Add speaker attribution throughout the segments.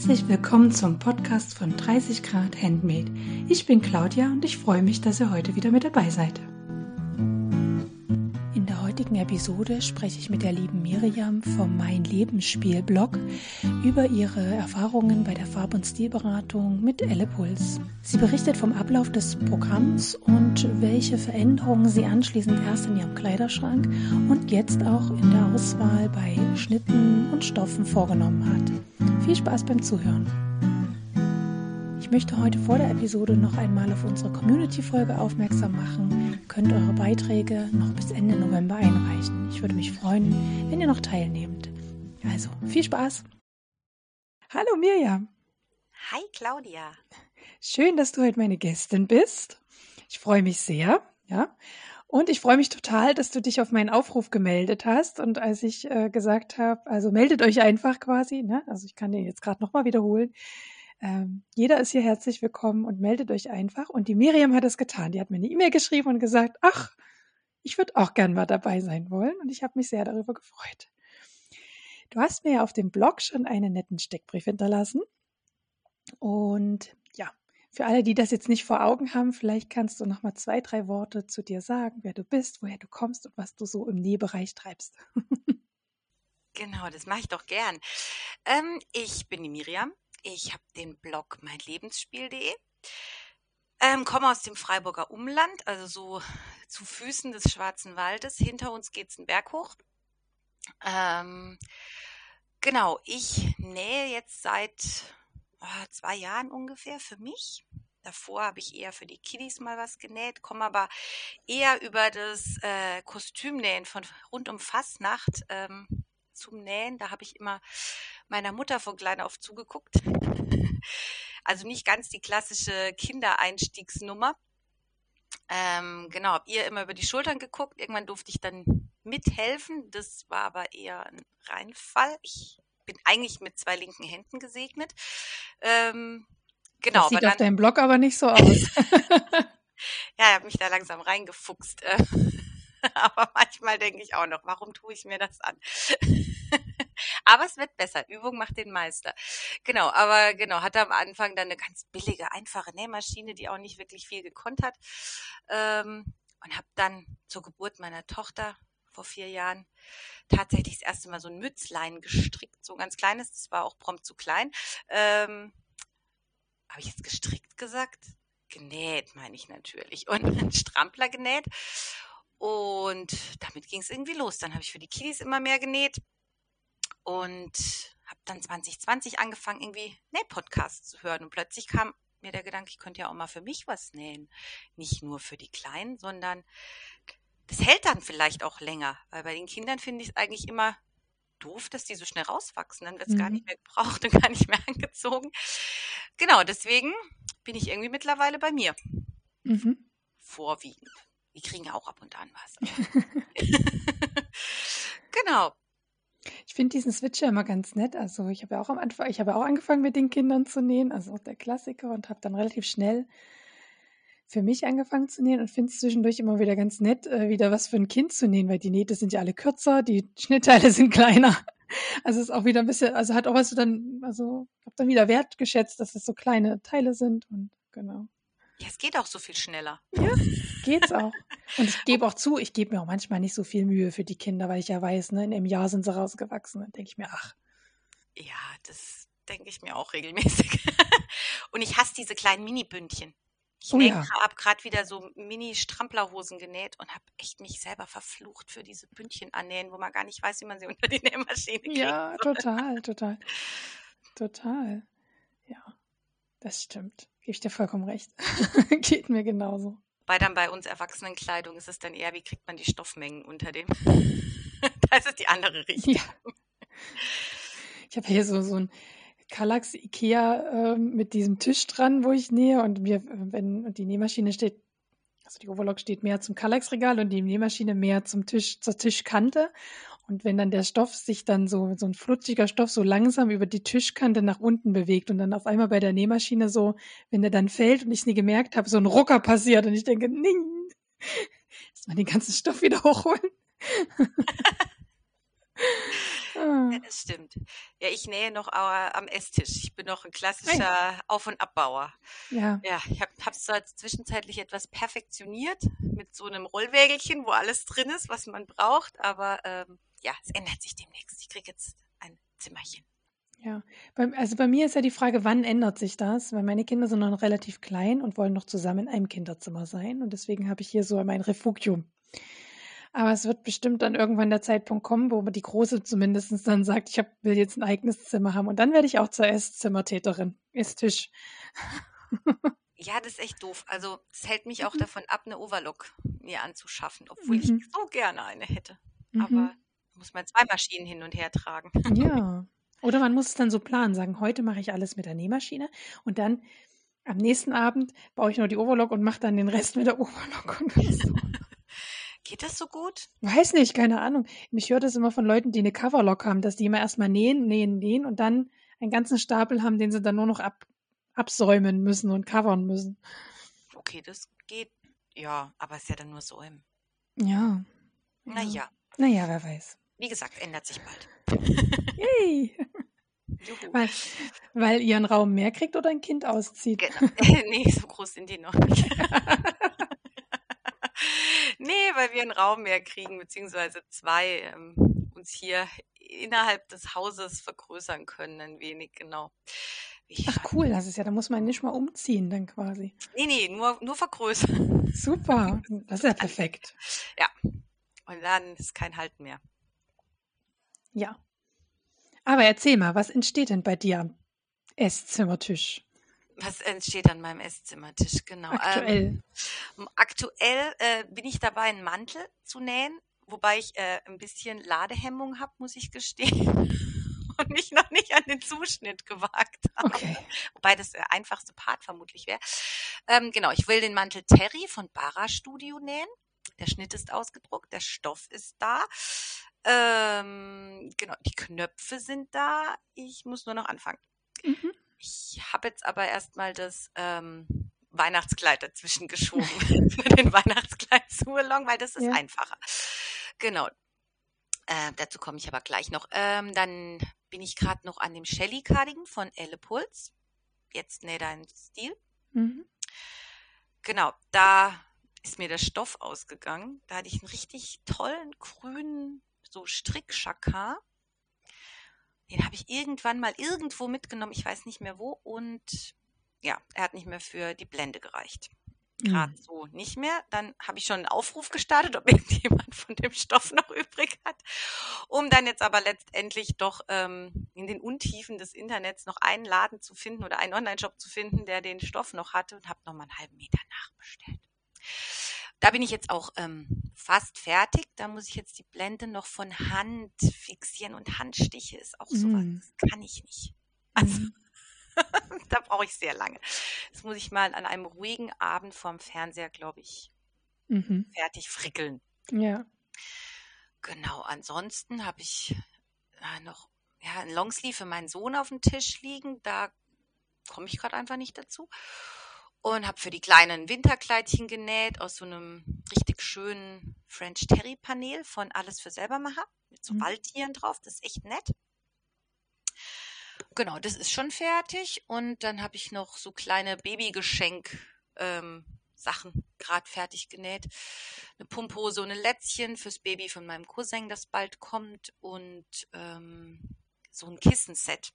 Speaker 1: Herzlich willkommen zum Podcast von 30 Grad Handmade. Ich bin Claudia und ich freue mich, dass ihr heute wieder mit dabei seid. In der heutigen Episode spreche ich mit der lieben Miriam vom Mein Lebensspiel Blog über ihre Erfahrungen bei der Farb- und Stilberatung mit Elle Puls. Sie berichtet vom Ablauf des Programms und welche Veränderungen sie anschließend erst in ihrem Kleiderschrank und jetzt auch in der Auswahl bei Schnitten und Stoffen vorgenommen hat. Viel Spaß beim Zuhören. Ich möchte heute vor der Episode noch einmal auf unsere Community-Folge aufmerksam machen. Ihr könnt eure Beiträge noch bis Ende November einreichen. Ich würde mich freuen, wenn ihr noch teilnehmt. Also, viel Spaß! Hallo Mirjam!
Speaker 2: Hi Claudia!
Speaker 1: Schön, dass du heute meine Gästin bist. Ich freue mich sehr, ja. Und ich freue mich total, dass du dich auf meinen Aufruf gemeldet hast. Und als ich äh, gesagt habe, also meldet euch einfach quasi, ne? also ich kann den jetzt gerade nochmal wiederholen. Ähm, jeder ist hier herzlich willkommen und meldet euch einfach. Und die Miriam hat es getan. Die hat mir eine E-Mail geschrieben und gesagt, ach, ich würde auch gern mal dabei sein wollen. Und ich habe mich sehr darüber gefreut. Du hast mir ja auf dem Blog schon einen netten Steckbrief hinterlassen. Und für alle, die das jetzt nicht vor Augen haben, vielleicht kannst du noch mal zwei, drei Worte zu dir sagen, wer du bist, woher du kommst und was du so im Nähbereich treibst.
Speaker 2: genau, das mache ich doch gern. Ähm, ich bin die Miriam, ich habe den Blog meinlebensspiel.de. Ähm, komme aus dem Freiburger Umland, also so zu Füßen des Schwarzen Waldes. Hinter uns geht es einen Berg hoch. Ähm, genau, ich nähe jetzt seit zwei Jahren ungefähr für mich. Davor habe ich eher für die Kiddies mal was genäht, komme aber eher über das äh, Kostümnähen von rund um Fastnacht ähm, zum Nähen. Da habe ich immer meiner Mutter von klein auf zugeguckt. also nicht ganz die klassische Kindereinstiegsnummer. Ähm, genau, hab ihr immer über die Schultern geguckt. Irgendwann durfte ich dann mithelfen. Das war aber eher ein Reinfall. Ich bin eigentlich mit zwei linken Händen gesegnet. Ähm,
Speaker 1: genau. Das sieht dann, auf deinem Blog aber nicht so aus. ja,
Speaker 2: ich habe mich da langsam reingefuchst. Äh. aber manchmal denke ich auch noch, warum tue ich mir das an? aber es wird besser. Übung macht den Meister. Genau, aber genau, hatte am Anfang dann eine ganz billige, einfache Nähmaschine, die auch nicht wirklich viel gekonnt hat. Ähm, und habe dann zur Geburt meiner Tochter vor vier Jahren tatsächlich das erste Mal so ein Mützlein gestrickt, so ein ganz kleines, das war auch prompt zu klein. Ähm, habe ich jetzt gestrickt gesagt? Genäht, meine ich natürlich. Und einen Strampler genäht. Und damit ging es irgendwie los. Dann habe ich für die Kiddies immer mehr genäht und habe dann 2020 angefangen, irgendwie Näh-Podcasts zu hören. Und plötzlich kam mir der Gedanke, ich könnte ja auch mal für mich was nähen. Nicht nur für die Kleinen, sondern das hält dann vielleicht auch länger. Weil bei den Kindern finde ich es eigentlich immer doof, dass die so schnell rauswachsen. Dann wird es mhm. gar nicht mehr gebraucht und gar nicht mehr angezogen. Genau, deswegen bin ich irgendwie mittlerweile bei mir. Mhm. Vorwiegend. Die kriegen ja auch ab und an was. genau.
Speaker 1: Ich finde diesen Switch ja immer ganz nett. Also ich habe ja auch am Anfang, ich habe ja auch angefangen mit den Kindern zu nähen, also der Klassiker und habe dann relativ schnell für mich angefangen zu nähen und finde es zwischendurch immer wieder ganz nett, äh, wieder was für ein Kind zu nähen, weil die Nähte sind ja alle kürzer, die Schnittteile sind kleiner. Also ist auch wieder ein bisschen, also hat auch was dann, also habe dann wieder wertgeschätzt, dass es so kleine Teile sind und genau.
Speaker 2: Ja, es geht auch so viel schneller.
Speaker 1: Ja, geht's auch. Und ich gebe auch zu, ich gebe mir auch manchmal nicht so viel Mühe für die Kinder, weil ich ja weiß, ne, in einem Jahr sind sie rausgewachsen. Dann denke ich mir, ach.
Speaker 2: Ja, das denke ich mir auch regelmäßig. Und ich hasse diese kleinen Mini-Bündchen. Ich oh, ja. habe gerade wieder so Mini-Stramplerhosen genäht und habe echt mich selber verflucht für diese Bündchen annähen, wo man gar nicht weiß, wie man sie unter die Nähmaschine kriegt.
Speaker 1: Ja, total, total. Total. Ja, das stimmt. Gebe ich dir vollkommen recht. Geht mir genauso.
Speaker 2: Bei dann bei uns Erwachsenenkleidung ist es dann eher, wie kriegt man die Stoffmengen unter dem? das ist die andere Richtung. Ja.
Speaker 1: Ich habe hier so, so ein Kallax Ikea äh, mit diesem Tisch dran, wo ich nähe und mir, wenn die Nähmaschine steht, also die Overlock steht mehr zum Kallax-Regal und die Nähmaschine mehr zum Tisch, zur Tischkante. Und wenn dann der Stoff sich dann so, so ein flutschiger Stoff so langsam über die Tischkante nach unten bewegt und dann auf einmal bei der Nähmaschine so, wenn der dann fällt und ich es nie gemerkt habe, so ein Rucker passiert und ich denke, ning, muss man den ganzen Stoff wieder hochholen.
Speaker 2: Ja, das stimmt. Ja, ich nähe noch äh, am Esstisch. Ich bin noch ein klassischer Auf- und Abbauer.
Speaker 1: Ja.
Speaker 2: Ja, ich habe es zwar zwischenzeitlich etwas perfektioniert mit so einem Rollwägelchen, wo alles drin ist, was man braucht, aber ähm, ja, es ändert sich demnächst. Ich kriege jetzt ein Zimmerchen.
Speaker 1: Ja, also bei mir ist ja die Frage, wann ändert sich das? Weil meine Kinder sind noch relativ klein und wollen noch zusammen in einem Kinderzimmer sein. Und deswegen habe ich hier so mein Refugium. Aber es wird bestimmt dann irgendwann der Zeitpunkt kommen, wo die Große zumindest dann sagt, ich hab, will jetzt ein eigenes Zimmer haben. Und dann werde ich auch zur Esszimmertäterin. Esstisch.
Speaker 2: Ja, das ist echt doof. Also es hält mich auch
Speaker 1: Mhm.
Speaker 2: davon ab, eine Overlock mir anzuschaffen, obwohl
Speaker 1: Mhm.
Speaker 2: ich so gerne eine hätte.
Speaker 1: Mhm.
Speaker 2: Aber muss man zwei Maschinen hin und her tragen.
Speaker 1: Ja. Oder man muss es dann so planen, sagen, heute mache ich alles mit der Nähmaschine und dann am nächsten Abend baue ich nur die Overlock und mache dann den Rest mit der Overlock. Und so.
Speaker 2: Geht das so gut?
Speaker 1: Weiß nicht, keine Ahnung. Ich höre das immer von Leuten, die eine Coverlock haben, dass die immer erstmal nähen, nähen, nähen und dann einen ganzen Stapel haben, den sie dann nur noch ab, absäumen müssen und covern müssen.
Speaker 2: Okay, das geht. Ja, aber es ist ja dann nur Säumen.
Speaker 1: Ja.
Speaker 2: Naja,
Speaker 1: Naja, wer weiß.
Speaker 2: wie gesagt, ändert sich bald.
Speaker 1: Yay!
Speaker 2: Juhu.
Speaker 1: Weil, weil ihr einen Raum mehr kriegt oder ein Kind auszieht.
Speaker 2: Genau. nee, so groß sind die noch nicht. nee, weil wir einen Raum mehr kriegen, beziehungsweise zwei ähm, uns hier innerhalb des Hauses vergrößern können, ein wenig, genau. Ich,
Speaker 1: Ach cool, das ist ja, da muss man nicht mal umziehen dann quasi.
Speaker 2: nee, nee, nur, nur vergrößern.
Speaker 1: Super, das ist ja perfekt.
Speaker 2: Und dann ist kein Halt mehr.
Speaker 1: Ja. Aber erzähl mal, was entsteht denn bei dir am Esszimmertisch
Speaker 2: Was entsteht an meinem Esszimmertisch, genau.
Speaker 1: aktuell?
Speaker 2: Ähm, aktuell äh, bin ich dabei, einen Mantel zu nähen, wobei ich äh, ein bisschen Ladehemmung habe, muss ich gestehen. Und mich noch nicht an den Zuschnitt gewagt habe.
Speaker 1: Okay.
Speaker 2: Wobei das der einfachste Part vermutlich wäre. Ähm, genau, ich will den Mantel Terry von Bara Studio nähen. Der Schnitt ist ausgedruckt, der Stoff ist da. Ähm, genau, die Knöpfe sind da. Ich muss nur noch anfangen.
Speaker 1: Mhm.
Speaker 2: Ich habe jetzt aber erstmal das ähm, Weihnachtskleid dazwischen geschoben für den Weihnachtskleid Sualong, weil das ist
Speaker 1: Ja.
Speaker 2: einfacher. Genau. Äh, dazu komme ich aber gleich noch. Ähm, dann bin ich gerade noch an dem Shelly Cardigan von Elle Puls. Jetzt nähe dein Stil.
Speaker 1: Mhm.
Speaker 2: Genau, da ist mir der Stoff ausgegangen. Da hatte ich einen richtig tollen grünen so Strickschakar. Den habe ich irgendwann mal irgendwo mitgenommen, ich weiß nicht mehr wo. Und ja, er hat nicht mehr für die Blende gereicht. Gerade
Speaker 1: Mhm.
Speaker 2: so nicht mehr. Dann habe ich schon einen Aufruf gestartet, ob irgendjemand von dem Stoff noch übrig hat. Um dann jetzt aber letztendlich doch ähm, in den Untiefen des Internets noch einen Laden zu finden oder einen Online-Shop zu finden, der den Stoff noch hatte und habe nochmal einen halben Meter nachbestellt. Da bin ich jetzt auch ähm, fast fertig. Da muss ich jetzt die Blende noch von Hand fixieren und Handstiche ist auch sowas.
Speaker 1: Mhm.
Speaker 2: Das kann ich nicht. Also
Speaker 1: Mhm.
Speaker 2: da brauche ich sehr lange. Das muss ich mal an einem ruhigen Abend vorm Fernseher, glaube ich,
Speaker 1: Mhm.
Speaker 2: fertig frickeln.
Speaker 1: Ja.
Speaker 2: Genau, ansonsten habe ich äh, noch ja, ein Longsleeve für meinen Sohn auf dem Tisch liegen. Da komme ich gerade einfach nicht dazu. Und habe für die kleinen Winterkleidchen genäht aus so einem richtig schönen French Terry Panel von Alles für Selbermacher mit so
Speaker 1: Mhm.
Speaker 2: Waldtieren drauf. Das ist echt nett. Genau, das ist schon fertig. Und dann habe ich noch so kleine Babygeschenk ähm, Sachen gerade fertig genäht. Eine Pumphose und ein Lätzchen fürs Baby von meinem Cousin, das bald kommt. Und ähm, so ein Kissenset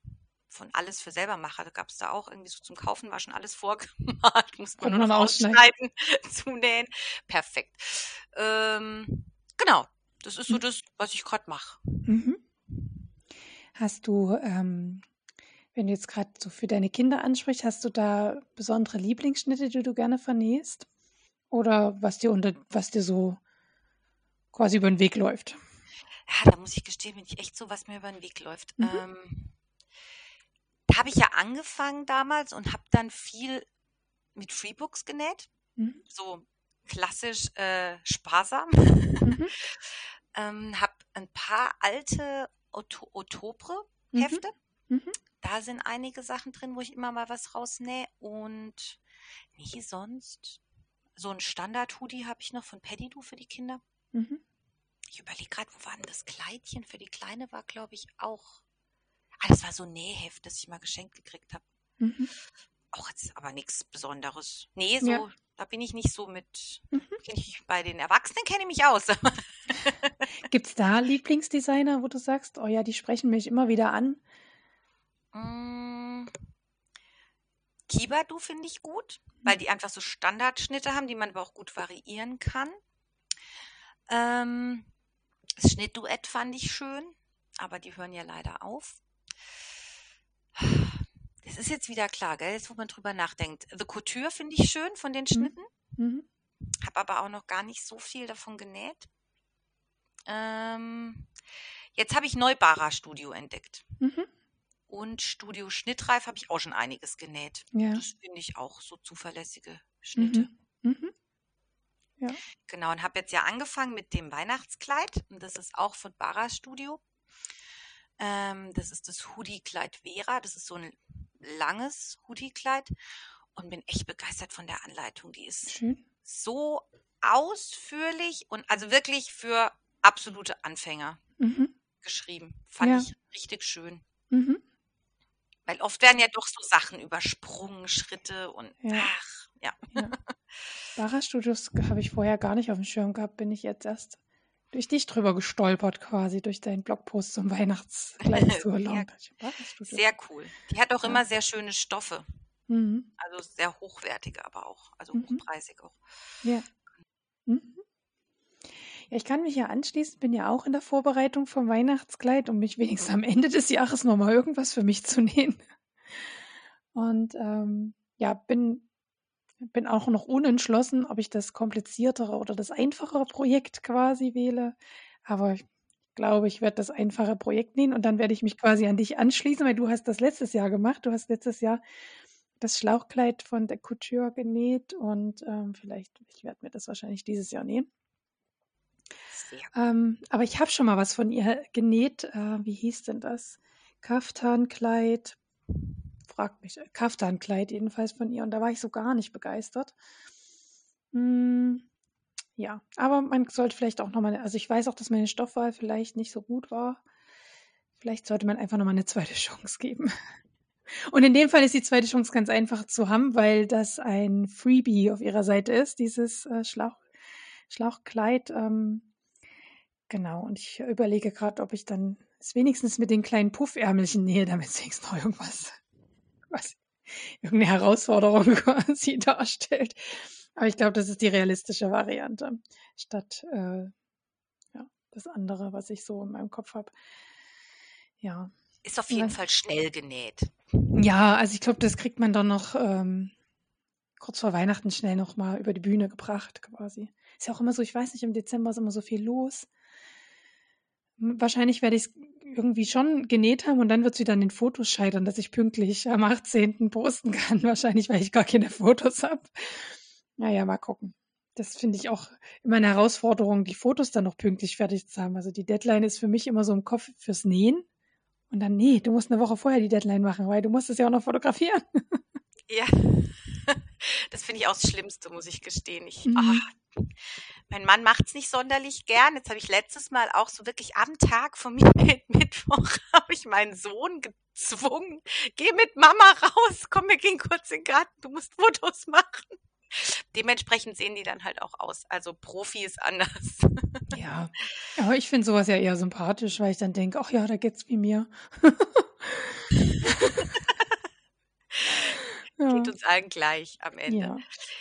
Speaker 2: von alles für Selbermacher. Da gab es da auch irgendwie so zum Kaufen, war schon alles vorgemalt. Muss man nur noch
Speaker 1: ausschneiden.
Speaker 2: zunähen. Perfekt. Ähm, genau, das ist so das, was ich gerade mache.
Speaker 1: Mhm. Hast du, ähm, wenn du jetzt gerade so für deine Kinder ansprichst, hast du da besondere Lieblingsschnitte, die du gerne vernähst? Oder was dir unter, was dir so quasi über den Weg läuft?
Speaker 2: Ja, da muss ich gestehen, bin ich echt so, was mir über den Weg läuft.
Speaker 1: Mhm.
Speaker 2: Ähm, habe ich ja angefangen damals und habe dann viel mit Freebooks genäht.
Speaker 1: Mhm.
Speaker 2: So klassisch äh, sparsam.
Speaker 1: Mhm.
Speaker 2: ähm, habe ein paar alte Oto
Speaker 1: Mhm.
Speaker 2: Otobre-Hefte.
Speaker 1: Mhm.
Speaker 2: Da sind einige Sachen drin, wo ich immer mal was rausnähe. Und nee, sonst. So ein Standard-Hoodie habe ich noch von Paddy Do für die Kinder.
Speaker 1: Mhm.
Speaker 2: Ich überlege gerade, wo war denn das Kleidchen für die Kleine war, glaube ich, auch. Ah, das war so ein Nähheft, das ich mal geschenkt gekriegt habe. Mhm. Auch jetzt aber nichts Besonderes. Nee, so, ja. da bin ich nicht so mit. Mhm. Ich, bei den Erwachsenen kenne ich mich aus.
Speaker 1: Gibt es da Lieblingsdesigner, wo du sagst, oh ja, die sprechen mich immer wieder an?
Speaker 2: Mm. Kibadu finde ich gut, weil mhm. die einfach so Standardschnitte haben, die man aber auch gut variieren kann. Ähm, das Schnittduett fand ich schön, aber die hören ja leider auf. Das ist jetzt wieder klar, gell? Jetzt, wo man drüber nachdenkt. The Couture finde ich schön von den mhm. Schnitten. Mhm. Habe aber auch noch gar nicht so viel davon genäht. Ähm, jetzt habe ich Neubara Studio entdeckt. Mhm. Und Studio Schnittreif habe ich auch schon einiges genäht. Ja. Das finde ich auch so zuverlässige Schnitte. Mhm. Mhm. Ja. Genau, und habe jetzt ja angefangen mit dem Weihnachtskleid. Und das ist auch von Bara Studio. Ähm, das ist das Hoodie-Kleid Vera. Das ist so ein langes Hoodie-Kleid. Und bin echt begeistert von der Anleitung. Die ist Schön. so ausführlich und also wirklich für absolute Anfänger mhm. geschrieben. Fand ja. ich richtig schön. Mhm. Weil oft werden ja doch so Sachen übersprungen, Schritte und ja. ach, ja. ja.
Speaker 1: Bara Studios habe ich vorher gar nicht auf dem Schirm gehabt, bin ich jetzt erst durch dich drüber gestolpert quasi, durch deinen Blogpost zum Weihnachtskleid
Speaker 2: zu ja, Sehr cool. Die hat auch ja. immer sehr schöne Stoffe. Mhm. Also sehr hochwertige aber auch, also mhm. hochpreisig auch.
Speaker 1: Ja. Mhm. Ja, ich kann mich ja anschließen, bin ja auch in der Vorbereitung vom Weihnachtskleid, um mich wenigstens am Ende des Jahres nochmal irgendwas für mich zu nähen. Und ähm, ja, bin, bin auch noch unentschlossen, ob ich das kompliziertere oder das einfachere Projekt quasi wähle. Aber ich glaube, ich werde das einfache Projekt nähen und dann werde ich mich quasi an dich anschließen, weil du hast das letztes Jahr gemacht. Du hast letztes Jahr das Schlauchkleid von der Couture genäht und ähm, vielleicht, ich werde mir das wahrscheinlich dieses Jahr nähen. Ähm, aber ich habe schon mal was von ihr genäht. Äh, wie hieß denn das? Kaftankleid. Fragt mich. Kaftankleid jedenfalls von ihr. Und da war ich so gar nicht begeistert. Hm, ja, aber man sollte vielleicht auch nochmal, also ich weiß auch, dass meine Stoffwahl vielleicht nicht so gut war. Vielleicht sollte man einfach nochmal eine zweite Chance geben. Und in dem Fall ist die zweite Chance ganz einfach zu haben, weil das ein Freebie auf ihrer Seite ist, dieses äh, Schlauch, Schlauchkleid. Ähm, Genau, und ich überlege gerade, ob ich dann es wenigstens mit den kleinen Puffärmelchen nähe, damit es wenigstens noch irgendwas, was, irgendeine Herausforderung quasi darstellt. Aber ich glaube, das ist die realistische Variante, statt äh, ja, das andere, was ich so in meinem Kopf habe. Ja.
Speaker 2: Ist auf jeden ja. Fall schnell genäht.
Speaker 1: Ja, also ich glaube, das kriegt man dann noch ähm, kurz vor Weihnachten schnell nochmal über die Bühne gebracht, quasi. Ist ja auch immer so, ich weiß nicht, im Dezember ist immer so viel los. Wahrscheinlich werde ich es irgendwie schon genäht haben und dann wird es wieder an den Fotos scheitern, dass ich pünktlich am 18. posten kann. Wahrscheinlich, weil ich gar keine Fotos habe. Naja, mal gucken. Das finde ich auch immer eine Herausforderung, die Fotos dann noch pünktlich fertig zu haben. Also die Deadline ist für mich immer so im Kopf fürs Nähen. Und dann, nee, du musst eine Woche vorher die Deadline machen, weil du musst es ja auch noch fotografieren.
Speaker 2: Ja, das finde ich auch das Schlimmste, muss ich gestehen. Ich, mhm. ach, mein Mann macht es nicht sonderlich gern. Jetzt habe ich letztes Mal auch so wirklich am Tag von mir Mittwoch habe ich meinen Sohn gezwungen, geh mit Mama raus, komm, wir gehen kurz in den Garten, du musst Fotos machen. Dementsprechend sehen die dann halt auch aus. Also Profi ist anders.
Speaker 1: Ja, aber ich finde sowas ja eher sympathisch, weil ich dann denke, ach ja, da geht's wie mir.
Speaker 2: ja. geht uns allen gleich am Ende. Ja,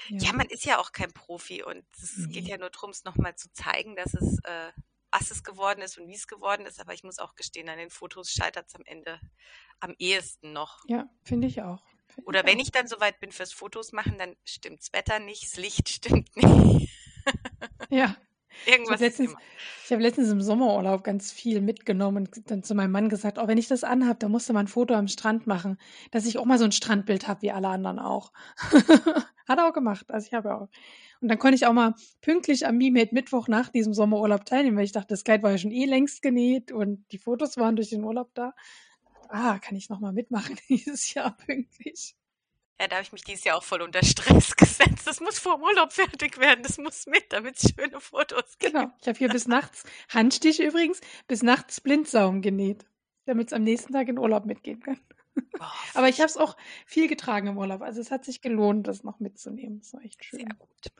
Speaker 2: ja. man ist ja auch kein Profi und es nee. geht ja nur darum, es nochmal zu zeigen, dass es, äh, was es geworden ist und wie es geworden ist. Aber ich muss auch gestehen, an den Fotos scheitert es am Ende am ehesten noch.
Speaker 1: Ja, finde ich auch.
Speaker 2: Find Oder ich wenn auch. ich dann soweit bin fürs Fotos machen, dann stimmt das Wetter nicht, das Licht stimmt nicht.
Speaker 1: ja, Irgendwas ich habe letztens, hab letztens im Sommerurlaub ganz viel mitgenommen und dann zu meinem Mann gesagt, oh, wenn ich das anhabe, dann musste man ein Foto am Strand machen, dass ich auch mal so ein Strandbild habe, wie alle anderen auch. Hat er auch gemacht, also ich habe auch. Und dann konnte ich auch mal pünktlich am Mimate Mittwoch nach diesem Sommerurlaub teilnehmen, weil ich dachte, das Kleid war ja schon eh längst genäht und die Fotos waren durch den Urlaub da. Ah, kann ich noch mal mitmachen dieses Jahr pünktlich.
Speaker 2: Ja, da habe ich mich dieses Jahr auch voll unter Stress gesetzt. Das muss vor dem Urlaub fertig werden. Das muss mit, damit es schöne Fotos
Speaker 1: gibt. Genau. Ich habe hier bis nachts, Handstich übrigens, bis nachts Blindsaum genäht, damit es am nächsten Tag in Urlaub mitgehen kann. Oh, Aber ich habe es auch viel getragen im Urlaub. Also es hat sich gelohnt, das noch mitzunehmen. Das war echt schön.
Speaker 2: Sehr gut.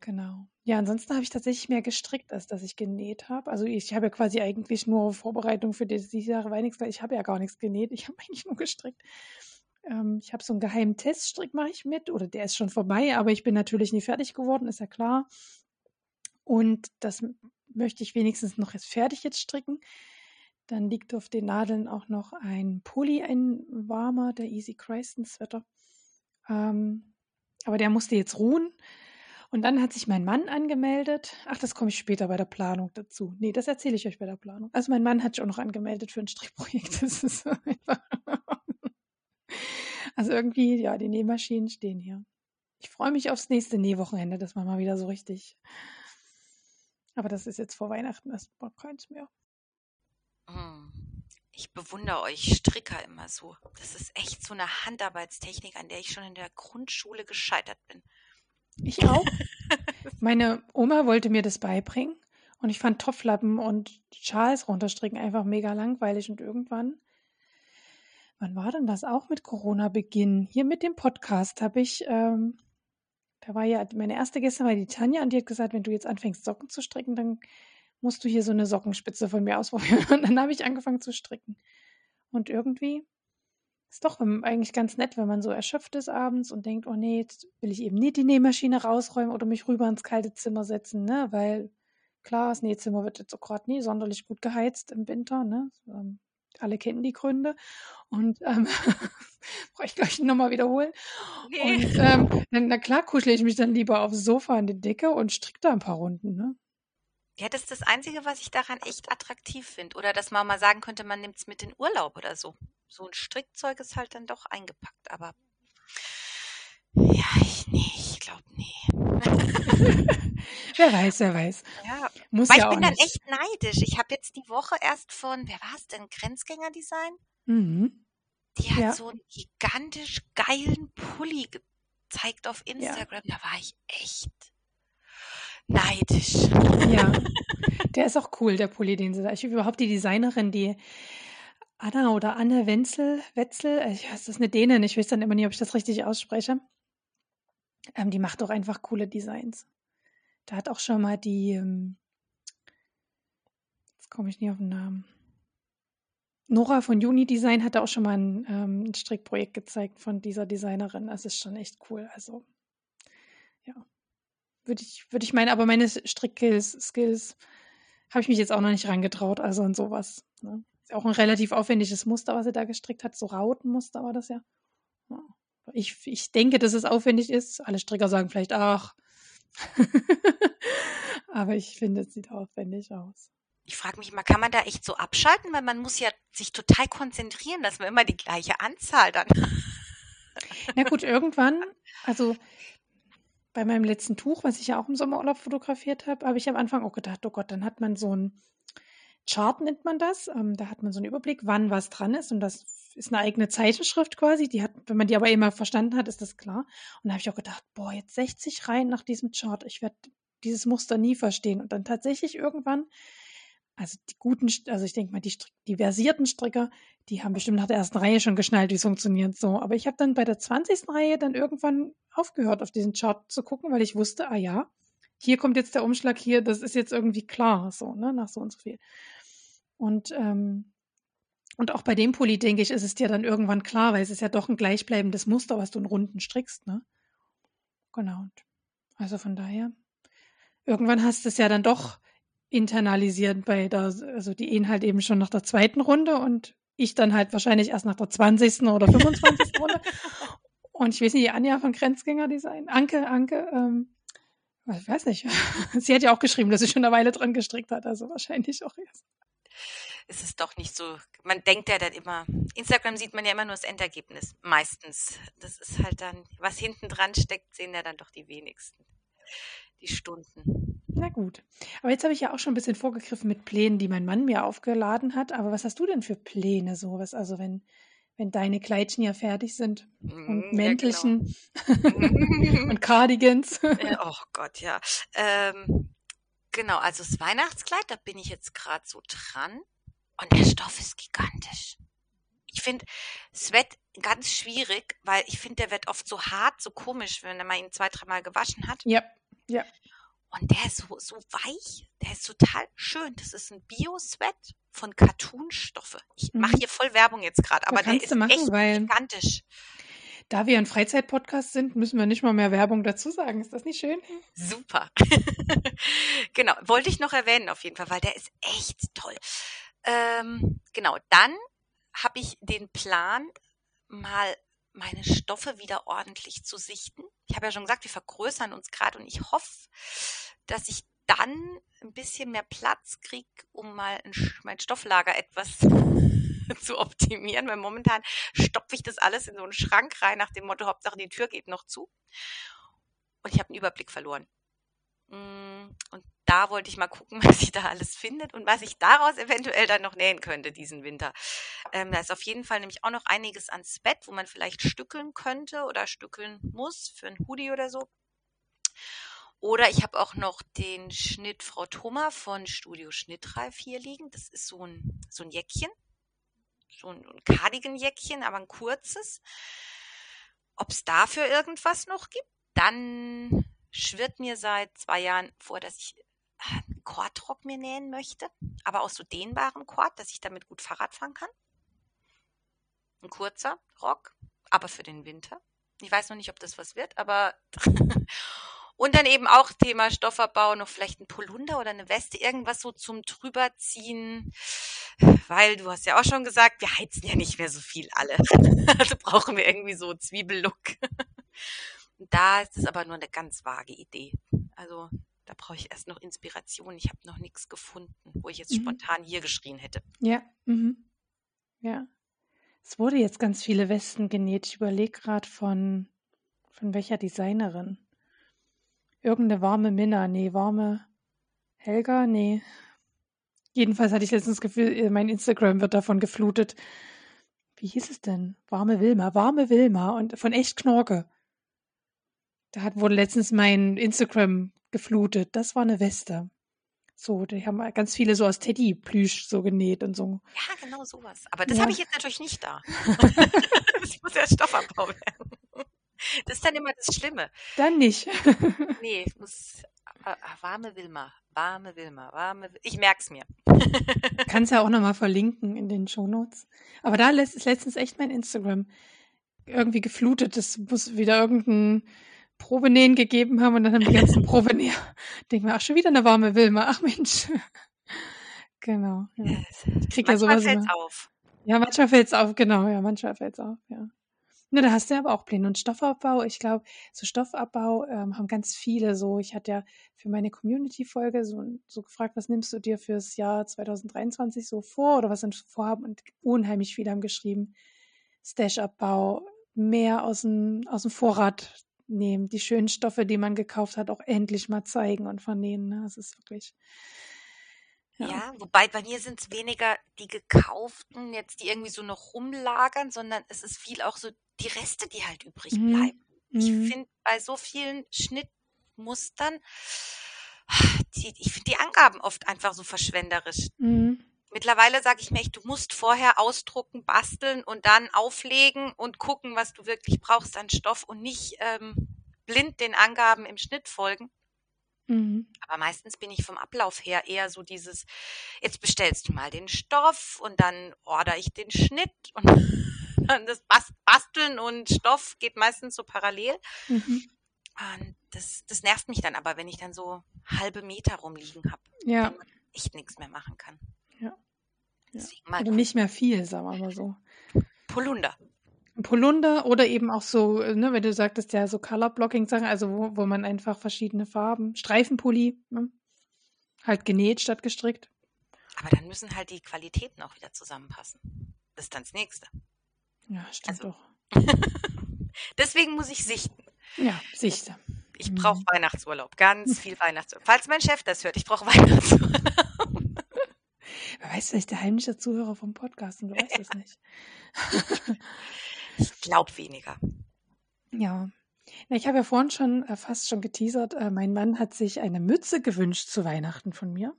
Speaker 1: Genau. Ja, ansonsten habe ich tatsächlich mehr gestrickt, als dass ich genäht habe. Also ich habe ja quasi eigentlich nur Vorbereitung für diese Jahre Weihnachtsfeier. Ich habe ja gar nichts genäht. Ich habe eigentlich nur gestrickt. Ähm, ich habe so einen geheimen Teststrick, mache ich mit. Oder der ist schon vorbei, aber ich bin natürlich nie fertig geworden, ist ja klar. Und das möchte ich wenigstens noch jetzt fertig jetzt stricken. Dann liegt auf den Nadeln auch noch ein Pulli, ein warmer, der Easy Chryston Sweater. Ähm, aber der musste jetzt ruhen. Und dann hat sich mein Mann angemeldet. Ach, das komme ich später bei der Planung dazu. Nee, das erzähle ich euch bei der Planung. Also mein Mann hat sich auch noch angemeldet für ein Strickprojekt. Das ist einfach. Also irgendwie, ja, die Nähmaschinen stehen hier. Ich freue mich aufs nächste Nähwochenende, dass man mal wieder so richtig. Aber das ist jetzt vor Weihnachten erstmal keins mehr.
Speaker 2: Hm. Ich bewundere euch Stricker immer so. Das ist echt so eine Handarbeitstechnik, an der ich schon in der Grundschule gescheitert bin.
Speaker 1: Ich auch. Meine Oma wollte mir das beibringen und ich fand Topflappen und Schals runterstricken einfach mega langweilig und irgendwann, wann war denn das auch mit Corona-Beginn? Hier mit dem Podcast habe ich, ähm, da war ja, meine erste Gästin war die Tanja und die hat gesagt, wenn du jetzt anfängst Socken zu stricken, dann musst du hier so eine Sockenspitze von mir ausprobieren. Und dann habe ich angefangen zu stricken. Und irgendwie ist doch eigentlich ganz nett, wenn man so erschöpft ist abends und denkt, oh nee, jetzt will ich eben nicht die Nähmaschine rausräumen oder mich rüber ins kalte Zimmer setzen, ne? Weil klar, das Nähzimmer wird jetzt auch gerade nie sonderlich gut geheizt im Winter, ne? Alle kennen die Gründe. Und ähm, brauche ich gleich nochmal wiederholen. Nee. Und ähm, na klar, kuschle ich mich dann lieber aufs Sofa in die Decke und stricke da ein paar Runden, ne?
Speaker 2: Ja, das ist das Einzige, was ich daran echt attraktiv finde. Oder dass man mal sagen könnte, man nimmt es mit in Urlaub oder so so ein Strickzeug ist halt dann doch eingepackt, aber ja, ich nee, glaube nee.
Speaker 1: wer weiß, wer weiß.
Speaker 2: Ja. Muss Weil ja ich bin dann echt neidisch. Ich habe jetzt die Woche erst von, wer war es denn, Grenzgänger Design? Mhm. Die hat ja. so einen gigantisch geilen Pulli gezeigt auf Instagram. Ja. Da war ich echt neidisch.
Speaker 1: Ja, der ist auch cool, der Pulli, den sie da. Ich überhaupt die Designerin, die Anna oder Anne Wenzel, Wetzel, ich weiß, das ist eine Dänin, ich weiß dann immer nicht, ob ich das richtig ausspreche. Ähm, die macht doch einfach coole Designs. Da hat auch schon mal die, ähm, jetzt komme ich nie auf den Namen. Nora von Juni Design hatte auch schon mal ein, ähm, ein Strickprojekt gezeigt von dieser Designerin. Das ist schon echt cool. Also, ja. Würde ich, würde ich meinen, aber meine Strickskills Skills, habe ich mich jetzt auch noch nicht rangetraut, also an sowas. Ne? auch ein relativ aufwendiges Muster, was sie da gestrickt hat. So Rautenmuster war das ja. Ich, ich denke, dass es aufwendig ist. Alle Stricker sagen vielleicht, ach. Aber ich finde, es sieht aufwendig aus.
Speaker 2: Ich frage mich mal, kann man da echt so abschalten? Weil man muss ja sich total konzentrieren, dass man immer die gleiche Anzahl dann.
Speaker 1: Na gut, irgendwann, also bei meinem letzten Tuch, was ich ja auch im Sommerurlaub fotografiert habe, habe ich am Anfang auch gedacht, oh Gott, dann hat man so ein Chart nennt man das. Ähm, da hat man so einen Überblick, wann was dran ist. Und das ist eine eigene Zeichenschrift quasi. Die hat, wenn man die aber immer verstanden hat, ist das klar. Und da habe ich auch gedacht, boah, jetzt 60 Reihen nach diesem Chart. Ich werde dieses Muster nie verstehen. Und dann tatsächlich irgendwann, also die guten, also ich denke mal, die, die versierten Stricker, die haben bestimmt nach der ersten Reihe schon geschnallt, wie es funktioniert so. Aber ich habe dann bei der 20. Reihe dann irgendwann aufgehört, auf diesen Chart zu gucken, weil ich wusste, ah ja, hier kommt jetzt der Umschlag hier, das ist jetzt irgendwie klar, so, ne, nach so und so viel. Und, ähm, und auch bei dem Pulli, denke ich, ist es dir dann irgendwann klar, weil es ist ja doch ein gleichbleibendes Muster, was du in Runden strickst, ne? Genau. Also von daher, irgendwann hast du es ja dann doch internalisiert bei der, also die Inhalt eben schon nach der zweiten Runde und ich dann halt wahrscheinlich erst nach der 20. oder 25. Runde. Und ich weiß nicht, die Anja von Grenzgänger Design, Anke, Anke, ähm, ich weiß nicht. Sie hat ja auch geschrieben, dass sie schon eine Weile dran gestrickt hat, also wahrscheinlich auch erst.
Speaker 2: Ist es doch nicht so. Man denkt ja dann immer, Instagram sieht man ja immer nur das Endergebnis, meistens. Das ist halt dann, was hinten dran steckt, sehen ja dann doch die wenigsten. Die Stunden.
Speaker 1: Na gut. Aber jetzt habe ich ja auch schon ein bisschen vorgegriffen mit Plänen, die mein Mann mir aufgeladen hat. Aber was hast du denn für Pläne so? Was, also wenn, wenn deine Kleidchen ja fertig sind und
Speaker 2: Mhm, ja, genau.
Speaker 1: Mäntelchen und Cardigans.
Speaker 2: Oh Gott, ja. Ähm, genau, also das Weihnachtskleid, da bin ich jetzt gerade so dran. Und der Stoff ist gigantisch. Ich finde Sweat ganz schwierig, weil ich finde, der wird oft so hart, so komisch, wenn man ihn zwei, dreimal gewaschen hat.
Speaker 1: ja, ja.
Speaker 2: Und der ist so, so weich, der ist total schön. Das ist ein Bio-Sweat von Cartoon-Stoffe. Ich mache
Speaker 1: Mhm.
Speaker 2: hier voll Werbung jetzt gerade, aber der ist
Speaker 1: machen,
Speaker 2: echt gigantisch.
Speaker 1: Da wir ein Freizeitpodcast sind, müssen wir nicht mal mehr Werbung dazu sagen. Ist das nicht schön?
Speaker 2: Super. genau, wollte ich noch erwähnen auf jeden Fall, weil der ist echt toll. Ähm, genau, dann habe ich den Plan, mal meine Stoffe wieder ordentlich zu sichten. Ich habe ja schon gesagt, wir vergrößern uns gerade und ich hoffe, dass ich dann ein bisschen mehr Platz kriege, um mal mein Stofflager etwas zu optimieren, weil momentan stopfe ich das alles in so einen Schrank rein nach dem Motto, Hauptsache die Tür geht noch zu. Und ich habe einen Überblick verloren. Mm, Und da wollte ich mal gucken, was sich da alles findet und was ich daraus eventuell dann noch nähen könnte diesen Winter. Ähm, da ist auf jeden Fall nämlich auch noch einiges ans Bett, wo man vielleicht stückeln könnte oder stückeln muss für ein Hoodie oder so. Oder ich habe auch noch den Schnitt Frau Thoma von Studio Schnittreif hier liegen. Das ist so ein, so ein Jäckchen. So ein, Cardigan-Jäckchen, aber ein kurzes. Ob es dafür irgendwas noch gibt? Dann schwirrt mir seit zwei Jahren vor, dass ich äh, einen Kordrock mir nähen möchte, aber aus so dehnbarem Kord, dass ich damit gut Fahrrad fahren kann. Ein kurzer Rock, aber für den Winter. Ich weiß noch nicht, ob das was wird, aber und dann eben auch Thema Stoffabbau, noch vielleicht ein Polunder oder eine Weste, irgendwas so zum drüberziehen, weil du hast ja auch schon gesagt, wir heizen ja nicht mehr so viel alle. Also brauchen wir irgendwie so Zwiebellook. Da ist es aber nur eine ganz vage Idee. Also da brauche ich erst noch Inspiration. Ich habe noch nichts gefunden, wo ich jetzt
Speaker 1: Mhm.
Speaker 2: spontan hier geschrien hätte.
Speaker 1: Ja, mhm. ja. Es wurde jetzt ganz viele Westen genäht. Ich überlege gerade von, von welcher Designerin. Irgendeine warme Minna, nee, warme Helga, nee. Jedenfalls hatte ich letztens das Gefühl, äh, mein Instagram wird davon geflutet. Wie hieß es denn? Warme Wilma, warme Wilma und von echt Knorke. Da hat, wurde letztens mein Instagram geflutet. Das war eine Weste. So, die haben ganz viele so aus Teddy-Plüsch so genäht und so.
Speaker 2: Ja, genau sowas. Aber das
Speaker 1: Ja.
Speaker 2: habe ich jetzt natürlich nicht da. das muss ja Stoffabbau werden. Das ist dann immer das Schlimme.
Speaker 1: Dann nicht.
Speaker 2: Nee, muss äh, warme Wilma, warme Wilma, warme. Ich merk's mir.
Speaker 1: Kannst ja auch nochmal verlinken in den Shownotes. Aber da ist letztens echt mein Instagram irgendwie geflutet. Es muss wieder irgendein Probenähen gegeben haben und dann haben die ganzen Probenäher. Denken wir, ach, schon wieder eine warme Wilma. Ach Mensch. Genau. Ja. Ich krieg ja
Speaker 2: Manchmal
Speaker 1: sowas
Speaker 2: fällt's
Speaker 1: immer.
Speaker 2: auf.
Speaker 1: Ja, manchmal fällt's auf, genau, ja, manchmal fällt's auf, ja. Ne, da hast du ja aber auch Pläne. Und Stoffabbau, ich glaube, so Stoffabbau ähm, haben ganz viele so. Ich hatte ja für meine Community-Folge so, so gefragt, was nimmst du dir fürs Jahr 2023 so vor oder was sind Vorhaben? Und unheimlich viele haben geschrieben, Stash-Abbau, mehr aus dem, aus dem Vorrat nehmen, die schönen Stoffe, die man gekauft hat, auch endlich mal zeigen und vernähen. Ne? Das ist wirklich,
Speaker 2: Ja.
Speaker 1: ja.
Speaker 2: wobei bei mir sind es weniger die gekauften, jetzt die irgendwie so noch rumlagern, sondern es ist viel auch so die Reste, die halt übrig
Speaker 1: Mhm.
Speaker 2: bleiben. Ich
Speaker 1: Mhm.
Speaker 2: finde bei so vielen Schnittmustern, die, ich finde die Angaben oft einfach so verschwenderisch.
Speaker 1: Mhm.
Speaker 2: Mittlerweile sage ich mir echt, du musst vorher ausdrucken, basteln und dann auflegen und gucken, was du wirklich brauchst an Stoff und nicht ähm, blind den Angaben im Schnitt folgen.
Speaker 1: Mhm.
Speaker 2: Aber meistens bin ich vom Ablauf her eher so dieses, jetzt bestellst du mal den Stoff und dann order ich den Schnitt und dann das Bas- Basteln und Stoff geht meistens so parallel.
Speaker 1: Mhm.
Speaker 2: Und das, das nervt mich dann aber, wenn ich dann so halbe Meter rumliegen habe,
Speaker 1: Ja.
Speaker 2: wenn man echt nichts mehr machen kann.
Speaker 1: Ja. Ja. Oder nicht mehr viel, sagen wir mal so.
Speaker 2: Polunder.
Speaker 1: Polunder oder eben auch so, äh, ne, wenn du sagtest, ja, so Color-Blocking-Sachen, also wo, wo man einfach verschiedene Farben, Streifenpulli, ne? halt genäht statt gestrickt.
Speaker 2: Aber dann müssen halt die Qualitäten auch wieder zusammenpassen. Das ist dann das Nächste.
Speaker 1: Ja, stimmt
Speaker 2: Also-
Speaker 1: doch.
Speaker 2: Deswegen muss ich sichten.
Speaker 1: Ja, sichte.
Speaker 2: Ich
Speaker 1: Mhm.
Speaker 2: brauche Weihnachtsurlaub, ganz viel Weihnachtsurlaub. Falls mein Chef das hört, ich brauche Weihnachtsurlaub.
Speaker 1: Wer weiß, vielleicht der heimliche Zuhörer vom Podcast und du weißt es nicht.
Speaker 2: Ich glaube weniger.
Speaker 1: Ja. Ich habe ja vorhin schon äh, fast schon geteasert, äh, mein Mann hat sich eine Mütze gewünscht zu Weihnachten von mir.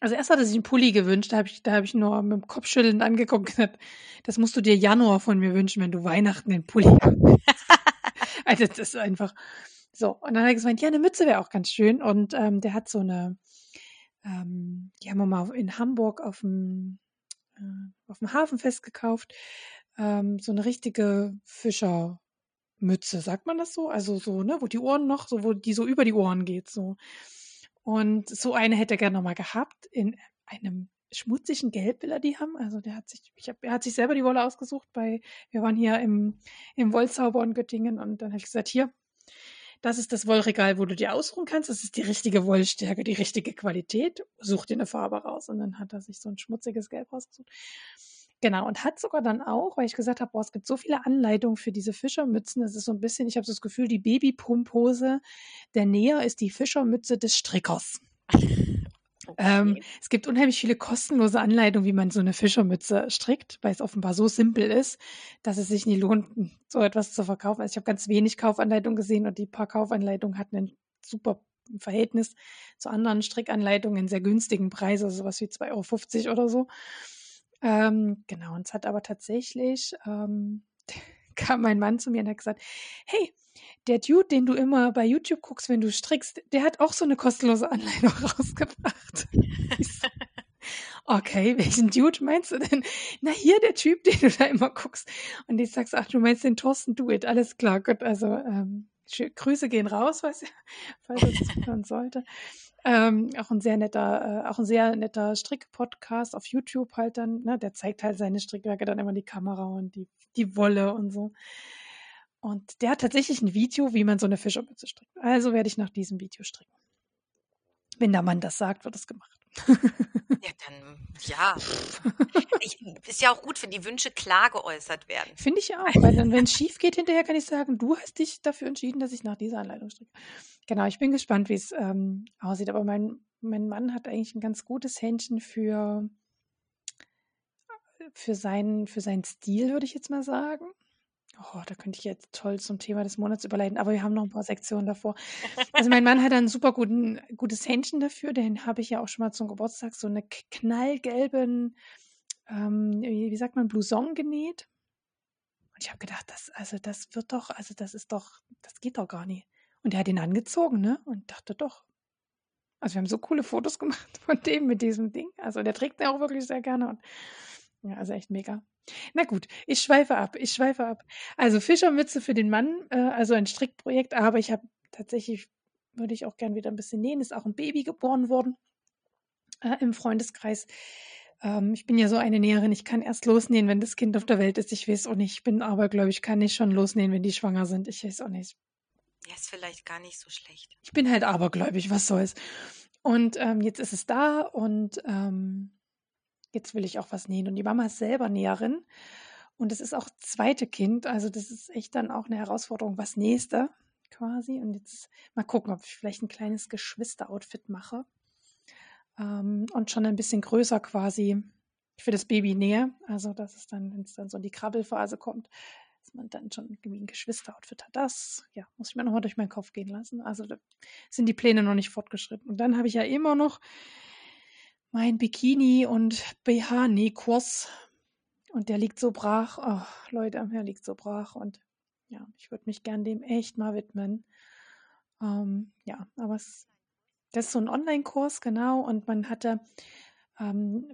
Speaker 1: Also erst hat er sich einen Pulli gewünscht, da habe ich, hab ich nur mit dem Kopfschütteln angeguckt und gesagt, das musst du dir Januar von mir wünschen, wenn du Weihnachten den Pulli hast. also das ist einfach so. Und dann hat er gesagt, ja, eine Mütze wäre auch ganz schön. Und ähm, der hat so eine, ähm, die haben wir mal in Hamburg auf dem, äh, auf dem Hafenfest gekauft, ähm, so eine richtige Fischermütze, sagt man das so? Also so, ne, wo die Ohren noch, so, wo die so über die Ohren geht, so. Und so eine hätte er gerne nochmal gehabt. In einem schmutzigen Gelb will er die haben. Also der hat sich, ich hab, er hat sich selber die Wolle ausgesucht bei, wir waren hier im, im Wollzauber in Göttingen und dann habe ich gesagt, hier, das ist das Wollregal, wo du dir ausruhen kannst. Das ist die richtige Wollstärke, die richtige Qualität. Such dir eine Farbe raus. Und dann hat er sich so ein schmutziges Gelb rausgesucht. Genau, und hat sogar dann auch, weil ich gesagt habe, boah, es gibt so viele Anleitungen für diese Fischermützen. Das ist so ein bisschen, ich habe so das Gefühl, die Babypumphose der Näher ist die Fischermütze des Strickers. Okay. Ähm, es gibt unheimlich viele kostenlose Anleitungen, wie man so eine Fischermütze strickt, weil es offenbar so simpel ist, dass es sich nie lohnt, so etwas zu verkaufen. Also ich habe ganz wenig Kaufanleitungen gesehen und die paar Kaufanleitungen hatten ein super Verhältnis zu anderen Strickanleitungen in sehr günstigen Preisen, also sowas wie 2,50 Euro oder so. Ähm, genau, und es hat aber tatsächlich, ähm, kam mein Mann zu mir und hat gesagt, hey, der Dude, den du immer bei YouTube guckst, wenn du strickst, der hat auch so eine kostenlose Anleitung rausgebracht. okay, welchen Dude meinst du denn? Na, hier der Typ, den du da immer guckst. Und ich sagst, ach, du meinst den Thorsten Duet, alles klar, gut, also ähm, Grüße gehen raus, falls, falls es hören sollte. Ähm, auch ein sehr netter, äh, auch ein sehr netter Strick-Podcast auf YouTube halt dann, ne, der zeigt halt seine Strickwerke dann immer die Kamera und die, die Wolle und so. Und der hat tatsächlich ein Video, wie man so eine Fischermütze strickt. Also werde ich nach diesem Video stricken. Wenn der Mann das sagt, wird es gemacht.
Speaker 2: Ja, dann, ja. Ich, ist ja auch gut, wenn die Wünsche klar geäußert werden.
Speaker 1: Finde ich auch, weil dann, wenn es schief geht hinterher, kann ich sagen, du hast dich dafür entschieden, dass ich nach dieser Anleitung stricke. Genau, ich bin gespannt, wie es ähm, aussieht. Aber mein, mein Mann hat eigentlich ein ganz gutes Händchen für, für, seinen, für seinen Stil, würde ich jetzt mal sagen. Oh, da könnte ich jetzt toll zum Thema des Monats überleiten, aber wir haben noch ein paar Sektionen davor. Also mein Mann hat ein super guten, gutes Händchen dafür, den habe ich ja auch schon mal zum Geburtstag so eine knallgelben, ähm, wie sagt man, Blouson genäht. Und ich habe gedacht, das, also das wird doch, also das ist doch, das geht doch gar nicht. Und er hat ihn angezogen, ne? Und dachte doch. Also wir haben so coole Fotos gemacht von dem mit diesem Ding. Also der trägt ihn auch wirklich sehr gerne. Und ja, also echt mega. Na gut, ich schweife ab, ich schweife ab. Also Fischermütze für den Mann, äh, also ein Strickprojekt, aber ich habe tatsächlich, würde ich auch gern wieder ein bisschen nähen, ist auch ein Baby geboren worden äh, im Freundeskreis. Ähm, ich bin ja so eine Näherin, ich kann erst losnähen, wenn das Kind auf der Welt ist. Ich weiß auch nicht, ich bin aber, glaube ich, kann nicht schon losnähen, wenn die schwanger sind. Ich weiß auch nicht.
Speaker 2: Ja, ist vielleicht gar nicht so schlecht.
Speaker 1: Ich bin halt abergläubig, was soll's. Und ähm, jetzt ist es da und ähm, jetzt will ich auch was nähen. Und die Mama ist selber Näherin. Und es ist auch zweite Kind. Also das ist echt dann auch eine Herausforderung, was nächste quasi. Und jetzt mal gucken, ob ich vielleicht ein kleines Geschwister-Outfit mache. Ähm, und schon ein bisschen größer quasi für das Baby nähe. Also das ist dann, wenn es dann so in die Krabbelphase kommt, dass man dann schon irgendwie ein Geschwister-Outfit hat. Das, ja, muss ich mir nochmal durch meinen Kopf gehen lassen. Also sind die Pläne noch nicht fortgeschritten. Und dann habe ich ja immer noch mein Bikini und BH-Nähkurs. Und der liegt so brach. Oh, Leute, der liegt so brach. Und ja, ich würde mich gern dem echt mal widmen. Ähm, ja, aber es, das ist so ein Online-Kurs, genau. Und man hatte, ähm,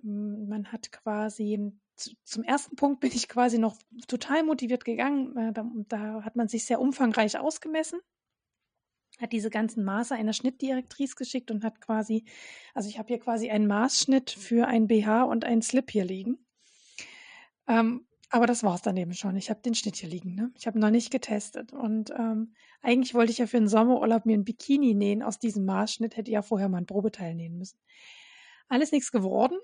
Speaker 1: man hat quasi, zum ersten Punkt bin ich quasi noch total motiviert gegangen. Äh, da hat man sich sehr umfangreich ausgemessen hat diese ganzen Maße einer Schnittdirektrice geschickt und hat quasi, also ich habe hier quasi einen Maßschnitt für ein BH und einen Slip hier liegen. Ähm, aber das war es dann eben schon. Ich habe den Schnitt hier liegen. Ne? Ich habe noch nicht getestet. Und ähm, eigentlich wollte ich ja für den Sommerurlaub mir ein Bikini nähen aus diesem Maßschnitt. Hätte ja vorher mal ein Probeteil nähen müssen. Alles nichts geworden.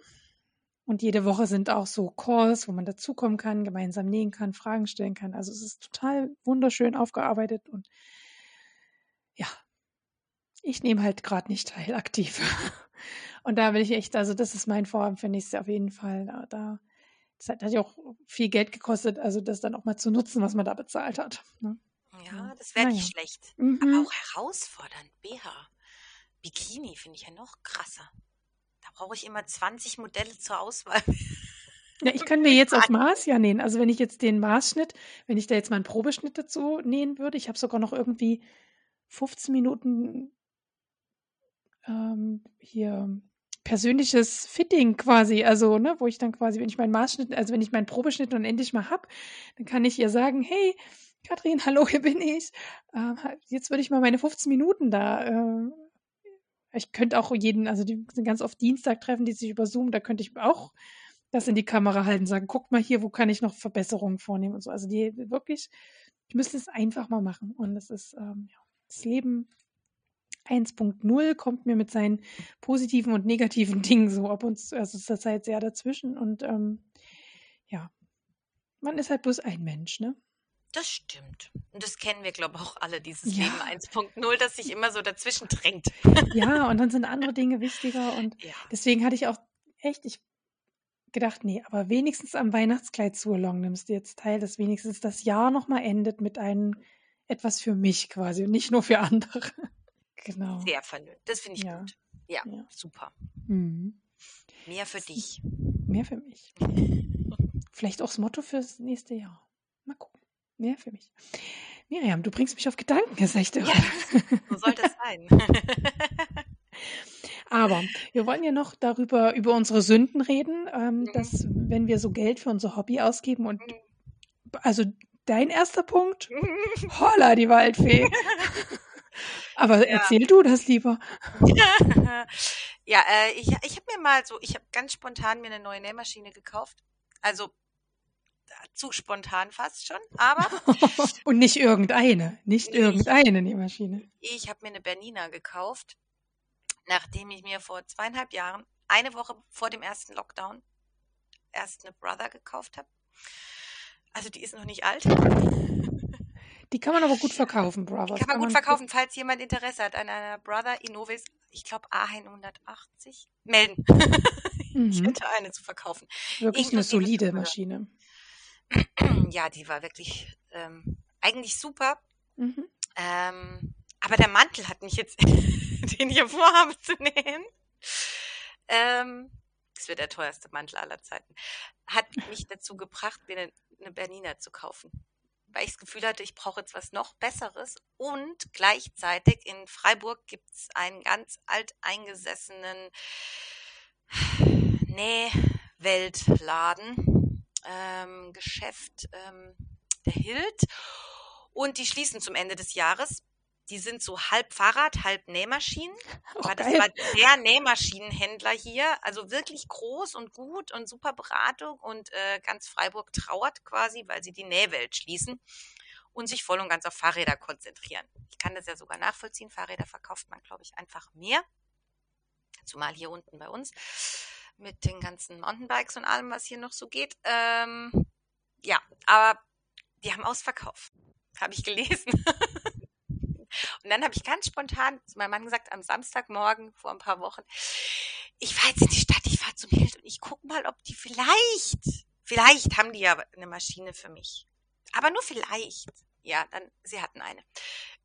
Speaker 1: Und jede Woche sind auch so Calls, wo man dazukommen kann, gemeinsam nähen kann, Fragen stellen kann. Also es ist total wunderschön aufgearbeitet und ich nehme halt gerade nicht teil aktiv. Und da will ich echt, also das ist mein Vorhaben, finde ich auf jeden Fall. Da, da, das hat, ja auch viel Geld gekostet, also das dann auch mal zu nutzen, was man da bezahlt hat. Ne?
Speaker 2: Ja, das wäre nicht
Speaker 1: Naja.
Speaker 2: schlecht.
Speaker 1: Mhm.
Speaker 2: Aber auch herausfordernd. BH. Bikini finde ich ja noch krasser. Da brauche ich immer 20 Modelle zur Auswahl.
Speaker 1: Ja, ich kann mir jetzt auf Maß ja nähen. Also wenn ich jetzt den Maßschnitt, wenn ich da jetzt mal einen Probeschnitt dazu nähen würde, ich habe sogar noch irgendwie 15 Minuten ähm, hier persönliches Fitting quasi, also ne, wo ich dann quasi, wenn ich meinen Maßschnitt, also wenn ich meinen Probeschnitt dann endlich mal hab, dann kann ich ihr sagen, hey, Katrin, hallo, hier bin ich. Ähm, jetzt würde ich mal meine 15 Minuten da. Äh, ich könnte auch jeden, also die sind ganz oft Dienstag treffen, die sich über Zoom, da könnte ich auch das in die Kamera halten, sagen, guckt mal hier, wo kann ich noch Verbesserungen vornehmen und so. Also die wirklich, ich müsste es einfach mal machen. Und das ist, ähm, ja, das Leben 1.0 kommt mir mit seinen positiven und negativen Dingen so ab und also es ist zurzeit sehr dazwischen und ähm, ja, man ist halt bloß ein Mensch, ne?
Speaker 2: Das stimmt. Und das kennen wir, glaube ich, auch alle, dieses
Speaker 1: Ja.
Speaker 2: Leben 1.0, das sich immer so dazwischen drängt.
Speaker 1: Ja, und dann sind andere Dinge wichtiger und
Speaker 2: Ja.
Speaker 1: deswegen hatte ich auch echt, ich gedacht, nee, aber wenigstens am Weihnachtskleid Surlong nimmst du jetzt teil, dass wenigstens das Jahr nochmal endet mit einem etwas für mich quasi und nicht nur für andere. Genau.
Speaker 2: Sehr vernünftig. Das finde ich
Speaker 1: Ja.
Speaker 2: gut. Ja,
Speaker 1: Ja.
Speaker 2: super.
Speaker 1: Mhm.
Speaker 2: Mehr für dich.
Speaker 1: Mehr für mich. Vielleicht auch das Motto fürs nächste Jahr. Mal gucken. Mehr für mich. Miriam, du bringst mich auf Gedanken, ist echt irre.
Speaker 2: Ja, so soll das sein.
Speaker 1: Aber wir wollen ja noch darüber, über unsere Sünden reden, ähm,
Speaker 2: Mhm.
Speaker 1: dass wenn wir so Geld für unser Hobby ausgeben und also dein erster Punkt, holla, die Waldfee. Aber
Speaker 2: Ja.
Speaker 1: erzähl du das lieber.
Speaker 2: ja, äh, ich, ich habe mir mal so, ich habe ganz spontan mir eine neue Nähmaschine gekauft. Also zu spontan fast schon, aber
Speaker 1: Und nicht irgendeine, nicht
Speaker 2: Nee,
Speaker 1: irgendeine Nähmaschine.
Speaker 2: ich habe mir eine Bernina gekauft, nachdem ich mir vor zweieinhalb Jahren, eine Woche vor dem ersten Lockdown, erst eine Brother gekauft habe. Also die ist noch nicht alt.
Speaker 1: Die kann man aber gut verkaufen, Brothers.
Speaker 2: Die kann man gut verkaufen, falls jemand Interesse hat an einer Brother Innovis, ich glaube A180, melden. Ich
Speaker 1: Mhm.
Speaker 2: hätte eine zu verkaufen.
Speaker 1: Wirklich eine solide. Maschine.
Speaker 2: Ja, die war wirklich ähm, eigentlich super.
Speaker 1: Mhm.
Speaker 2: Ähm, aber der Mantel hat mich jetzt, den ich hier vorhabe zu nähen, ähm, das wird der teuerste Mantel aller Zeiten, hat mich dazu gebracht, mir eine, eine Bernina zu kaufen. Weil ich das Gefühl hatte, ich brauche jetzt was noch Besseres. Und gleichzeitig in Freiburg gibt es einen ganz alteingesessenen Nähweltladen, ähm, Geschäft, ähm, der Hild. Und die schließen zum Ende des Jahres. Die sind so halb Fahrrad, halb Nähmaschinen.
Speaker 1: Auch
Speaker 2: Aber das
Speaker 1: geil.
Speaker 2: war der Nähmaschinenhändler hier. Also wirklich groß und gut und super Beratung. Und äh, ganz Freiburg trauert quasi, weil sie die Nähwelt schließen und sich voll und ganz auf Fahrräder konzentrieren. Ich kann das ja sogar nachvollziehen. Fahrräder verkauft man, glaube ich, einfach mehr. Zumal hier unten bei uns mit den ganzen Mountainbikes und allem, was hier noch so geht. Ähm, ja, aber die haben Ausverkauf. Habe ich gelesen. Und dann habe ich ganz spontan zu meinem Mann gesagt, am Samstagmorgen vor ein paar Wochen, ich fahre jetzt in die Stadt, ich fahre zum Hild und ich gucke mal, ob die vielleicht, vielleicht haben die ja eine Maschine für mich. Aber nur vielleicht. Ja, dann, sie hatten eine.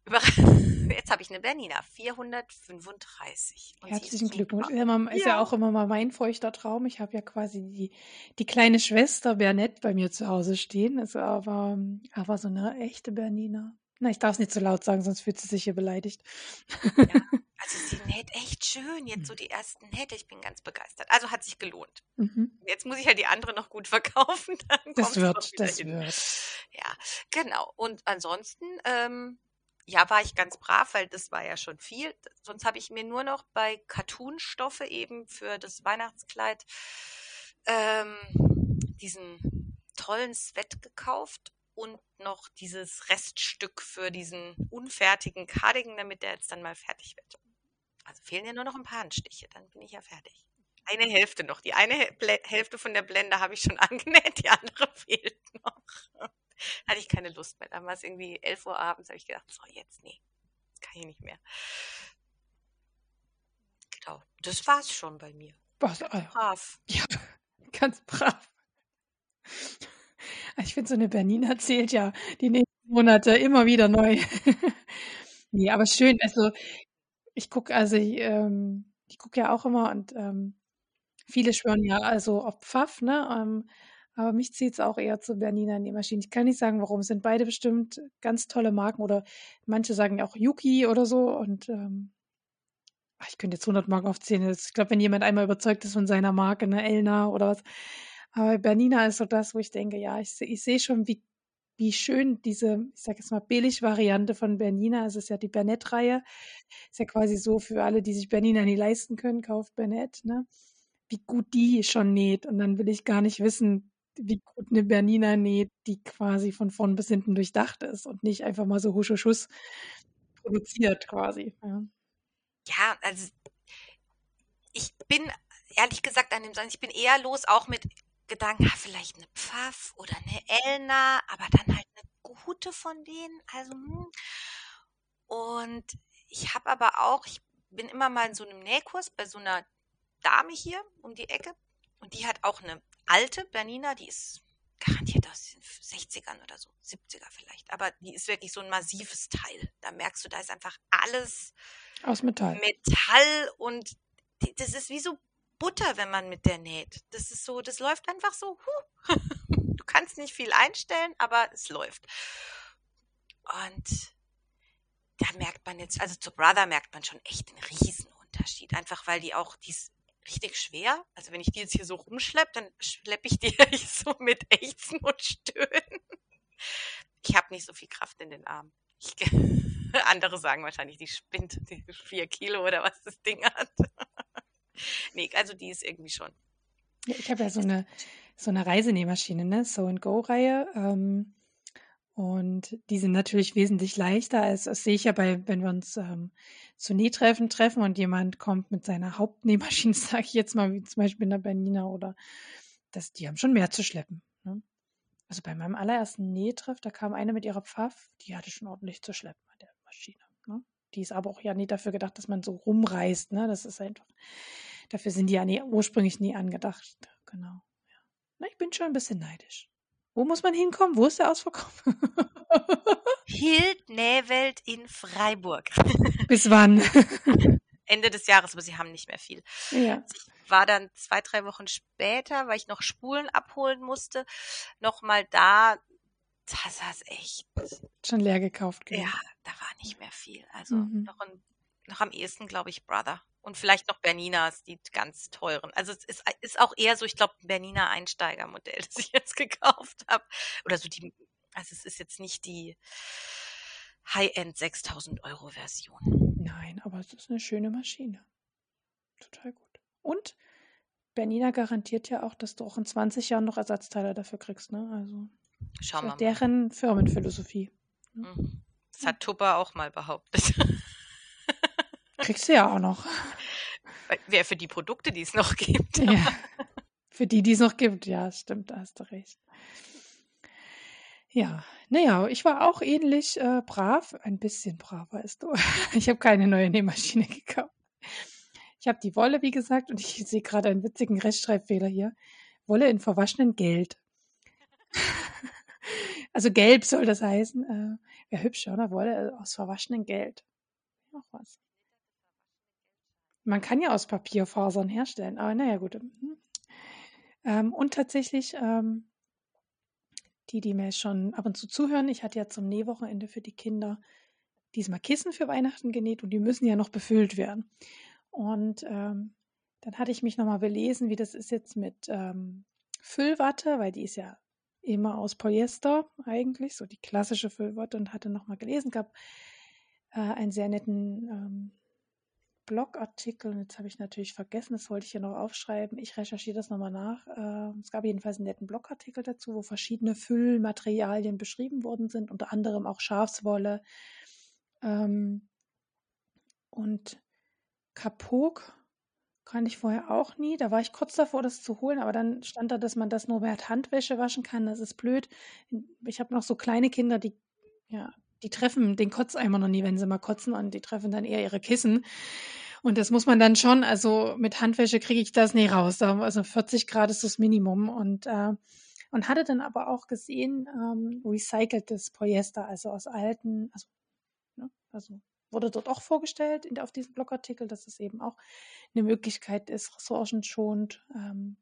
Speaker 2: Über, jetzt habe ich eine Bernina, 435. Und
Speaker 1: Herzlichen Glückwunsch. Ist ist ja
Speaker 2: Ja.
Speaker 1: auch immer mal mein feuchter Traum. Ich habe ja quasi die, die kleine Schwester Bernette bei mir zu Hause stehen. Ist aber, aber so eine echte Bernina. Na, ich darf es nicht so laut sagen, sonst fühlt sie sich hier beleidigt.
Speaker 2: Also sie näht echt schön, jetzt so die ersten Nähte. Ich bin ganz begeistert. Also hat sich gelohnt.
Speaker 1: Mhm.
Speaker 2: Jetzt muss ich ja die andere noch gut verkaufen. Dann
Speaker 1: Das wird, das
Speaker 2: hin.
Speaker 1: wird.
Speaker 2: Ja, genau. Und ansonsten, ähm, ja, war ich ganz brav, weil das war ja schon viel. Sonst habe ich mir nur noch bei Cartoon-Stoffe eben für das Weihnachtskleid ähm, diesen tollen Sweat gekauft und noch dieses Reststück für diesen unfertigen Cardigan, damit der jetzt dann mal fertig wird. Also fehlen ja nur noch ein paar Anstiche, dann bin ich ja fertig. Eine Hälfte noch. Die eine Hälfte von der Blende habe ich schon angenäht, die andere fehlt noch. Hatte ich keine Lust mehr. Dann war es irgendwie 11 Uhr abends, habe ich gedacht, so jetzt, nee, kann ich nicht mehr. Genau. Das war's schon bei mir.
Speaker 1: Was,
Speaker 2: Ganz
Speaker 1: ah ja.
Speaker 2: brav.
Speaker 1: Ja, ganz brav. Ich finde, so eine Bernina zählt ja die nächsten Monate immer wieder neu. Ne, aber schön. Also, ich gucke also, ich, ähm ich gucke ja auch immer und, ähm, viele schwören ja also auf Pfaff, ne? Ähm, aber mich zieht's auch eher zu Bernina Nähmaschinen. Ich kann nicht sagen, warum. Es sind beide bestimmt ganz tolle Marken oder manche sagen ja auch Yuki oder so und, ähm ich könnte jetzt 100 Marken aufzählen. Ich glaube, wenn jemand einmal überzeugt ist von seiner Marke, ne, Elna oder was. Aber Bernina ist so das, wo ich denke, ja, ich sehe ich sehe schon, wie wie schön diese, ich sage jetzt mal, Billig-Variante von Bernina, es ist ja die Bernett-Reihe, ist ja quasi so für alle, die sich Bernina nie leisten können, kauft Bernett, ne? Wie gut die schon näht. Und dann will ich gar nicht wissen, wie gut eine Bernina näht, die quasi von vorn bis hinten durchdacht ist und nicht einfach mal so husch husch husch produziert quasi, ja.
Speaker 2: Ja, also ich bin ehrlich gesagt an dem Sonntag, ich bin eher los auch mit Gedanken, ah, vielleicht eine Pfaff oder eine Elna, aber dann halt eine gute von denen. Also, hm. Und ich habe aber auch, ich bin immer mal in so einem Nähkurs bei so einer Dame hier um die Ecke und die hat auch eine alte Bernina, die ist garantiert aus den 60ern oder so, 70er vielleicht, aber die ist wirklich so ein massives Teil. Da merkst du, da ist einfach alles
Speaker 1: Aus Metall.
Speaker 2: Metall und das ist wie so Butter, wenn man mit der näht. Das ist so, das läuft einfach so. Huh. Du kannst nicht viel einstellen, aber es läuft. Und da merkt man jetzt, also zur Brother merkt man schon echt einen Riesenunterschied. Einfach weil die auch, die ist richtig schwer. Also wenn ich die jetzt hier so rumschleppe, dann schleppe ich die so mit Ächzen und Stöhnen. Ich habe nicht so viel Kraft in den Armen. Andere sagen wahrscheinlich, die spinnt die vier Kilo oder was das Ding hat. nee, also die ist irgendwie schon.
Speaker 1: Ja, ich habe ja so eine, so eine Reisenähmaschine, ne? So-and-Go-Reihe. Ähm, und die sind natürlich wesentlich leichter. als das sehe ich ja bei, wenn wir uns ähm, zu Nähtreffen treffen und jemand kommt mit seiner Hauptnähmaschine, sage ich jetzt mal, wie zum Beispiel in der Bernina oder das, die haben schon mehr zu schleppen. Ne? Also bei meinem allerersten Nähtreff, da kam eine mit ihrer Pfaff, die hatte schon ordentlich zu schleppen an der Maschine. Die ist aber auch ja nie dafür gedacht, dass man so rumreißt. Ne? Das ist einfach, dafür sind die ja nie, ursprünglich nie angedacht. Genau. Ja. Na, ich bin schon ein bisschen neidisch. Wo muss man hinkommen? Wo ist der Ausverkauf?
Speaker 2: Hild Nähwelt in Freiburg.
Speaker 1: Bis wann?
Speaker 2: Ende des Jahres, aber sie haben nicht mehr viel.
Speaker 1: ja.
Speaker 2: Ich war dann zwei, drei Wochen später, weil ich noch Spulen abholen musste, nochmal da. Das ist echt,
Speaker 1: Schon leer gekauft.
Speaker 2: ja,
Speaker 1: gewesen.
Speaker 2: da war nicht mehr viel. Also
Speaker 1: Mhm.
Speaker 2: noch, ein, noch am ehesten, glaube ich, Brother. Und vielleicht noch Berninas, die ganz teuren. Also es ist, ist auch eher so, ich glaube, ein Bernina Einsteigermodell, das ich jetzt gekauft habe. Oder so die, also es ist jetzt nicht die High-End 6000 Euro Version.
Speaker 1: Nein, aber es ist eine schöne Maschine. Total gut. Und Bernina garantiert ja auch, dass du auch in 20 Jahren noch Ersatzteile dafür kriegst. Ne? Also
Speaker 2: Schauen
Speaker 1: ist
Speaker 2: wir mal.
Speaker 1: deren Firmenphilosophie.
Speaker 2: Mhm. Das hat Tupper auch mal behauptet.
Speaker 1: Kriegst du ja auch noch.
Speaker 2: Wer für die Produkte, die es noch gibt.
Speaker 1: Ja. Für die, die es noch gibt. Ja, stimmt, da hast du recht. Ja, naja, ich war auch ähnlich äh, brav, ein bisschen brav, weißt du. Ich habe keine neue Nähmaschine gekauft. Ich habe die Wolle, wie gesagt, und ich sehe gerade einen witzigen Rechtschreibfehler hier. Wolle in verwaschenem Geld. Also gelb soll das heißen. Äh, ja, hübsch, oder? Wolle aus verwaschenem Geld. Noch was. Man kann ja aus Papierfasern herstellen, aber naja, gut. Mhm. Ähm, und tatsächlich, ähm, die, die mir schon ab und zu zuhören, ich hatte ja zum Nähwochenende für die Kinder diesmal Kissen für Weihnachten genäht und die müssen ja noch befüllt werden. Und ähm, dann hatte ich mich nochmal belesen, wie das ist jetzt mit ähm, Füllwatte, weil die ist ja immer aus Polyester eigentlich, so die klassische Füllwatte und hatte nochmal gelesen gehabt, äh, einen sehr netten ähm, Blogartikel, und jetzt habe ich natürlich vergessen, das wollte ich hier noch aufschreiben. Ich recherchiere das nochmal nach. Äh, es gab jedenfalls einen netten Blogartikel dazu, wo verschiedene Füllmaterialien beschrieben worden sind, unter anderem auch Schafswolle ähm, und Kapok kannte ich vorher auch nie. Da war ich kurz davor, das zu holen, aber dann stand da, dass man das nur mit Handwäsche waschen kann. Das ist blöd. Ich habe noch so kleine Kinder, die, ja, die treffen den Kotzeimer noch nie, wenn sie mal kotzen und die treffen dann eher ihre Kissen. Und das muss man dann schon, also mit Handwäsche kriege ich das nie raus. Also 40 Grad ist das Minimum. Und, äh, und hatte dann aber auch gesehen, ähm, recyceltes Polyester, also aus alten, also, ne, also wurde dort auch vorgestellt in, auf diesem Blogartikel, dass es eben auch eine Möglichkeit ist, ressourcenschonend ähm,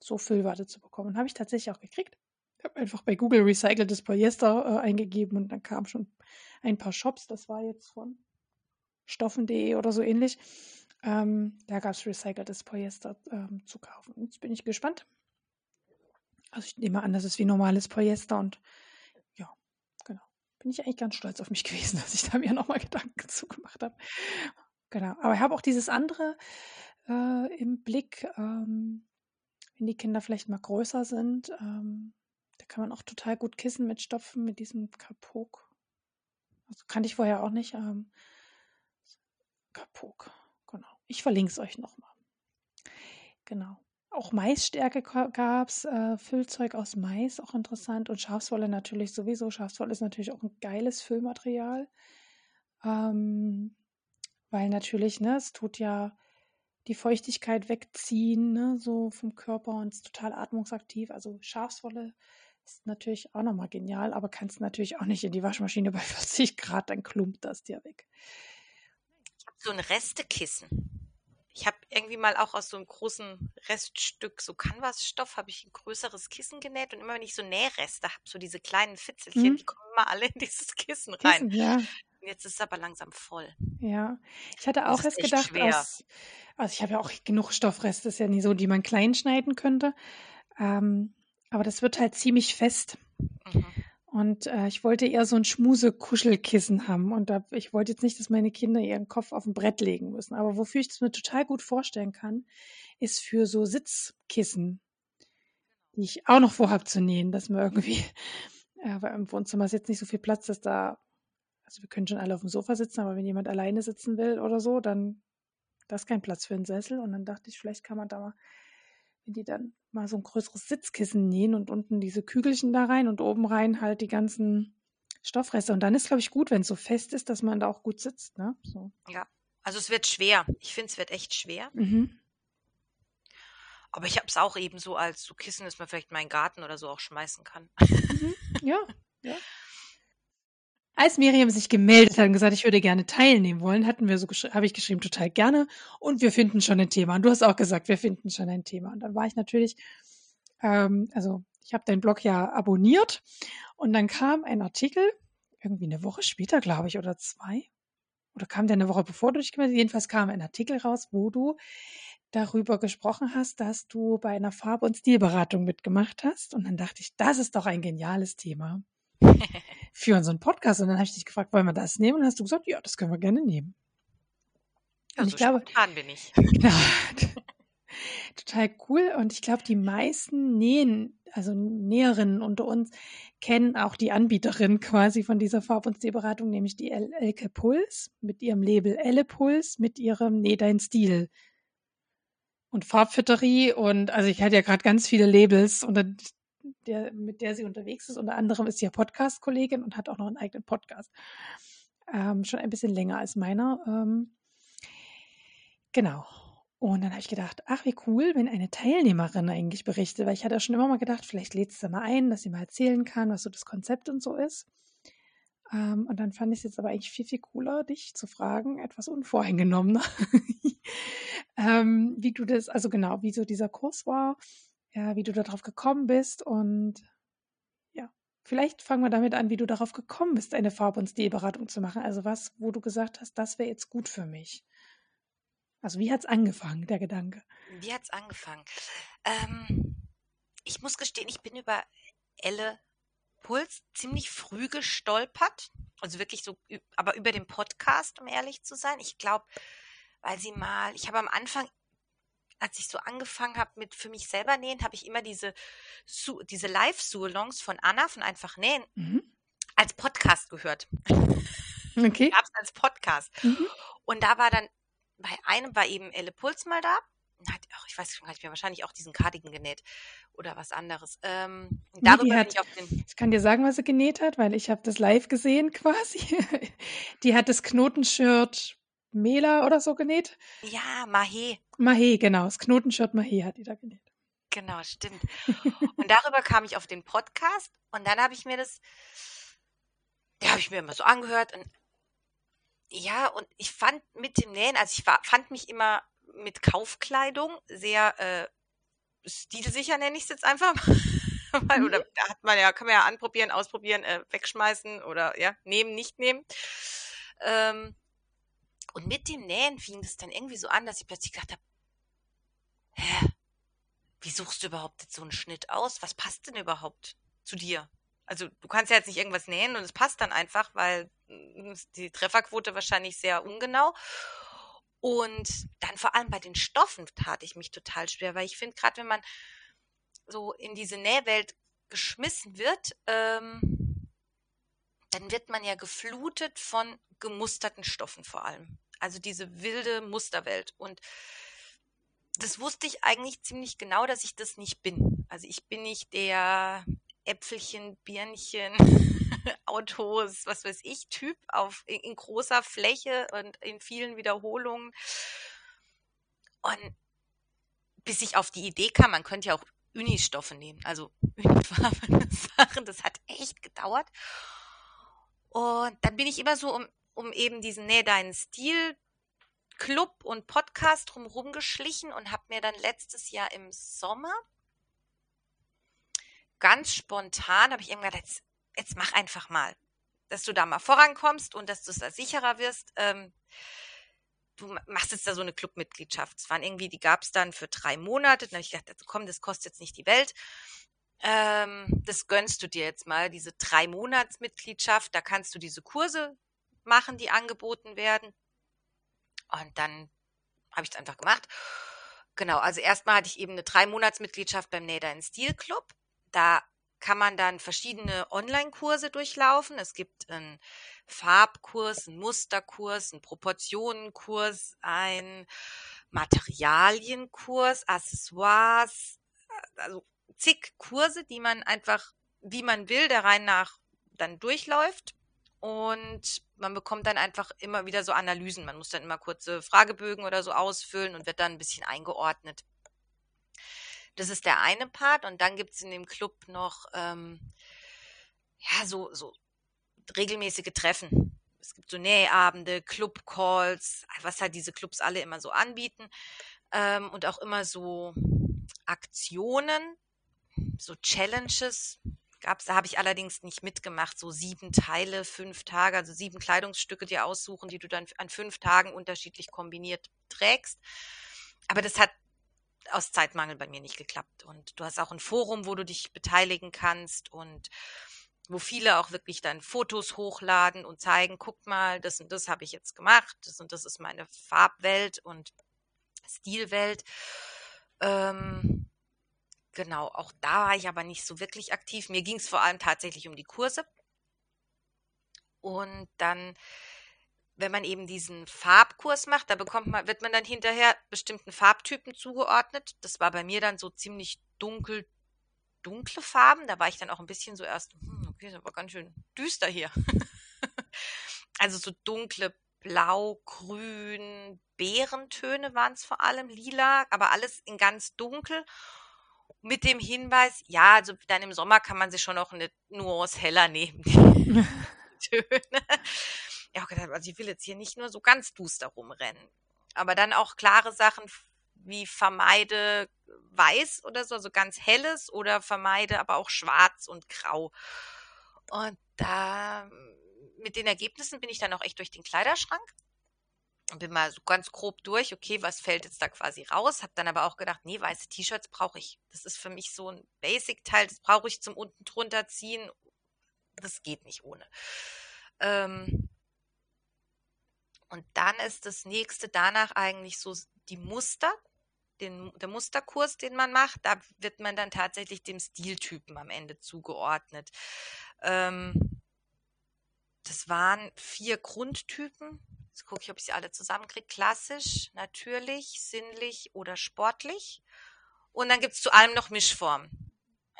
Speaker 1: so Füllwarte zu bekommen. Habe ich tatsächlich auch gekriegt. Ich habe einfach bei Google recyceltes Polyester äh, eingegeben und dann kamen schon ein paar Shops. Das war jetzt von stoffen.de oder so ähnlich. Ähm, da gab es recyceltes Polyester ähm, zu kaufen. Jetzt bin ich gespannt. Also ich nehme an, das ist wie normales Polyester und. Bin ich eigentlich ganz stolz auf mich gewesen, dass ich da mir nochmal Gedanken zugemacht habe. Genau. Aber ich habe auch dieses andere äh, im Blick, ähm, wenn die Kinder vielleicht mal größer sind. Ähm, da kann man auch total gut Kissen mitstopfen mit diesem Kapok. Also kannte ich vorher auch nicht. Ähm, Kapok. Genau. Ich verlinke es euch nochmal. Genau. Auch Maisstärke gab es, äh, Füllzeug aus Mais, auch interessant. Und Schafswolle natürlich sowieso. Schafswolle ist natürlich auch ein geiles Füllmaterial. Ähm, weil natürlich, ne, es tut ja die Feuchtigkeit wegziehen, ne, so vom Körper und ist total atmungsaktiv. Also Schafswolle ist natürlich auch nochmal genial, aber kannst natürlich auch nicht in die Waschmaschine bei 40 Grad, dann klumpt das dir weg
Speaker 2: so ein Restekissen. Ich habe irgendwie mal auch aus so einem großen Reststück, so Canvasstoff, habe ich ein größeres Kissen genäht und immer wenn ich so Nähreste habe, so diese kleinen Fitzelchen, mhm. die kommen immer alle in dieses Kissen rein. Kissen, ja. Jetzt ist es aber langsam voll.
Speaker 1: Ja, ich hatte auch erst gedacht, aus, also ich habe ja auch genug Stoffreste, ist ja nie so, die man klein schneiden könnte. Ähm, aber das wird halt ziemlich fest. Mhm. Und äh, ich wollte eher so ein Schmuse-Kuschelkissen haben. Und da, ich wollte jetzt nicht, dass meine Kinder ihren Kopf auf ein Brett legen müssen. Aber wofür ich das mir total gut vorstellen kann, ist für so Sitzkissen, die ich auch noch vorhabe zu nähen, dass man irgendwie, äh, weil im Wohnzimmer ist jetzt nicht so viel Platz, dass da, also wir können schon alle auf dem Sofa sitzen, aber wenn jemand alleine sitzen will oder so, dann da ist kein Platz für einen Sessel. Und dann dachte ich, vielleicht kann man da mal wenn die dann mal so ein größeres Sitzkissen nähen und unten diese Kügelchen da rein und oben rein halt die ganzen Stoffreste. Und dann ist, glaube ich, gut, wenn es so fest ist, dass man da auch gut sitzt. Ne? So.
Speaker 2: Ja, also es wird schwer. Ich finde, es wird echt schwer. Mhm. Aber ich habe es auch eben so als so Kissen, dass man vielleicht meinen Garten oder so auch schmeißen kann.
Speaker 1: Mhm. Ja, ja. Als Miriam sich gemeldet hat und gesagt, ich würde gerne teilnehmen wollen, hatten wir so habe ich geschrieben, total gerne. Und wir finden schon ein Thema. Und du hast auch gesagt, wir finden schon ein Thema. Und dann war ich natürlich, ähm, also ich habe deinen Blog ja abonniert und dann kam ein Artikel, irgendwie eine Woche später, glaube ich, oder zwei. Oder kam der eine Woche bevor du dich gemeldet hast? Jedenfalls kam ein Artikel raus, wo du darüber gesprochen hast, dass du bei einer Farb- und Stilberatung mitgemacht hast. Und dann dachte ich, das ist doch ein geniales Thema. für unseren Podcast. Und dann habe ich dich gefragt, wollen wir das nehmen? Und hast du gesagt, ja, das können wir gerne nehmen.
Speaker 2: Und so ich glaube, bin ich.
Speaker 1: Genau. Total cool. Und ich glaube, die meisten Nähen, also Näherinnen unter uns, kennen auch die Anbieterin quasi von dieser Farb- und Stilberatung, nämlich die Elke Puls mit ihrem Label Elle Puls, mit ihrem Näh dein Stil und Farbfitterie und also ich hatte ja gerade ganz viele Labels und der, mit der sie unterwegs ist. Unter anderem ist sie ja Podcast-Kollegin und hat auch noch einen eigenen Podcast. Ähm, schon ein bisschen länger als meiner. Ähm, genau. Und dann habe ich gedacht, ach, wie cool, wenn eine Teilnehmerin eigentlich berichtet, weil ich hatte schon immer mal gedacht, vielleicht lädt sie mal ein, dass sie mal erzählen kann, was so das Konzept und so ist. Ähm, und dann fand ich es jetzt aber eigentlich viel, viel cooler, dich zu fragen, etwas unvoreingenommener, ähm, wie du das, also genau, wie so dieser Kurs war, ja, wie du darauf gekommen bist und ja, vielleicht fangen wir damit an, wie du darauf gekommen bist, eine Farb- und Stilberatung zu machen. Also was, wo du gesagt hast, das wäre jetzt gut für mich. Also wie hat es angefangen, der Gedanke?
Speaker 2: Wie hat es angefangen? Ähm, ich muss gestehen, ich bin über Elle Puls ziemlich früh gestolpert. Also wirklich so, aber über den Podcast, um ehrlich zu sein. Ich glaube, weil sie mal, ich habe am Anfang als ich so angefangen habe mit für mich selber nähen, habe ich immer diese, diese Live-Surlongs von Anna von Einfach Nähen mhm. als Podcast gehört.
Speaker 1: Okay.
Speaker 2: Gab es als Podcast. Mhm. Und da war dann, bei einem war eben Elle Puls mal da. Hat, ach, ich weiß schon gar nicht mehr, wahrscheinlich auch diesen Cardigan genäht oder was anderes. Ähm,
Speaker 1: darüber nee, hat, ich, auf den ich kann dir sagen, was sie genäht hat, weil ich habe das live gesehen quasi. die hat das Knotenshirt Mela oder so genäht.
Speaker 2: Ja, Mahé.
Speaker 1: Mahé, genau. Das Knotenshirt Mahé hat die da genäht.
Speaker 2: Genau, stimmt. Und darüber kam ich auf den Podcast und dann habe ich mir das, ja, habe ich mir immer so angehört und ja, und ich fand mit dem Nähen, also ich war, fand mich immer mit Kaufkleidung sehr äh, stilsicher, nenne ich es jetzt einfach mal. Mhm. Oder da hat man ja, kann man ja anprobieren, ausprobieren, äh, wegschmeißen oder ja, nehmen, nicht nehmen. Ähm, und mit dem Nähen fing es dann irgendwie so an, dass ich plötzlich gedacht habe, hä, wie suchst du überhaupt jetzt so einen Schnitt aus? Was passt denn überhaupt zu dir? Also du kannst ja jetzt nicht irgendwas nähen und es passt dann einfach, weil hm, die Trefferquote wahrscheinlich sehr ungenau. Und dann vor allem bei den Stoffen tat ich mich total schwer, weil ich finde, gerade wenn man so in diese Nähwelt geschmissen wird, ähm, dann wird man ja geflutet von gemusterten Stoffen vor allem. Also diese wilde Musterwelt. Und das wusste ich eigentlich ziemlich genau, dass ich das nicht bin. Also ich bin nicht der Äpfelchen, Birnchen, Autos, was weiß ich, Typ auf in, in großer Fläche und in vielen Wiederholungen. Und bis ich auf die Idee kam, man könnte ja auch Unistoffe nehmen, also unifarbene Sachen. Das hat echt gedauert. Und dann bin ich immer so um, um eben diesen Nähe deinen Stil Club und Podcast drumherum geschlichen und habe mir dann letztes Jahr im Sommer ganz spontan, habe ich eben gedacht, jetzt, jetzt mach einfach mal, dass du da mal vorankommst und dass du da sicherer wirst. Ähm, du machst jetzt da so eine Clubmitgliedschaft. Es waren irgendwie, die gab es dann für drei Monate. Dann habe ich gedacht, also komm, das kostet jetzt nicht die Welt. Ähm, das gönnst du dir jetzt mal, diese drei Monatsmitgliedschaft. Da kannst du diese Kurse machen, die angeboten werden. Und dann habe ich es einfach gemacht. Genau, also erstmal hatte ich eben eine drei Monatsmitgliedschaft beim Nader in Steel Club. Da kann man dann verschiedene Online-Kurse durchlaufen. Es gibt einen Farbkurs, einen Musterkurs, einen Proportionenkurs, einen Materialienkurs, Accessoires, also zig Kurse, die man einfach, wie man will, der Reihe nach dann durchläuft. Und man bekommt dann einfach immer wieder so Analysen. Man muss dann immer kurze Fragebögen oder so ausfüllen und wird dann ein bisschen eingeordnet. Das ist der eine Part. Und dann gibt es in dem Club noch ähm, ja, so, so regelmäßige Treffen. Es gibt so Nähabende, Club-Calls, was halt diese Clubs alle immer so anbieten. Ähm, und auch immer so Aktionen, so Challenges, gab's. Da habe ich allerdings nicht mitgemacht. So sieben Teile, fünf Tage, also sieben Kleidungsstücke dir aussuchen, die du dann an fünf Tagen unterschiedlich kombiniert trägst. Aber das hat aus Zeitmangel bei mir nicht geklappt. Und du hast auch ein Forum, wo du dich beteiligen kannst und wo viele auch wirklich dann Fotos hochladen und zeigen, guck mal, das und das habe ich jetzt gemacht, das und das ist meine Farbwelt und Stilwelt. Ähm, genau, auch da war ich aber nicht so wirklich aktiv. Mir ging es vor allem tatsächlich um die Kurse. Und dann wenn man eben diesen Farbkurs macht, da bekommt man, wird man dann hinterher bestimmten Farbtypen zugeordnet. Das war bei mir dann so ziemlich dunkel, dunkle Farben. Da war ich dann auch ein bisschen so erst, hm, okay, ist aber ganz schön düster hier. also so dunkle Blau, Grün, Beerentöne waren es vor allem, lila, aber alles in ganz dunkel. Mit dem Hinweis, ja, also dann im Sommer kann man sich schon noch eine Nuance heller nehmen. Töne ja auch gedacht, also ich will jetzt hier nicht nur so ganz duster rumrennen. Aber dann auch klare Sachen wie vermeide weiß oder so, also ganz helles oder vermeide aber auch schwarz und grau. Und da mit den Ergebnissen bin ich dann auch echt durch den Kleiderschrank und bin mal so ganz grob durch, okay, was fällt jetzt da quasi raus? Hab dann aber auch gedacht, nee, weiße T-Shirts brauche ich. Das ist für mich so ein Basic-Teil, das brauche ich zum unten drunter ziehen. Das geht nicht ohne. Ähm, und dann ist das nächste danach eigentlich so die Muster, den, der Musterkurs, den man macht. Da wird man dann tatsächlich dem Stiltypen am Ende zugeordnet. Ähm, das waren vier Grundtypen. Jetzt gucke ich, ob ich sie alle zusammenkriege. Klassisch, natürlich, sinnlich oder sportlich. Und dann gibt es zu allem noch Mischformen.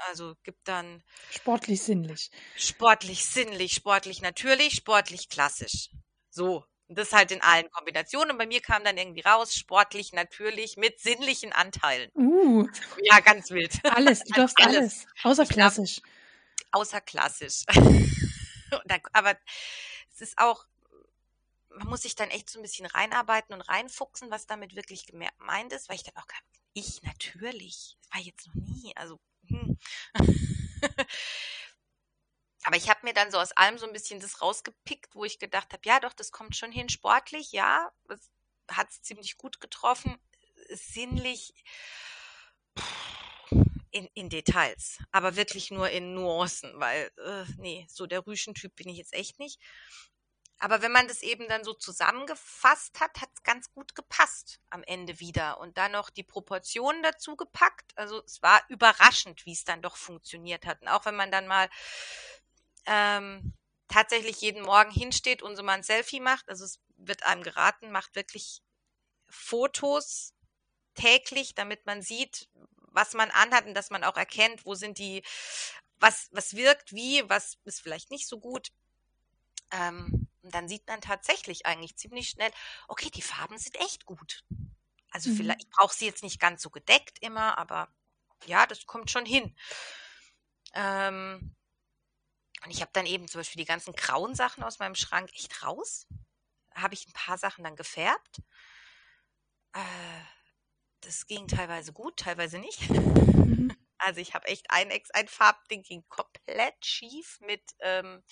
Speaker 2: Also gibt dann
Speaker 1: sportlich sinnlich.
Speaker 2: Sportlich sinnlich, sportlich natürlich, sportlich klassisch. So, Das halt in allen Kombinationen. Und bei mir kam dann irgendwie raus, sportlich, natürlich, mit sinnlichen Anteilen.
Speaker 1: Uh.
Speaker 2: Ja, ganz wild.
Speaker 1: Alles, du darfst alles. alles. Außer klassisch.
Speaker 2: Glaub, außer klassisch. aber es ist auch, man muss sich dann echt so ein bisschen reinarbeiten und reinfuchsen, was damit wirklich gemeint ist, weil ich dann auch gar, ich natürlich, das war jetzt noch nie, also hm. Aber ich habe mir dann so aus allem so ein bisschen das rausgepickt, wo ich gedacht habe, ja doch, das kommt schon hin. Sportlich, ja, das hat es ziemlich gut getroffen. Sinnlich in, in Details, aber wirklich nur in Nuancen, weil, äh, nee, so der Rüschentyp bin ich jetzt echt nicht. Aber wenn man das eben dann so zusammengefasst hat, hat es ganz gut gepasst am Ende wieder. Und dann noch die Proportionen dazu gepackt. Also es war überraschend, wie es dann doch funktioniert hat. Und auch wenn man dann mal ähm, tatsächlich jeden Morgen hinsteht und so mal ein Selfie macht, also es wird einem geraten, macht wirklich Fotos täglich, damit man sieht, was man anhat und dass man auch erkennt, wo sind die, was, was wirkt wie, was ist vielleicht nicht so gut. Ähm, und dann sieht man tatsächlich eigentlich ziemlich schnell, okay, die Farben sind echt gut. Also mhm. vielleicht, ich brauche sie jetzt nicht ganz so gedeckt immer, aber ja, das kommt schon hin. Ähm, und ich habe dann eben zum Beispiel die ganzen grauen Sachen aus meinem Schrank echt raus. Habe ich ein paar Sachen dann gefärbt. Äh, das ging teilweise gut, teilweise nicht. Mhm. Also ich habe echt ein, ein Farbding ging komplett schief mit ähm,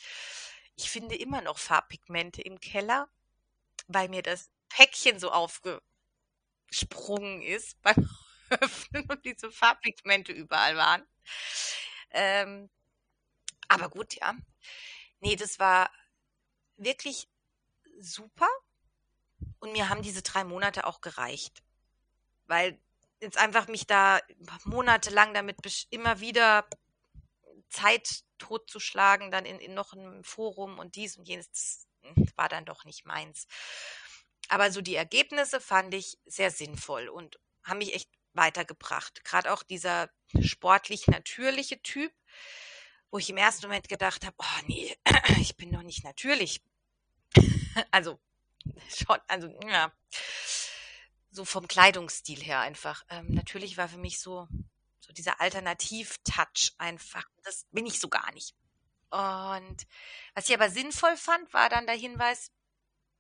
Speaker 2: ich finde immer noch Farbpigmente im Keller, weil mir das Päckchen so aufgesprungen ist beim Öffnen und diese Farbpigmente überall waren. Ähm, aber gut, ja. Nee, das war wirklich super. Und mir haben diese drei Monate auch gereicht. Weil jetzt einfach mich da monatelang damit immer wieder Zeit totzuschlagen, dann in, in noch einem Forum und dies und jenes, das hm, war dann doch nicht meins. Aber so die Ergebnisse fand ich sehr sinnvoll und haben mich echt weitergebracht. Gerade auch dieser sportlich natürliche Typ, wo ich im ersten Moment gedacht habe, oh nee, ich bin doch nicht natürlich. also schon, also ja, so vom Kleidungsstil her einfach. Ähm, natürlich war für mich so so dieser Alternativ-Touch einfach. Das bin ich so gar nicht. Und was ich aber sinnvoll fand, war dann der Hinweis,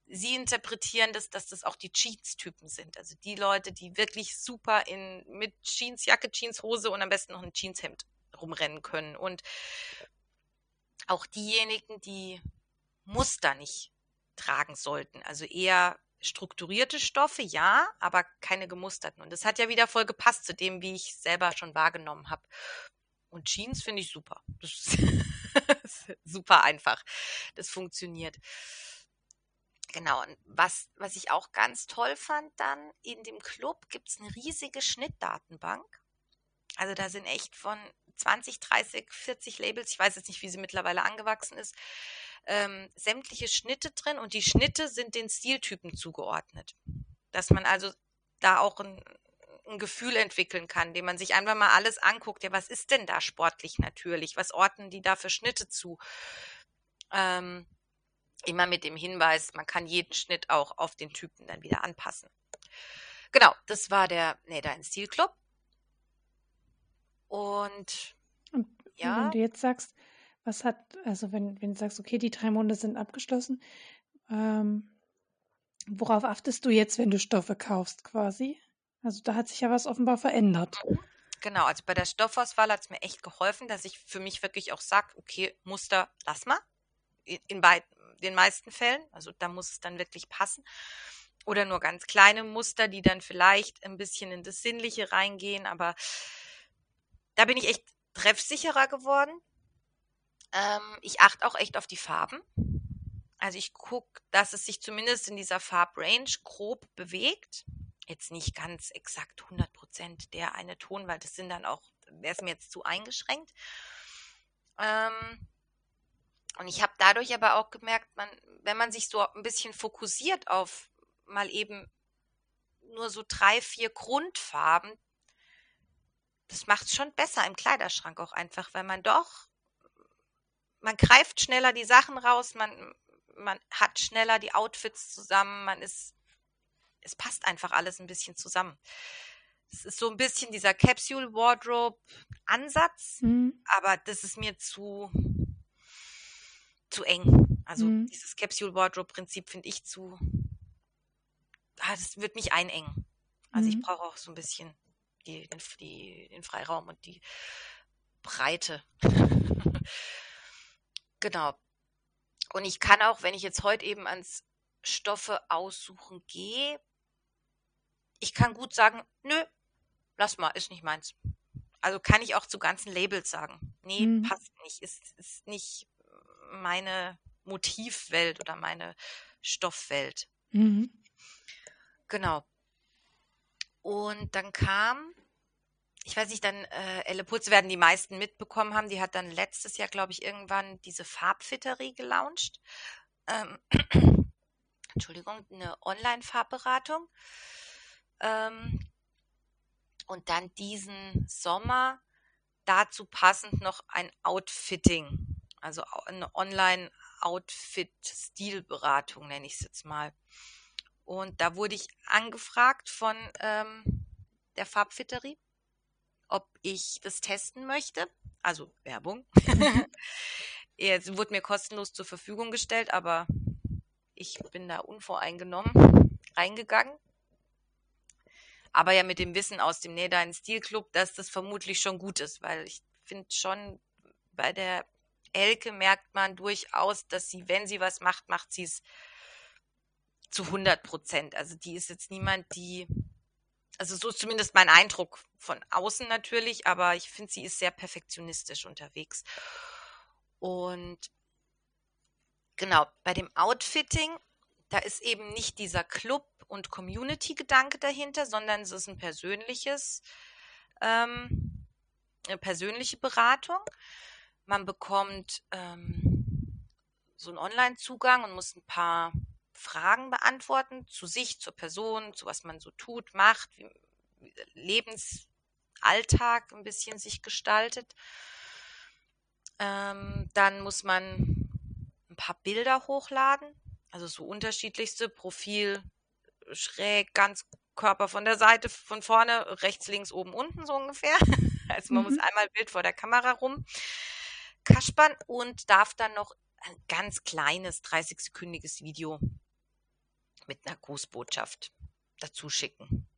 Speaker 2: sie interpretieren das, dass das auch die Jeans-Typen sind. Also die Leute, die wirklich super in, mit Jeansjacke, Jeanshose und am besten noch ein Jeanshemd rumrennen können. Und auch diejenigen, die Muster nicht tragen sollten. Also eher strukturierte Stoffe, ja, aber keine gemusterten. Und das hat ja wieder voll gepasst zu dem, wie ich selber schon wahrgenommen habe. Und Jeans finde ich super. Super einfach. Das funktioniert. Genau. Und was, was ich auch ganz toll fand dann, in dem Club gibt es eine riesige Schnittdatenbank. Also da sind echt von 20, 30, 40 Labels, ich weiß jetzt nicht, wie sie mittlerweile angewachsen ist, ähm, sämtliche Schnitte drin und die Schnitte sind den Stiltypen zugeordnet. Dass man also da auch ein, ein Gefühl entwickeln kann, dem man sich einfach mal alles anguckt. Ja, was ist denn da sportlich natürlich? Was ordnen die da für Schnitte zu? Ähm, immer mit dem Hinweis, man kann jeden Schnitt auch auf den Typen dann wieder anpassen. Genau, das war der Neda in Stilclub. Und,
Speaker 1: und ja. Wenn du jetzt sagst, was hat, also wenn, wenn du sagst, okay, die drei Monate sind abgeschlossen, ähm, worauf achtest du jetzt, wenn du Stoffe kaufst quasi? Also da hat sich ja was offenbar verändert.
Speaker 2: Mhm. Genau, also bei der Stoffauswahl hat es mir echt geholfen, dass ich für mich wirklich auch sage, okay, Muster, lass mal. In, in bei, den meisten Fällen, also da muss es dann wirklich passen. Oder nur ganz kleine Muster, die dann vielleicht ein bisschen in das Sinnliche reingehen, aber da bin ich echt treffsicherer geworden. Ähm, ich achte auch echt auf die Farben. Also ich gucke, dass es sich zumindest in dieser Farbrange grob bewegt. Jetzt nicht ganz exakt 100 Prozent der eine Ton, weil das sind dann auch, wäre es mir jetzt zu eingeschränkt. Ähm, und ich habe dadurch aber auch gemerkt, man, wenn man sich so ein bisschen fokussiert auf mal eben nur so drei, vier Grundfarben, das macht es schon besser im Kleiderschrank auch einfach, weil man doch man greift schneller die Sachen raus, man, man hat schneller die Outfits zusammen, man ist, es passt einfach alles ein bisschen zusammen. Es ist so ein bisschen dieser Capsule Wardrobe Ansatz, mhm. aber das ist mir zu, zu eng. Also mhm. dieses Capsule Wardrobe Prinzip finde ich zu, ah, das wird mich einengen. Also mhm. ich brauche auch so ein bisschen die, die, den Freiraum und die Breite. genau. Und ich kann auch, wenn ich jetzt heute eben ans Stoffe aussuchen gehe, ich kann gut sagen, nö, lass mal, ist nicht meins. Also kann ich auch zu ganzen Labels sagen, nee, mhm. passt nicht, ist, ist nicht meine Motivwelt oder meine Stoffwelt. Mhm. Genau. Und dann kam, ich weiß nicht, dann äh, Elle Putz werden die meisten mitbekommen haben, die hat dann letztes Jahr, glaube ich, irgendwann diese Farbfitterie gelauncht. Ähm, Entschuldigung, eine Online-Farbberatung. Ähm, und dann diesen Sommer dazu passend noch ein Outfitting, also eine Online-Outfit-Stilberatung, nenne ich es jetzt mal. Und da wurde ich angefragt von ähm, der Farbfitterie, ob ich das testen möchte. Also Werbung. Jetzt wurde mir kostenlos zur Verfügung gestellt, aber ich bin da unvoreingenommen reingegangen. Aber ja mit dem Wissen aus dem Nähdein Stilclub, dass das vermutlich schon gut ist, weil ich finde schon, bei der Elke merkt man durchaus, dass sie, wenn sie was macht, macht sie es zu 100 Prozent. Also die ist jetzt niemand, die, also so ist zumindest mein Eindruck von außen natürlich, aber ich finde, sie ist sehr perfektionistisch unterwegs. Und genau, bei dem Outfitting, da ist eben nicht dieser Club und Community-Gedanke dahinter, sondern es ist ein persönliches, ähm, eine persönliche Beratung. Man bekommt ähm, so einen Online-Zugang und muss ein paar Fragen beantworten zu sich, zur Person, zu was man so tut, macht, wie Lebensalltag ein bisschen sich gestaltet. Ähm, dann muss man ein paar Bilder hochladen, also so unterschiedlichste Profil, schräg, ganz Körper von der Seite, von vorne, rechts, links, oben, unten so ungefähr. Also man mhm. muss einmal Bild vor der Kamera rum kaspern und darf dann noch ein ganz kleines 30-sekündiges Video mit einer Grußbotschaft dazu schicken.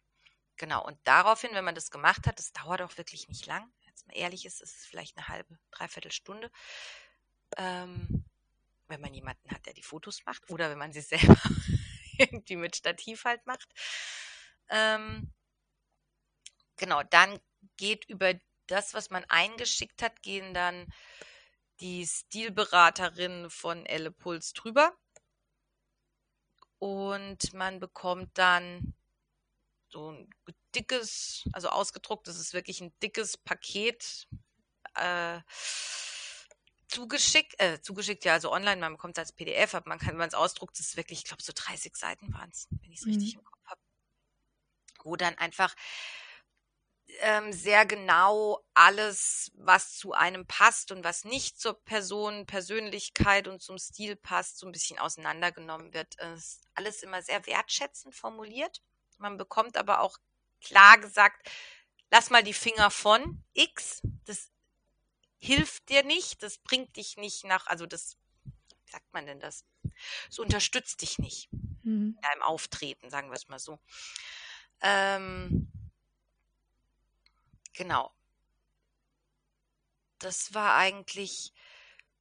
Speaker 2: Genau, und daraufhin, wenn man das gemacht hat, das dauert auch wirklich nicht lang, jetzt mal ehrlich ist, ist es vielleicht eine halbe, dreiviertel Stunde, ähm, wenn man jemanden hat, der die Fotos macht oder wenn man sie selber irgendwie mit Stativ halt macht. Ähm, genau, dann geht über das, was man eingeschickt hat, gehen dann die Stilberaterinnen von Elle Puls drüber und man bekommt dann so ein dickes, also ausgedruckt, das ist wirklich ein dickes Paket äh, zugeschickt, äh, zugeschickt, ja, also online, man bekommt es als PDF, aber man kann, wenn man es ausdruckt, das ist wirklich, ich glaube, so 30 Seiten waren es, wenn ich es mhm. richtig im Kopf habe. Wo dann einfach ähm, sehr genau alles, was zu einem passt und was nicht zur Person, Persönlichkeit und zum Stil passt, so ein bisschen auseinandergenommen wird. Es ist alles immer sehr wertschätzend formuliert. Man bekommt aber auch klar gesagt, lass mal die Finger von X. Das hilft dir nicht, das bringt dich nicht nach, also das, wie sagt man denn das? Es unterstützt dich nicht mhm. in deinem Auftreten, sagen wir es mal so. Ähm, Genau. Das war eigentlich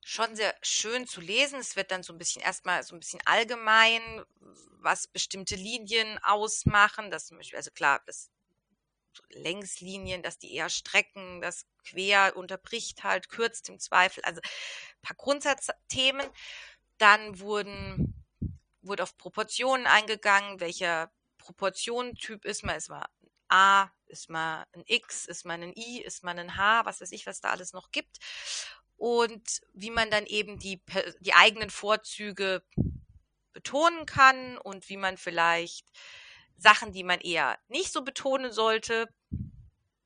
Speaker 2: schon sehr schön zu lesen. Es wird dann so ein bisschen erstmal so ein bisschen allgemein, was bestimmte Linien ausmachen. Das zum Beispiel, also klar, das Längslinien, dass die eher strecken, das quer unterbricht halt, kürzt im Zweifel. Also ein paar Grundsatzthemen. Dann wurden, wurde auf Proportionen eingegangen, welcher Proportionentyp ist man. Es war A, ist mal ein X, ist mal ein I, ist mal ein H, was weiß ich, was da alles noch gibt. Und wie man dann eben die, die eigenen Vorzüge betonen kann und wie man vielleicht Sachen, die man eher nicht so betonen sollte,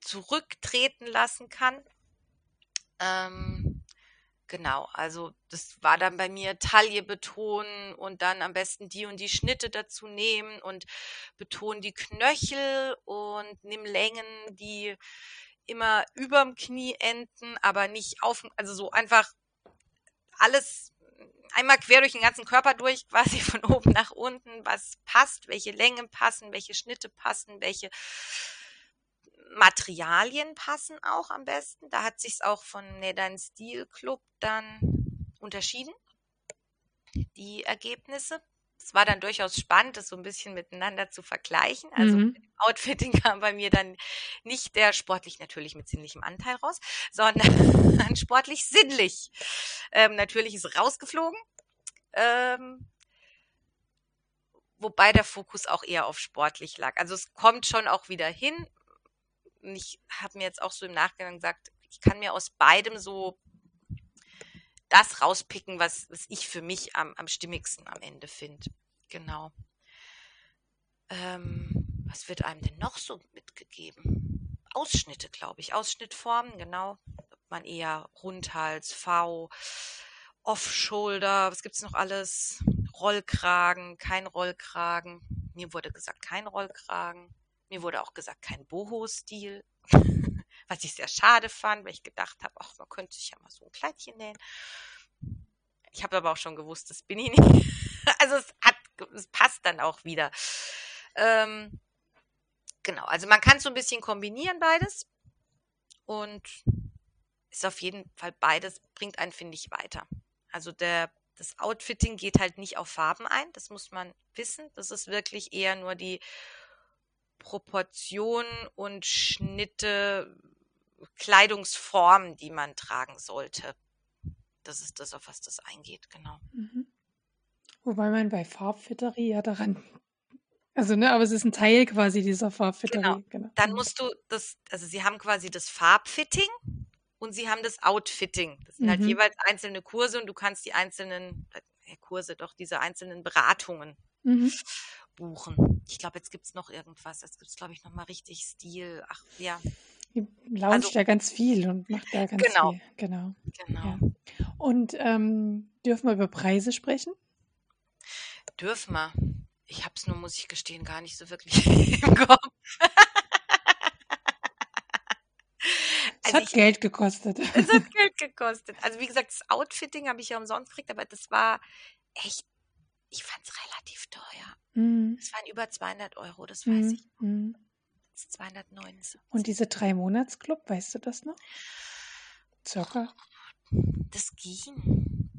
Speaker 2: zurücktreten lassen kann. Ähm, Genau, also das war dann bei mir Taille betonen und dann am besten die und die Schnitte dazu nehmen und betonen die Knöchel und nimm Längen, die immer überm Knie enden, aber nicht auf, also so einfach alles einmal quer durch den ganzen Körper durch, quasi von oben nach unten, was passt, welche Längen passen, welche Schnitte passen, welche Materialien passen auch am besten. Da hat sich's auch von Dein Stil Club dann unterschieden, die Ergebnisse. Es war dann durchaus spannend, das so ein bisschen miteinander zu vergleichen. Also mhm. mit dem Outfitting kam bei mir dann nicht der sportlich natürlich mit sinnlichem Anteil raus, sondern sportlich sinnlich. Ähm, natürlich ist rausgeflogen. Ähm, wobei der Fokus auch eher auf sportlich lag. Also es kommt schon auch wieder hin, und ich habe mir jetzt auch so im Nachgang gesagt, ich kann mir aus beidem so das rauspicken, was, was ich für mich am, am stimmigsten am Ende finde. Genau. Ähm, was wird einem denn noch so mitgegeben? Ausschnitte, glaube ich. Ausschnittformen, genau. Ob man eher Rundhals, V, Off-Shoulder, was gibt es noch alles? Rollkragen, kein Rollkragen. Mir wurde gesagt, kein Rollkragen. Mir wurde auch gesagt, kein Boho-Stil, was ich sehr schade fand, weil ich gedacht habe, ach, man könnte sich ja mal so ein Kleidchen nähen. Ich habe aber auch schon gewusst, das bin ich nicht. Also es hat, es passt dann auch wieder. Ähm, genau, also man kann so ein bisschen kombinieren beides und ist auf jeden Fall beides, bringt einen, finde ich, weiter. Also der, das Outfitting geht halt nicht auf Farben ein, das muss man wissen. Das ist wirklich eher nur die Proportionen und Schnitte, Kleidungsformen, die man tragen sollte. Das ist das, auf was das eingeht, genau. Mhm.
Speaker 1: Wobei man bei Farbfitterie ja daran, also ne, aber es ist ein Teil quasi dieser Farbfitterie.
Speaker 2: Genau. genau. Dann musst du das, also sie haben quasi das Farbfitting und sie haben das Outfitting. Das sind halt mhm. halt jeweils einzelne Kurse und du kannst die einzelnen, äh, Kurse, doch diese einzelnen Beratungen mhm buchen. Ich glaube, jetzt gibt es noch irgendwas. Jetzt gibt es, glaube ich, nochmal richtig Stil. Ach, ja.
Speaker 1: Die launcht also, ja ganz viel und macht da ganz genau. viel. Genau. Genau. Ja. Und ähm, dürfen wir über Preise sprechen?
Speaker 2: Dürfen wir. Ich habe es nur, muss ich gestehen, gar nicht so wirklich im Kopf.
Speaker 1: Es also hat ich, Geld gekostet.
Speaker 2: Es hat Geld gekostet. Also wie gesagt, das Outfitting habe ich ja umsonst gekriegt, aber das war echt, ich fand es relativ teuer. Mhm. Das waren über 200 Euro, das weiß mhm. ich. Mhm. Das ist 290.
Speaker 1: Und diese drei Monatsclub, weißt du das noch? Circa?
Speaker 2: Das ging.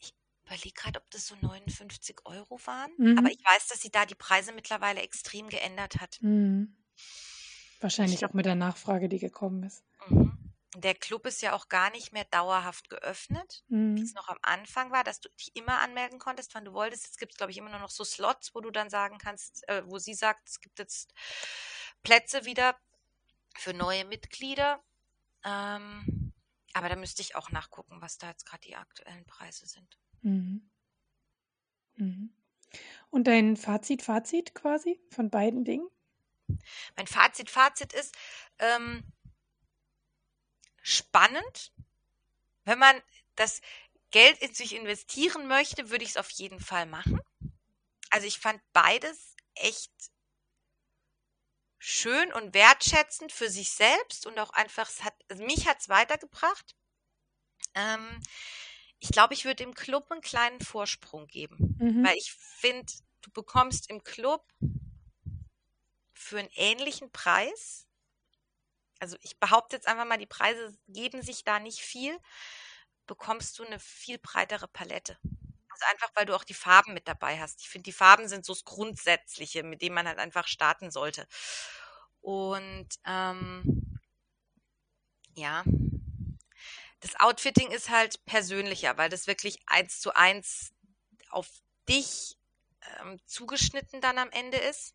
Speaker 2: Ich überlege gerade, ob das so 59 Euro waren. Mhm. Aber ich weiß, dass sie da die Preise mittlerweile extrem geändert hat.
Speaker 1: Mhm. Wahrscheinlich auch mit der Nachfrage, die gekommen ist. Mhm
Speaker 2: der Club ist ja auch gar nicht mehr dauerhaft geöffnet, mhm. wie es noch am Anfang war, dass du dich immer anmelden konntest, wann du wolltest. Jetzt gibt es, glaube ich, immer nur noch so Slots, wo du dann sagen kannst, äh, wo sie sagt, es gibt jetzt Plätze wieder für neue Mitglieder. Ähm, aber da müsste ich auch nachgucken, was da jetzt gerade die aktuellen Preise sind. Mhm.
Speaker 1: Mhm. Und dein Fazit, Fazit quasi von beiden Dingen?
Speaker 2: Mein Fazit, Fazit ist, ähm, spannend. Wenn man das Geld in sich investieren möchte, würde ich es auf jeden Fall machen. Also ich fand beides echt schön und wertschätzend für sich selbst und auch einfach, es hat, also mich hat es weitergebracht. Ähm, ich glaube, ich würde im Club einen kleinen Vorsprung geben, mhm. weil ich finde, du bekommst im Club für einen ähnlichen Preis also ich behaupte jetzt einfach mal, die Preise geben sich da nicht viel, bekommst du eine viel breitere Palette. Also einfach, weil du auch die Farben mit dabei hast. Ich finde, die Farben sind so das Grundsätzliche, mit dem man halt einfach starten sollte. Und ähm, ja, das Outfitting ist halt persönlicher, weil das wirklich eins zu eins auf dich ähm, zugeschnitten dann am Ende ist.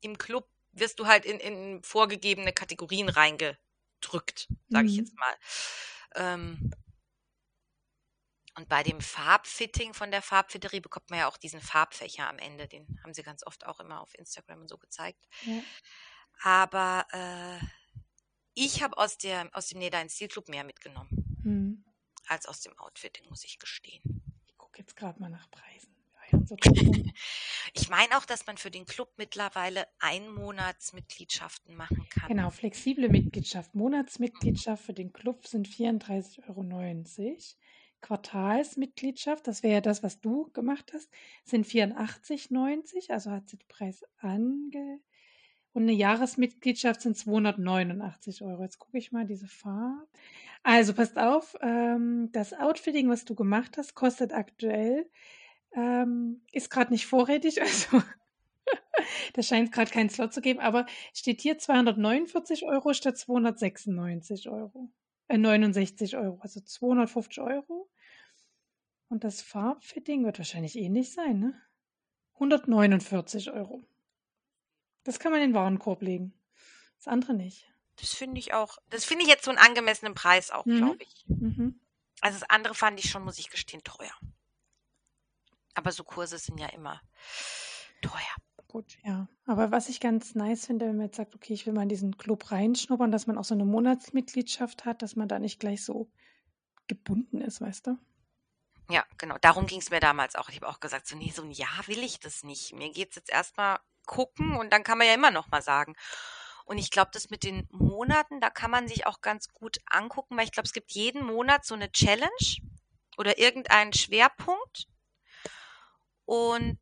Speaker 2: Im Club wirst du halt in, in vorgegebene Kategorien reingedrückt, sage ich mhm. jetzt mal. Ähm, und bei dem Farbfitting von der Farbfitterie bekommt man ja auch diesen Farbfächer am Ende. Den haben sie ganz oft auch immer auf Instagram und so gezeigt. Ja. Aber äh, ich habe aus, aus dem Neda Stilclub mehr mitgenommen. Mhm. als aus dem Outfitting, muss ich gestehen.
Speaker 1: Ich gucke jetzt gerade mal nach Preisen.
Speaker 2: Ich meine auch, dass man für den Club mittlerweile Einmonatsmitgliedschaften machen kann.
Speaker 1: Genau, flexible Mitgliedschaft. Monatsmitgliedschaft für den Club sind 34,90 Euro. Quartalsmitgliedschaft, das wäre ja das, was du gemacht hast, sind 84,90, also hat sie den Preis ange. Und eine Jahresmitgliedschaft sind 289 Euro. Jetzt gucke ich mal diese Farbe. Also passt auf, ähm, das Outfitting, was du gemacht hast, kostet aktuell, ähm, ist gerade nicht vorrätig, also da scheint gerade keinen Slot zu geben, aber steht hier 249 Euro statt 296 Euro. Äh, 69 Euro, also 250 Euro. Und das Farbfitting wird wahrscheinlich ähnlich sein, ne? 149 Euro. Das kann man in den Warenkorb legen. Das andere nicht.
Speaker 2: Das finde ich auch. Das finde ich jetzt so einen angemessenen Preis auch, mhm. glaube ich. Mhm. Also das andere fand ich schon, muss ich gestehen, teuer. Aber so Kurse sind ja immer teuer.
Speaker 1: Gut, ja. Aber was ich ganz nice finde, wenn man jetzt sagt, okay, ich will mal in diesen Club reinschnuppern, dass man auch so eine Monatsmitgliedschaft hat, dass man da nicht gleich so gebunden ist, weißt du?
Speaker 2: Ja, genau. Darum ging es mir damals auch. Ich habe auch gesagt, so, nee, so ein Jahr will ich das nicht. Mir geht es jetzt erstmal gucken und dann kann man ja immer noch mal sagen. Und ich glaube, das mit den Monaten, da kann man sich auch ganz gut angucken, weil ich glaube, es gibt jeden Monat so eine Challenge oder irgendeinen Schwerpunkt. Und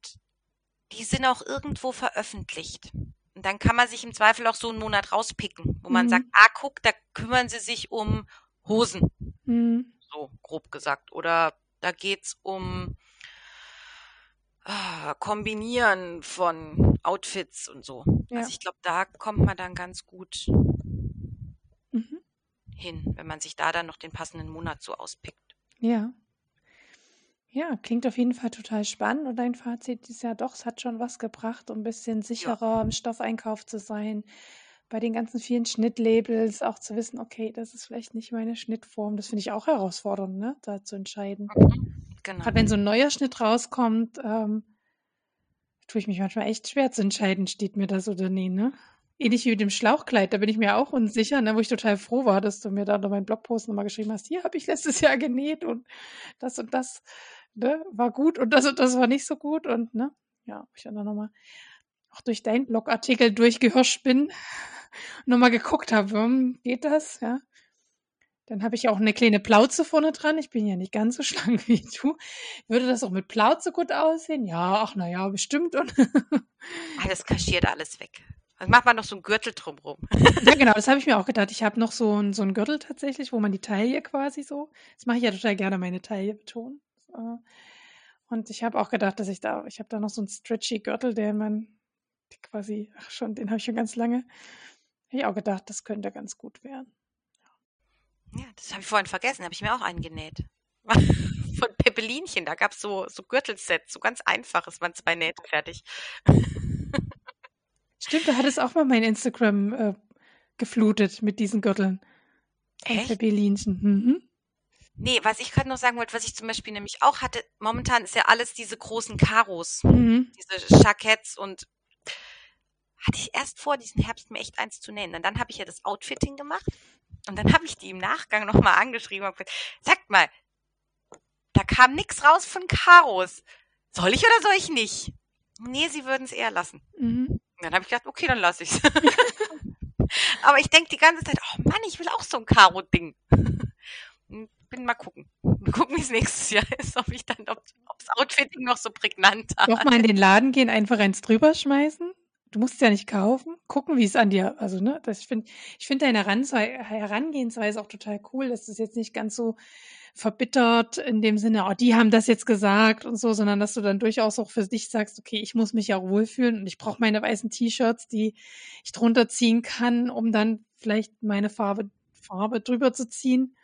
Speaker 2: die sind auch irgendwo veröffentlicht. Und dann kann man sich im Zweifel auch so einen Monat rauspicken, wo man mhm. sagt, ah, guck, da kümmern sie sich um Hosen. Mhm. So, grob gesagt. Oder da geht's um ah, Kombinieren von Outfits und so. Ja. Also ich glaube, da kommt man dann ganz gut mhm. hin, wenn man sich da dann noch den passenden Monat so auspickt.
Speaker 1: Ja. Ja, klingt auf jeden Fall total spannend. Und dein Fazit ist ja doch, es hat schon was gebracht, um ein bisschen sicherer im Stoffeinkauf zu sein. Bei den ganzen vielen Schnittlabels auch zu wissen, okay, das ist vielleicht nicht meine Schnittform. Das finde ich auch herausfordernd, ne, da zu entscheiden. Mhm. Genau. Gerade wenn so ein neuer Schnitt rauskommt, ähm, tue ich mich manchmal echt schwer zu entscheiden, steht mir das oder nee, ne? Ähnlich wie mit dem Schlauchkleid, da bin ich mir auch unsicher, ne, wo ich total froh war, dass du mir da noch meinen Blogpost nochmal geschrieben hast. Hier habe ich letztes Jahr genäht und das und das ne, war gut und das und das war nicht so gut und ne, ja, ich dann nochmal auch durch deinen Blogartikel durchgehirscht bin, nochmal geguckt habe, geht das, ja. Dann habe ich auch eine kleine Plauze vorne dran. Ich bin ja nicht ganz so schlank wie du. Würde das auch mit Plauze gut aussehen? Ja, ach na ja, bestimmt. Und
Speaker 2: alles kaschiert alles weg. Also macht man noch so einen Gürtel drumrum.
Speaker 1: ja, genau, das habe ich mir auch gedacht. Ich habe noch so einen, so einen Gürtel tatsächlich, wo man die Taille quasi so. Das mache ich ja total gerne, meine Taille betonen. Und ich habe auch gedacht, dass ich da, ich habe da noch so einen stretchy Gürtel, der man quasi, ach schon, den habe ich schon ganz lange. Habe ich auch gedacht, das könnte ganz gut werden.
Speaker 2: Ja, das habe ich vorhin vergessen, habe ich mir auch eingenäht. Von Peppelinchen, da gab es so, so Gürtelsets, so ganz einfaches, waren zwei Nähte fertig.
Speaker 1: Stimmt, da hat es auch mal mein Instagram äh, geflutet mit diesen Gürteln. Echt? Peppelinchen. Mhm.
Speaker 2: Nee, was ich gerade noch sagen wollte, was ich zum Beispiel nämlich auch hatte, momentan ist ja alles diese großen Karos, mhm. diese Jacketts und hatte ich erst vor, diesen Herbst mir echt eins zu nähen. Und dann habe ich ja das Outfitting gemacht und dann habe ich die im Nachgang nochmal angeschrieben und gesagt, sagt mal, da kam nichts raus von Karos. Soll ich oder soll ich nicht? Nee, sie würden es eher lassen. Mhm. Dann habe ich gedacht, okay, dann lasse ich es. Aber ich denke die ganze Zeit, oh Mann, ich will auch so ein Karo-Ding. Bin mal gucken. Mal gucken, wie es nächstes Jahr ist, ob ich dann, ob, ob das Outfitting noch so prägnant hat.
Speaker 1: Nochmal in den Laden gehen, einfach eins drüber schmeißen? Du musst es ja nicht kaufen. Gucken, wie es an dir, also, ne, das, ich finde, ich finde deine Herangehensweise auch total cool, dass es jetzt nicht ganz so verbittert in dem Sinne, oh, die haben das jetzt gesagt und so, sondern dass du dann durchaus auch für dich sagst, okay, ich muss mich ja wohlfühlen und ich brauche meine weißen T-Shirts, die ich drunter ziehen kann, um dann vielleicht meine Farbe, Farbe drüber zu ziehen.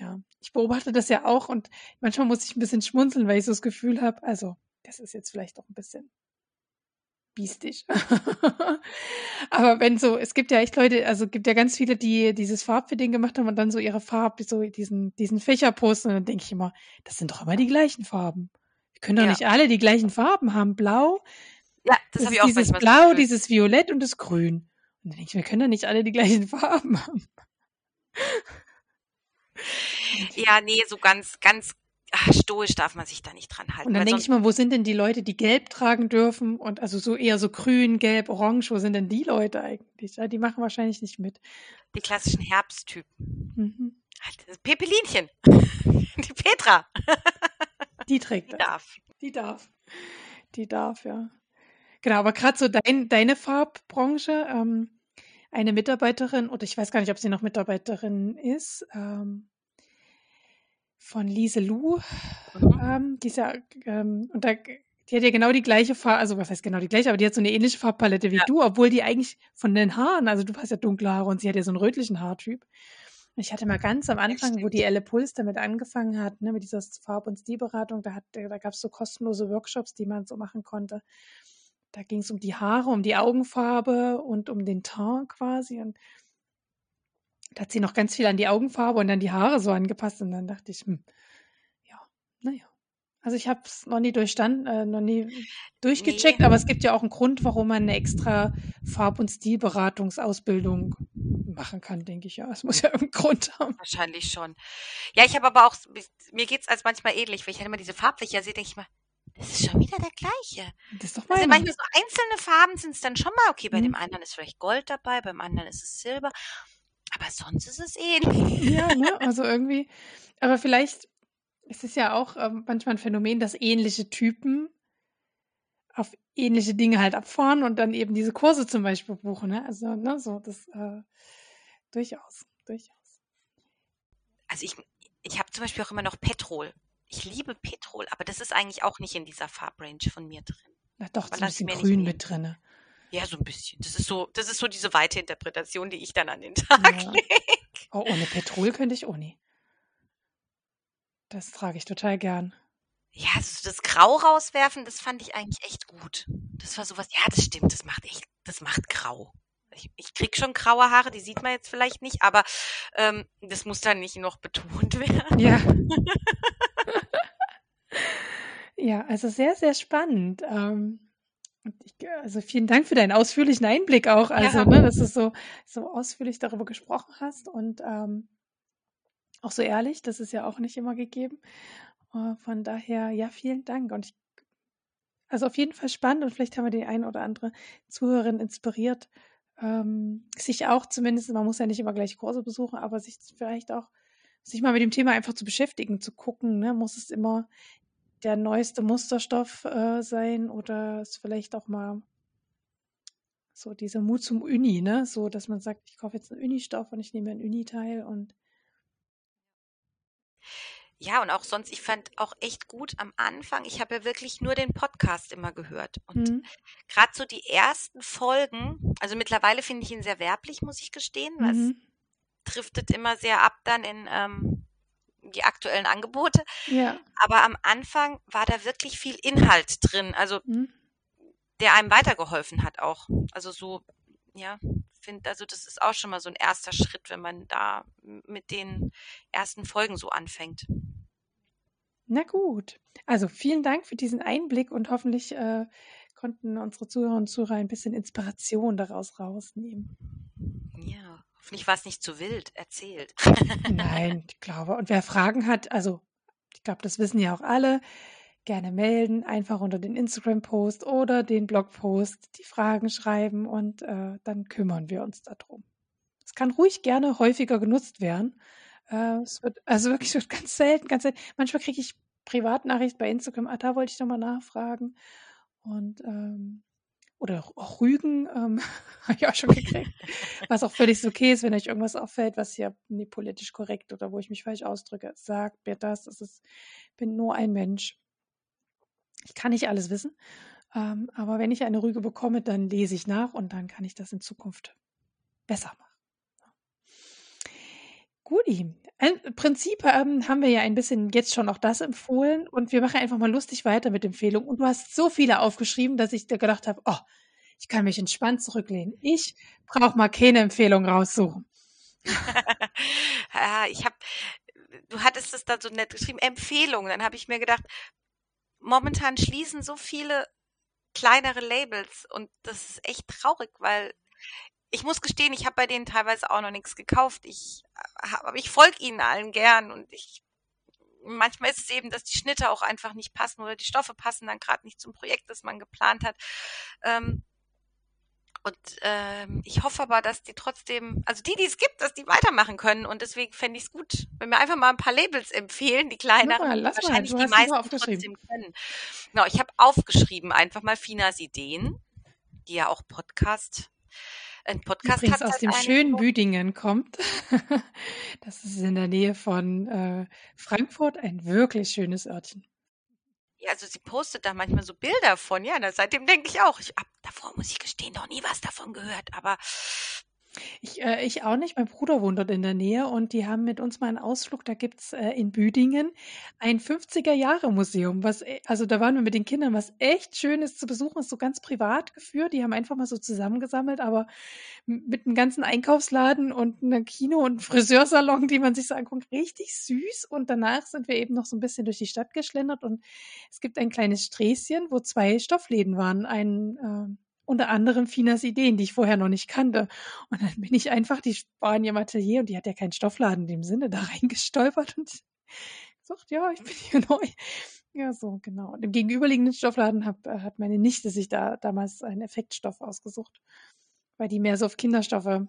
Speaker 1: Ja, ich beobachte das ja auch und manchmal muss ich ein bisschen schmunzeln, weil ich so das Gefühl habe, also, das ist jetzt vielleicht auch ein bisschen biestig. Aber wenn so, es gibt ja echt Leute, also gibt ja ganz viele, die dieses Farbfitting gemacht haben und dann so ihre Farbe, so diesen, diesen Fächer posten und dann denke ich immer, das sind doch immer die gleichen Farben. Wir können doch ja. nicht alle die gleichen Farben haben. Blau. Ja, das, das ist dieses Blau, dieses Violett und das Grün. Und dann denke ich, wir können doch nicht alle die gleichen Farben haben.
Speaker 2: Ja, nee, so ganz, ganz ach, stoisch darf man sich da nicht dran halten.
Speaker 1: Und dann denke ich mal, wo sind denn die Leute, die gelb tragen dürfen und also so eher so grün, gelb, orange, wo sind denn die Leute eigentlich? Ja, die machen wahrscheinlich nicht mit.
Speaker 2: die klassischen Herbsttypen.
Speaker 1: Mhm.
Speaker 2: Alter, das Pepelinchen. Die Petra.
Speaker 1: Die trägt
Speaker 2: Die
Speaker 1: das.
Speaker 2: darf.
Speaker 1: Die darf. Die darf, ja. Genau, aber gerade so dein, deine Farbbranche, ähm, eine Mitarbeiterin, oder ich weiß gar nicht, ob sie noch Mitarbeiterin ist, ähm, von Lise Lu,
Speaker 2: Mhm.
Speaker 1: ähm, die ist ja, ähm, und da, die hat ja genau die gleiche Farbe, also was heißt genau die gleiche, aber die hat so eine ähnliche Farbpalette wie
Speaker 2: Ja.
Speaker 1: du, obwohl die eigentlich von den Haaren, also du hast ja dunkle Haare und sie hat ja so einen rötlichen Haartyp. Und ich hatte mal ganz am Anfang, wo die Elle Puls damit angefangen hat, ne, mit dieser Farb- und Stilberatung, da, hat, da gab es so kostenlose Workshops, die man so machen konnte. Da ging es um die Haare, um die Augenfarbe und um den Teint quasi. Und da hat sie noch ganz viel an die Augenfarbe und dann die Haare so angepasst. Und dann dachte ich, hm, ja, naja. Also ich habe es noch nie durchstanden, äh, noch nie durchgecheckt,
Speaker 2: Nee.
Speaker 1: aber es gibt ja auch einen Grund, warum man eine extra Farb- und Stilberatungsausbildung machen kann, denke ich ja. Es muss ja irgendeinen Grund haben.
Speaker 2: Wahrscheinlich schon. Ja, ich habe aber auch, mir geht's als manchmal ähnlich, wenn ich halt immer diese Farblicher sehe, denke ich mal, das ist schon wieder der gleiche.
Speaker 1: Das ist doch
Speaker 2: sind
Speaker 1: meiner.
Speaker 2: manchmal so einzelne Farben sind es dann schon mal, okay, bei
Speaker 1: Mhm.
Speaker 2: dem anderen ist vielleicht Gold dabei, beim anderen ist es Silber, aber sonst ist es ähnlich.
Speaker 1: Ja, ne? Also irgendwie, aber vielleicht ist es ja auch ähm, manchmal ein Phänomen, dass ähnliche Typen auf ähnliche Dinge halt abfahren und dann eben diese Kurse zum Beispiel buchen. Ne? Also, ne, so das äh, durchaus, durchaus.
Speaker 2: Also ich, ich habe zum Beispiel auch immer noch Petrol. Ich liebe Petrol, aber das ist eigentlich auch nicht in dieser Farbrange von mir drin.
Speaker 1: Na doch,
Speaker 2: Man
Speaker 1: so ein bisschen grün mit drinne.
Speaker 2: Ja, so ein bisschen. Das ist so, das ist so diese weite Interpretation, die ich dann an den Tag
Speaker 1: Ja.
Speaker 2: lege.
Speaker 1: Oh, ohne Petrol könnte ich nie. Das trage ich total gern.
Speaker 2: Ja, also das Grau rauswerfen, das fand ich eigentlich echt gut. Das war sowas, ja, das stimmt, das macht echt, das macht grau. Ich, ich krieg schon graue Haare, die sieht man jetzt vielleicht nicht, aber ähm, das muss dann nicht noch betont werden.
Speaker 1: Ja. ja, also sehr, sehr spannend. Ähm, ich, also vielen Dank für deinen ausführlichen Einblick auch. Also,
Speaker 2: Ja.
Speaker 1: ne, dass du so, so ausführlich darüber gesprochen hast und ähm, auch so ehrlich, das ist ja auch nicht immer gegeben. Äh, von daher, ja, vielen Dank. Und ich, also auf jeden Fall spannend und vielleicht haben wir die ein oder andere Zuhörerin inspiriert, ähm, sich auch zumindest, man muss ja nicht immer gleich Kurse besuchen, aber sich vielleicht auch, sich mal mit dem Thema einfach zu beschäftigen, zu gucken, ne, muss es immer der neueste Musterstoff äh, sein oder ist vielleicht auch mal so dieser Mut zum Uni, ne, so, dass man sagt, ich kaufe jetzt einen Uni-Stoff und ich nehme einen Uni-Teil und
Speaker 2: Ja, und auch sonst, ich fand auch echt gut am Anfang, ich habe ja wirklich nur den Podcast immer gehört. Und
Speaker 1: hm,
Speaker 2: gerade so die ersten Folgen, also mittlerweile finde ich ihn sehr werblich, muss ich gestehen, weil es
Speaker 1: mhm.
Speaker 2: driftet immer sehr ab dann in ähm, die aktuellen Angebote.
Speaker 1: ja,
Speaker 2: Aber am Anfang war da wirklich viel Inhalt drin, also
Speaker 1: hm,
Speaker 2: der einem weitergeholfen hat auch. Also so, ja, finde, also das ist auch schon mal so ein erster Schritt, wenn man da mit den ersten Folgen so anfängt.
Speaker 1: Na gut. Also vielen Dank für diesen Einblick und hoffentlich äh, konnten unsere Zuhörerinnen und Zuhörer ein bisschen Inspiration daraus rausnehmen.
Speaker 2: Ja, hoffentlich war es nicht zu wild erzählt.
Speaker 1: Nein, ich glaube. Und wer Fragen hat, also ich glaube, das wissen ja auch alle, gerne melden, einfach unter den Instagram-Post oder den Blog-Post die Fragen schreiben und äh, dann kümmern wir uns darum. Es kann ruhig gerne häufiger genutzt werden. Äh, es wird, also wirklich wird ganz selten, ganz selten. Manchmal kriege ich Privatnachricht bei Instagram, ah, da wollte ich nochmal nachfragen. Und ähm, oder auch Rügen ähm, habe ich auch schon gekriegt. Was auch völlig okay ist, wenn euch irgendwas auffällt, was hier nie politisch korrekt oder wo ich mich falsch ausdrücke. Sagt mir das. Es ist, bin nur ein Mensch. Ich kann nicht alles wissen. Ähm, aber wenn ich eine Rüge bekomme, dann lese ich nach und dann kann ich das in Zukunft besser machen. Guti. Im Prinzip ähm, haben wir ja ein bisschen jetzt schon auch das empfohlen und wir machen einfach mal lustig weiter mit Empfehlungen. Und du hast so viele aufgeschrieben, dass ich dir gedacht habe, oh, ich kann mich entspannt zurücklehnen. Ich brauche mal keine Empfehlung raussuchen.
Speaker 2: ja, ich habe, du hattest es da so nett geschrieben, Empfehlungen. Dann habe ich mir gedacht, momentan schließen so viele kleinere Labels und das ist echt traurig, weil ich muss gestehen, ich habe bei denen teilweise auch noch nichts gekauft. Ich, aber ich folge ihnen allen gern und ich manchmal ist es eben, dass die Schnitte auch einfach nicht passen oder die Stoffe passen dann gerade nicht zum Projekt, das man geplant hat. Ähm, und ähm, ich hoffe aber, dass die trotzdem, also die, die es gibt, dass die weitermachen können. Und deswegen fände ich es gut, wenn wir einfach mal ein paar Labels empfehlen, die kleineren,
Speaker 1: mal, lass
Speaker 2: wahrscheinlich die meisten trotzdem können. Genau, ich habe aufgeschrieben, einfach mal Finas Ideen, die ja auch Podcast, ein Podcast
Speaker 1: Übrigens aus dem schönen. Büdingen kommt. Das ist in der Nähe von äh, Frankfurt ein wirklich schönes Örtchen.
Speaker 2: Ja, also sie postet da manchmal so Bilder von, ja, seitdem denke ich auch, ich ab davor muss ich gestehen, noch nie was davon gehört, aber
Speaker 1: Ich, äh, ich auch nicht. Mein Bruder wohnt dort in der Nähe und die haben mit uns mal einen Ausflug. Da gibt's äh, in Büdingen ein 50er-Jahre-Museum. Was, e- also da waren wir mit den Kindern, was echt schön ist zu besuchen, ist so ganz privat geführt. Die haben einfach mal so zusammengesammelt, aber mit einem ganzen Einkaufsladen und einem Kino und einem Friseursalon, die man sich so anguckt, richtig süß. Und danach sind wir eben noch so ein bisschen durch die Stadt geschlendert und es gibt ein kleines Sträßchen, wo zwei Stoffläden waren. Ein, äh, unter anderem Finas Ideen, die ich vorher noch nicht kannte. Und dann bin ich einfach, die ihrem Atelier und die hat ja keinen Stoffladen in dem Sinne, da reingestolpert und gesagt, ja, ich bin hier neu. Ja, so, genau. Und im gegenüberliegenden Stoffladen hab, äh, hat meine Nichte sich da damals einen Effektstoff ausgesucht, weil die mehr so auf Kinderstoffe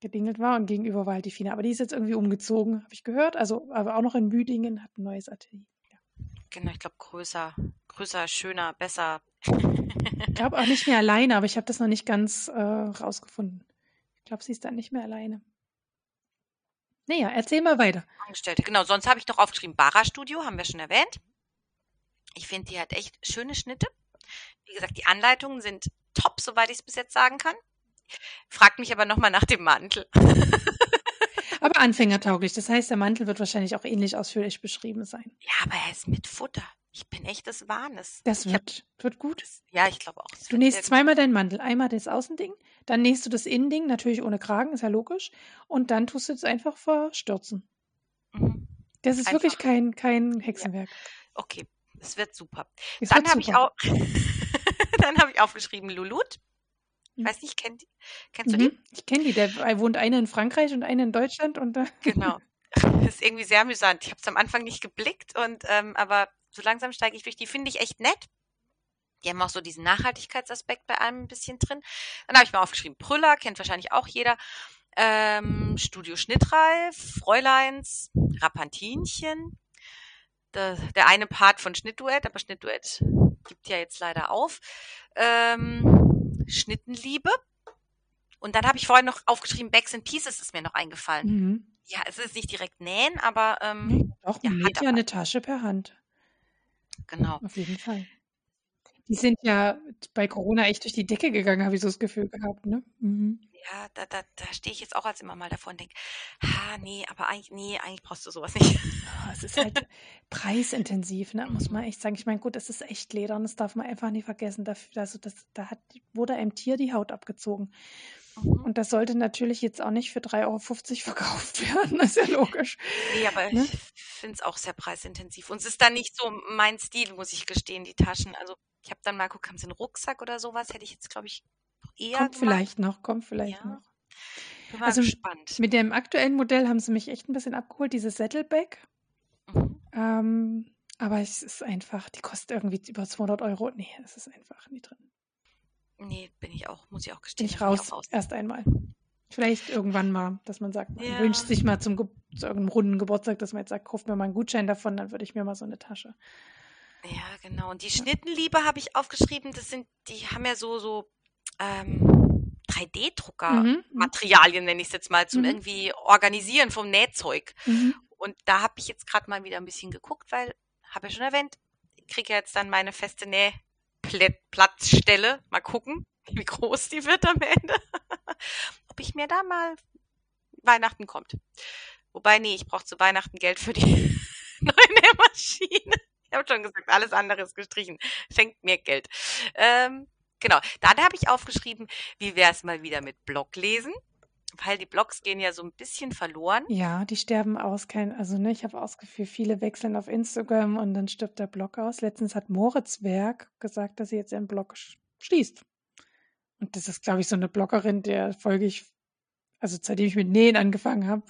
Speaker 1: gedingelt war und gegenüber war halt die Fina. Aber die ist jetzt irgendwie umgezogen, habe ich gehört. Also, aber auch noch in Büdingen hat ein neues Atelier.
Speaker 2: Genau, ich glaube größer, größer, schöner, besser.
Speaker 1: Ich glaube auch nicht mehr alleine, aber ich habe das noch nicht ganz äh, rausgefunden. Ich glaube, sie ist dann nicht mehr alleine. Naja, erzähl mal weiter.
Speaker 2: Angestellte. Genau, sonst habe ich noch aufgeschrieben, Bara Studio, haben wir schon erwähnt. Ich finde, die hat echt schöne Schnitte. Wie gesagt, die Anleitungen sind top, soweit ich es bis jetzt sagen kann. Fragt mich aber nochmal nach dem Mantel.
Speaker 1: Aber anfängertauglich. Das heißt, der Mantel wird wahrscheinlich auch ähnlich ausführlich beschrieben sein.
Speaker 2: Ja, aber er ist mit Futter. Ich bin echt des Wahnes.
Speaker 1: Das
Speaker 2: Ich hab,
Speaker 1: wird, wird gut.
Speaker 2: ja, ich glaube auch.
Speaker 1: Du
Speaker 2: wird
Speaker 1: nähst zweimal deinen Mantel. Einmal das Außending, dann nähst du das Innending, natürlich ohne Kragen, ist ja logisch. Und dann tust du es einfach verstürzen.
Speaker 2: Mhm.
Speaker 1: Das ist wirklich
Speaker 2: Einfach.
Speaker 1: kein, kein
Speaker 2: Ja,
Speaker 1: Hexenwerk.
Speaker 2: okay. Es wird super.
Speaker 1: Es
Speaker 2: Dann
Speaker 1: wird
Speaker 2: habe ich auch, dann habe ich aufgeschrieben Lulut. Ich
Speaker 1: Mhm.
Speaker 2: weiß nicht, kennt, kennst du die?
Speaker 1: Mhm. Ich kenne die. Der wohnt eine in Frankreich und eine in Deutschland und da.
Speaker 2: Genau. Das ist irgendwie sehr amüsant. Ich habe es am Anfang nicht geblickt und ähm, aber so langsam steige ich durch. Die finde ich echt nett. Die haben auch so diesen Nachhaltigkeitsaspekt bei allem ein bisschen drin. Dann habe ich mal aufgeschrieben, Prüller, kennt wahrscheinlich auch jeder. Ähm, Studio Schnittreif, Fräuleins, Rapantinchen. Der, der eine Part von Schnittduett, aber Schnittduett gibt ja jetzt leider auf. Ähm, Schnittenliebe. Und dann habe ich vorhin noch aufgeschrieben, Backs and Pieces ist mir noch eingefallen.
Speaker 1: Mhm.
Speaker 2: Ja, es ist nicht direkt nähen, aber ähm, ja,
Speaker 1: man
Speaker 2: hat
Speaker 1: näht ja eine Tasche per Hand.
Speaker 2: Genau.
Speaker 1: Auf jeden Fall. Die sind ja bei Corona echt durch die Decke gegangen, habe ich so das Gefühl gehabt, ne? Mhm.
Speaker 2: Ja, da, da, da stehe ich jetzt auch als immer mal davor und denke, ha, nee, aber eigentlich, nee, eigentlich brauchst du sowas nicht.
Speaker 1: Ja, es ist halt preisintensiv, ne? Muss man echt sagen. Ich meine, gut, es ist echt Leder und das darf man einfach nicht vergessen. Dafür, also das, da hat, wurde einem Tier die Haut abgezogen.
Speaker 2: Mhm.
Speaker 1: Und das sollte natürlich jetzt auch nicht für 3,50 Euro verkauft werden. Das ist ja logisch.
Speaker 2: Nee, aber
Speaker 1: Ne?
Speaker 2: ich finde es auch sehr preisintensiv. Und es ist dann nicht so mein Stil, muss ich gestehen, die Taschen. Also ich habe dann mal geguckt, haben sie einen Rucksack oder sowas? Hätte ich jetzt, glaube ich, eher
Speaker 1: Kommt vielleicht noch, kommt vielleicht
Speaker 2: Ja,
Speaker 1: noch.
Speaker 2: bin mal
Speaker 1: Also
Speaker 2: gespannt.
Speaker 1: mit dem aktuellen Modell haben sie mich echt ein bisschen abgeholt, dieses Saddleback.
Speaker 2: Mhm.
Speaker 1: Ähm, aber es ist einfach, die kostet irgendwie über 200 Euro. Nee, es ist einfach nie drin.
Speaker 2: Nee, bin ich auch, muss ich auch
Speaker 1: Bin
Speaker 2: gestehen,
Speaker 1: ich
Speaker 2: bin ich
Speaker 1: raus,
Speaker 2: auch raus.
Speaker 1: erst einmal. Vielleicht irgendwann mal, dass man sagt, man
Speaker 2: Ja.
Speaker 1: wünscht sich mal zum Ge zu irgendeinem runden Geburtstag, dass man jetzt sagt, kauft mir mal einen Gutschein davon, dann würde ich mir mal so eine Tasche.
Speaker 2: Ja, genau. Und die. Schnittenliebe habe ich aufgeschrieben. Das sind, die haben ja so, so ähm, 3D-Drucker-Materialien,
Speaker 1: Mhm,
Speaker 2: nenne ich es jetzt mal, zum
Speaker 1: mhm,
Speaker 2: irgendwie Organisieren vom Nähzeug.
Speaker 1: mhm.
Speaker 2: Und da habe ich jetzt gerade mal wieder ein bisschen geguckt, weil, habe ja schon erwähnt, ich kriege ja jetzt dann meine feste Nähplatzstelle. Mal gucken, wie groß die wird am Ende. Ob ich mir da mal Weihnachten kommt. Wobei, nee, ich brauche zu Weihnachten Geld für die neue Nähmaschine. Ich habe schon gesagt, alles andere ist gestrichen. Schenkt mir Geld. Ähm, genau, dann habe ich aufgeschrieben, wie wäre es mal wieder mit Bloglesen? Weil die Blogs gehen ja so ein bisschen verloren.
Speaker 1: Ja, die sterben aus. Kein, also ne, ich habe Gefühl, viele wechseln auf Instagram und dann stirbt der Blog aus. Letztens hat Moritz Werk gesagt, dass sie jetzt ihren Blog sch- schließt. Und das ist, glaube ich, so eine Bloggerin, der folge ich, also seitdem ich mit Nähen angefangen habe.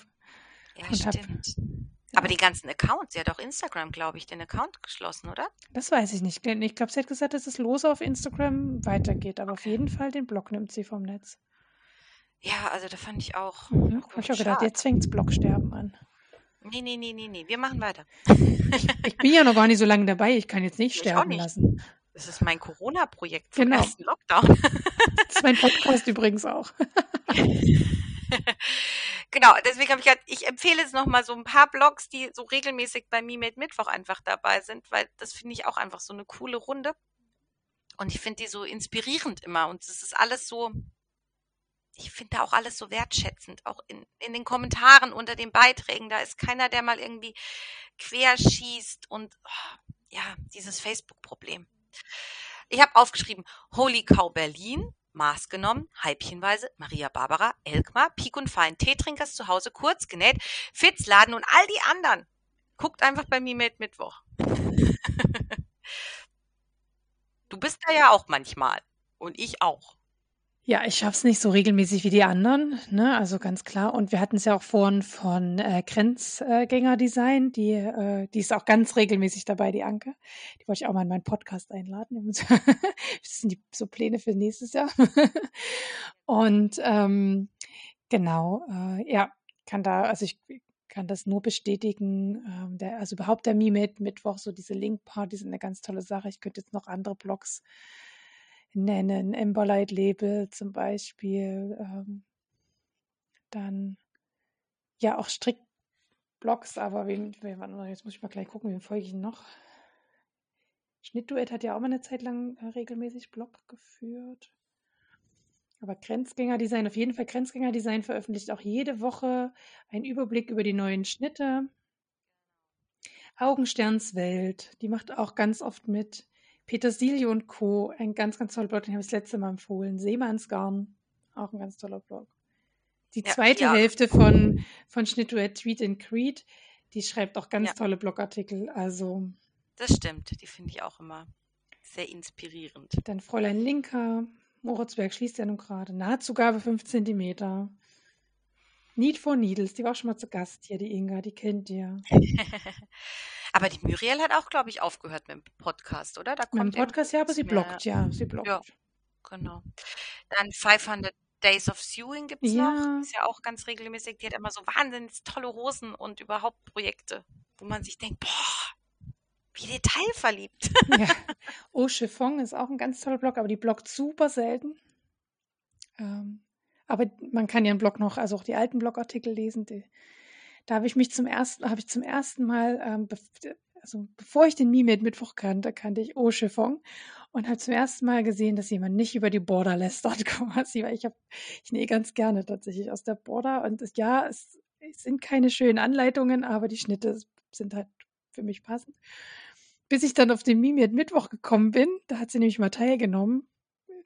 Speaker 2: Ja, stimmt. Hab, aber die ganzen Accounts, sie hat auch Instagram, glaube ich, den Account geschlossen, oder?
Speaker 1: Das weiß ich nicht. Ich glaube, sie hat gesagt, dass es los auf Instagram weitergeht, aber auf jeden Fall den Blog nimmt sie vom Netz.
Speaker 2: Ja, also da fand ich auch.
Speaker 1: Mhm. Habe ich auch gedacht, jetzt fängt's Blogsterben an.
Speaker 2: Nee, nee, nee, nee, nee. Wir machen weiter.
Speaker 1: ich, ich, bin ja noch gar nicht so lange dabei. Ich kann jetzt nicht ich sterben nicht. lassen.
Speaker 2: Das ist mein Corona-Projekt vom
Speaker 1: genau.
Speaker 2: ersten Lockdown.
Speaker 1: das ist mein Podcast übrigens auch.
Speaker 2: genau, deswegen habe ich gesagt, ich empfehle es nochmal so ein paar Blogs, die so regelmäßig bei MeMade Mittwoch einfach dabei sind, weil das finde ich auch einfach so eine coole Runde. Und ich finde die so inspirierend immer. Und es ist alles so, ich finde da auch alles so wertschätzend, auch in, in den Kommentaren unter den Beiträgen. Da ist keiner, der mal irgendwie querschießt und oh, ja, dieses Facebook-Problem. Ich habe aufgeschrieben, Holy Cow Berlin, Maß genommen, halbchenweise, Maria Barbara, Elkmar, Pik und Fein, Teetrinkers zu Hause, kurz genäht, Fitz, Laden und all die anderen. Guckt einfach bei mir mit Mittwoch. du bist da ja auch manchmal. Und ich auch.
Speaker 1: Ja, ich schaff's nicht so regelmäßig wie die anderen, ne? Also ganz klar. Und wir hatten es ja auch vorhin von äh, Grenzgänger-Design, die, äh, die ist auch ganz regelmäßig dabei, die Anke. Die wollte ich auch mal in meinen Podcast einladen. das sind die so Pläne für nächstes Jahr. Und ähm, genau, äh, ja, kann da, also ich kann das nur bestätigen. Ähm, der, also überhaupt der Mimet Mittwoch, so diese Link-Party sind eine ganz tolle Sache. Ich könnte jetzt noch andere Blogs nennen, Embolight Label zum Beispiel, ähm, dann ja auch Strickblogs, aber wem, wem, jetzt muss ich mal gleich gucken, wem folge ich noch? Schnittduett hat ja auch mal eine Zeit lang äh, regelmäßig Blog geführt. Aber Grenzgängerdesign, auf jeden Fall Grenzgängerdesign veröffentlicht auch jede Woche einen Überblick über die neuen Schnitte. Augensternswelt, die macht auch ganz oft mit. Petersilie und Co. Ein ganz, ganz toller Blog, den habe ich das letzte Mal empfohlen. Seemannsgarn, auch ein ganz toller Blog. Die ja, zweite ja. Hälfte von, von Schnittduett Tweet and Creed, die schreibt auch ganz ja. tolle Blogartikel. Also.
Speaker 2: Das stimmt, die finde ich auch immer sehr inspirierend.
Speaker 1: Dann Fräulein Linker, Moritzberg schließt ja nun gerade. Nahtzugabe 5 cm. Need for Needles, die war auch schon mal zu Gast hier, die Inga, die kennt ihr.
Speaker 2: Aber die Muriel hat auch, glaube ich, aufgehört mit dem Podcast, oder?
Speaker 1: Da kommt mit dem Podcast, ja, aber sie blockt, ja, sie blockt. Ja,
Speaker 2: genau. Dann 500 Days of Sewing gibt es ja. noch. Ist ja auch ganz regelmäßig. Die hat immer so wahnsinnig tolle Hosen und überhaupt Projekte, wo man sich denkt, boah, wie detailverliebt.
Speaker 1: Ja. Oh, Chiffon ist auch ein ganz toller Blog, aber die bloggt super selten. Ähm, aber man kann ihren Blog noch, also auch die alten Blogartikel lesen. Die, da habe ich mich zum ersten, habe ich zum ersten Mal, ähm, also bevor ich den Mimit Mittwoch kannte, kannte ich O Chiffon und habe zum ersten Mal gesehen, dass jemand nicht über die Border lästert quasi, weil ich habe, ich nähe ganz gerne tatsächlich aus der Border und ja, es, es sind keine schönen Anleitungen, aber die Schnitte sind halt für mich passend. Bis ich dann auf den Mimit Mittwoch gekommen bin, da hat sie nämlich mal teilgenommen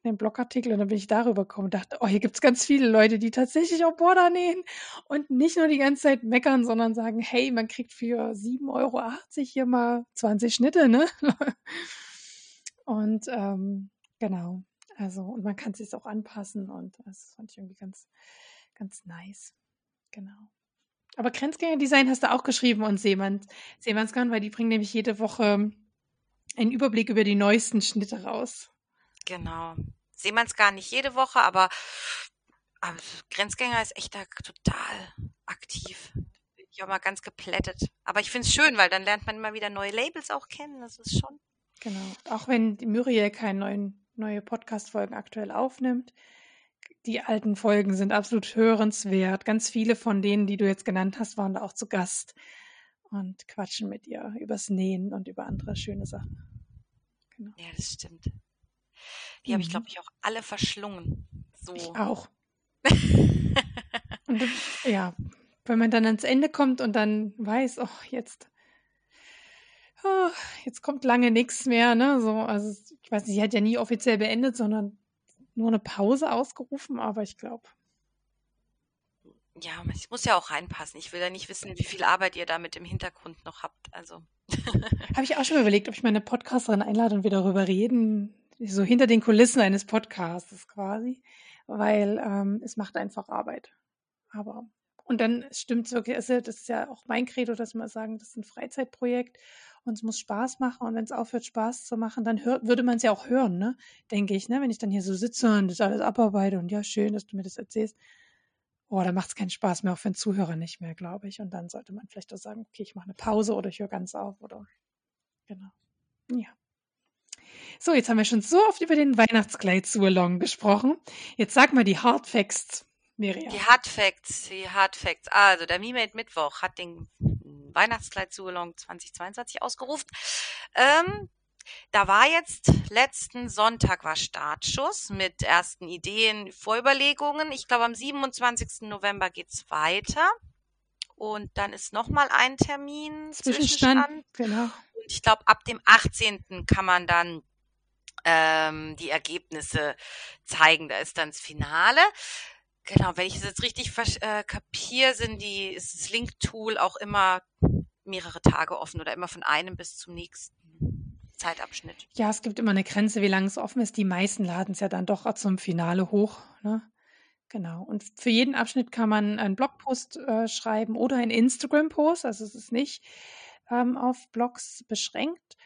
Speaker 1: einen Blogartikel und dann bin ich darüber gekommen und dachte, oh, hier gibt es ganz viele Leute, die tatsächlich auch Border nähen und nicht nur die ganze Zeit meckern, sondern sagen, hey, man kriegt für 7,80 Euro hier mal 20 Schnitte, ne? und ähm, genau, also und man kann es sich auch anpassen und das fand ich irgendwie ganz, ganz nice. Genau. Aber Grenzgängerdesign hast du auch geschrieben und Seemanns, weil die bringen nämlich jede Woche einen Überblick über die neuesten Schnitte raus.
Speaker 2: Genau. Sehen man es gar nicht jede Woche, aber, aber Grenzgänger ist echt da total aktiv. Bin ich auch mal ganz geplättet. Aber ich finde es schön, weil dann lernt man immer wieder neue Labels auch kennen. Das ist schon.
Speaker 1: Genau. Auch wenn die Muriel keine neuen, neue Podcast-Folgen aktuell aufnimmt. Die alten Folgen sind absolut hörenswert. Ganz viele von denen, die du jetzt genannt hast, waren da auch zu Gast und quatschen mit ihr übers Nähen und über andere schöne Sachen.
Speaker 2: Genau. Ja, das stimmt. Die mhm. habe ich, glaube ich, auch alle verschlungen. So.
Speaker 1: Ich auch. und, ja, wenn man dann ans Ende kommt und dann weiß, oh, jetzt, oh, jetzt kommt lange nichts mehr, ne? So, also ich weiß nicht, sie hat ja nie offiziell beendet, sondern nur eine Pause ausgerufen, aber ich glaube.
Speaker 2: Ja, ich muss ja auch reinpassen. Ich will ja nicht wissen, wie viel Arbeit ihr da mit im Hintergrund noch habt. Also.
Speaker 1: Habe ich auch schon überlegt, ob ich meine Podcasterin einlade und wir darüber reden, so hinter den Kulissen eines Podcasts quasi, weil ähm, es macht einfach Arbeit. Aber und dann stimmt es wirklich, also das ist ja auch mein Credo, dass wir sagen, das ist ein Freizeitprojekt und es muss Spaß machen und wenn es aufhört, Spaß zu machen, dann hör, würde man es ja auch hören, ne? Denke ich, ne? Wenn ich dann hier so sitze und das alles abarbeite und ja, schön, dass du mir das erzählst. Oh, dann macht es keinen Spaß mehr, auch für den Zuhörer nicht mehr, glaube ich. Und dann sollte man vielleicht auch sagen, okay, ich mache eine Pause oder ich höre ganz auf oder genau. Ja. So, jetzt haben wir schon so oft über den Weihnachtskleid-Sualong gesprochen. Jetzt sag mal die Hard Facts, Miriam.
Speaker 2: Die Hard Facts, die Hard Facts. Also, der Mimate Mittwoch hat den Weihnachtskleid-Sualong 2022 ausgerufen. Ähm, da war jetzt letzten Sonntag war Startschuss mit ersten Ideen, Vorüberlegungen. Ich glaube, am 27. November geht's weiter. Und dann ist nochmal ein Termin.
Speaker 1: Zwischenstand. Genau.
Speaker 2: Und ich glaube, ab dem 18. kann man dann ähm, die Ergebnisse zeigen. Da ist dann das Finale. Genau, wenn ich es jetzt richtig äh, kapiere, sind die, ist das Link-Tool auch immer mehrere Tage offen oder immer von einem bis zum nächsten Zeitabschnitt.
Speaker 1: Ja, es gibt immer eine Grenze, wie lange es offen ist. Die meisten laden es ja dann doch zum Finale hoch. Ne? Genau. Und für jeden Abschnitt kann man einen Blogpost äh, schreiben oder einen Instagram-Post. Also es ist nicht ähm, auf Blogs beschränkt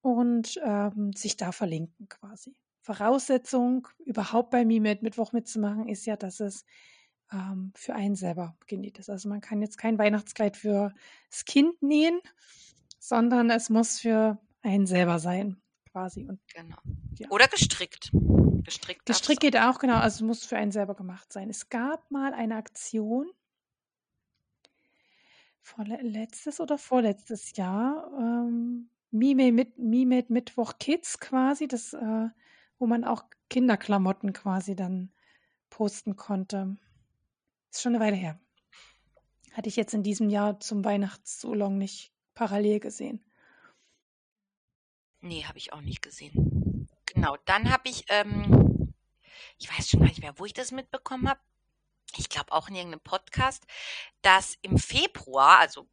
Speaker 1: und ähm, sich da verlinken quasi. Voraussetzung, überhaupt bei Mimet Mittwoch mitzumachen, ist ja, dass es ähm, für einen selber genäht ist. Also man kann jetzt kein Weihnachtskleid für das Kind nähen, sondern es muss für einen selber sein, quasi. Und,
Speaker 2: genau. Ja. Oder gestrickt. Gestrickt,
Speaker 1: gestrickt geht auch, genau. Also muss für einen selber gemacht sein. Es gab mal eine Aktion, letztes oder vorletztes Jahr, ähm, Mime mit Mime Mittwoch Kids quasi, das, äh, wo man auch Kinderklamotten quasi dann posten konnte. Ist schon eine Weile her. Hatte ich jetzt in diesem Jahr zum Weihnachtsulong nicht parallel gesehen.
Speaker 2: Nee, habe ich auch nicht gesehen. Genau, dann habe ich, ähm, ich weiß schon gar nicht mehr, wo ich das mitbekommen habe. Ich glaube auch in irgendeinem Podcast, dass im Februar, also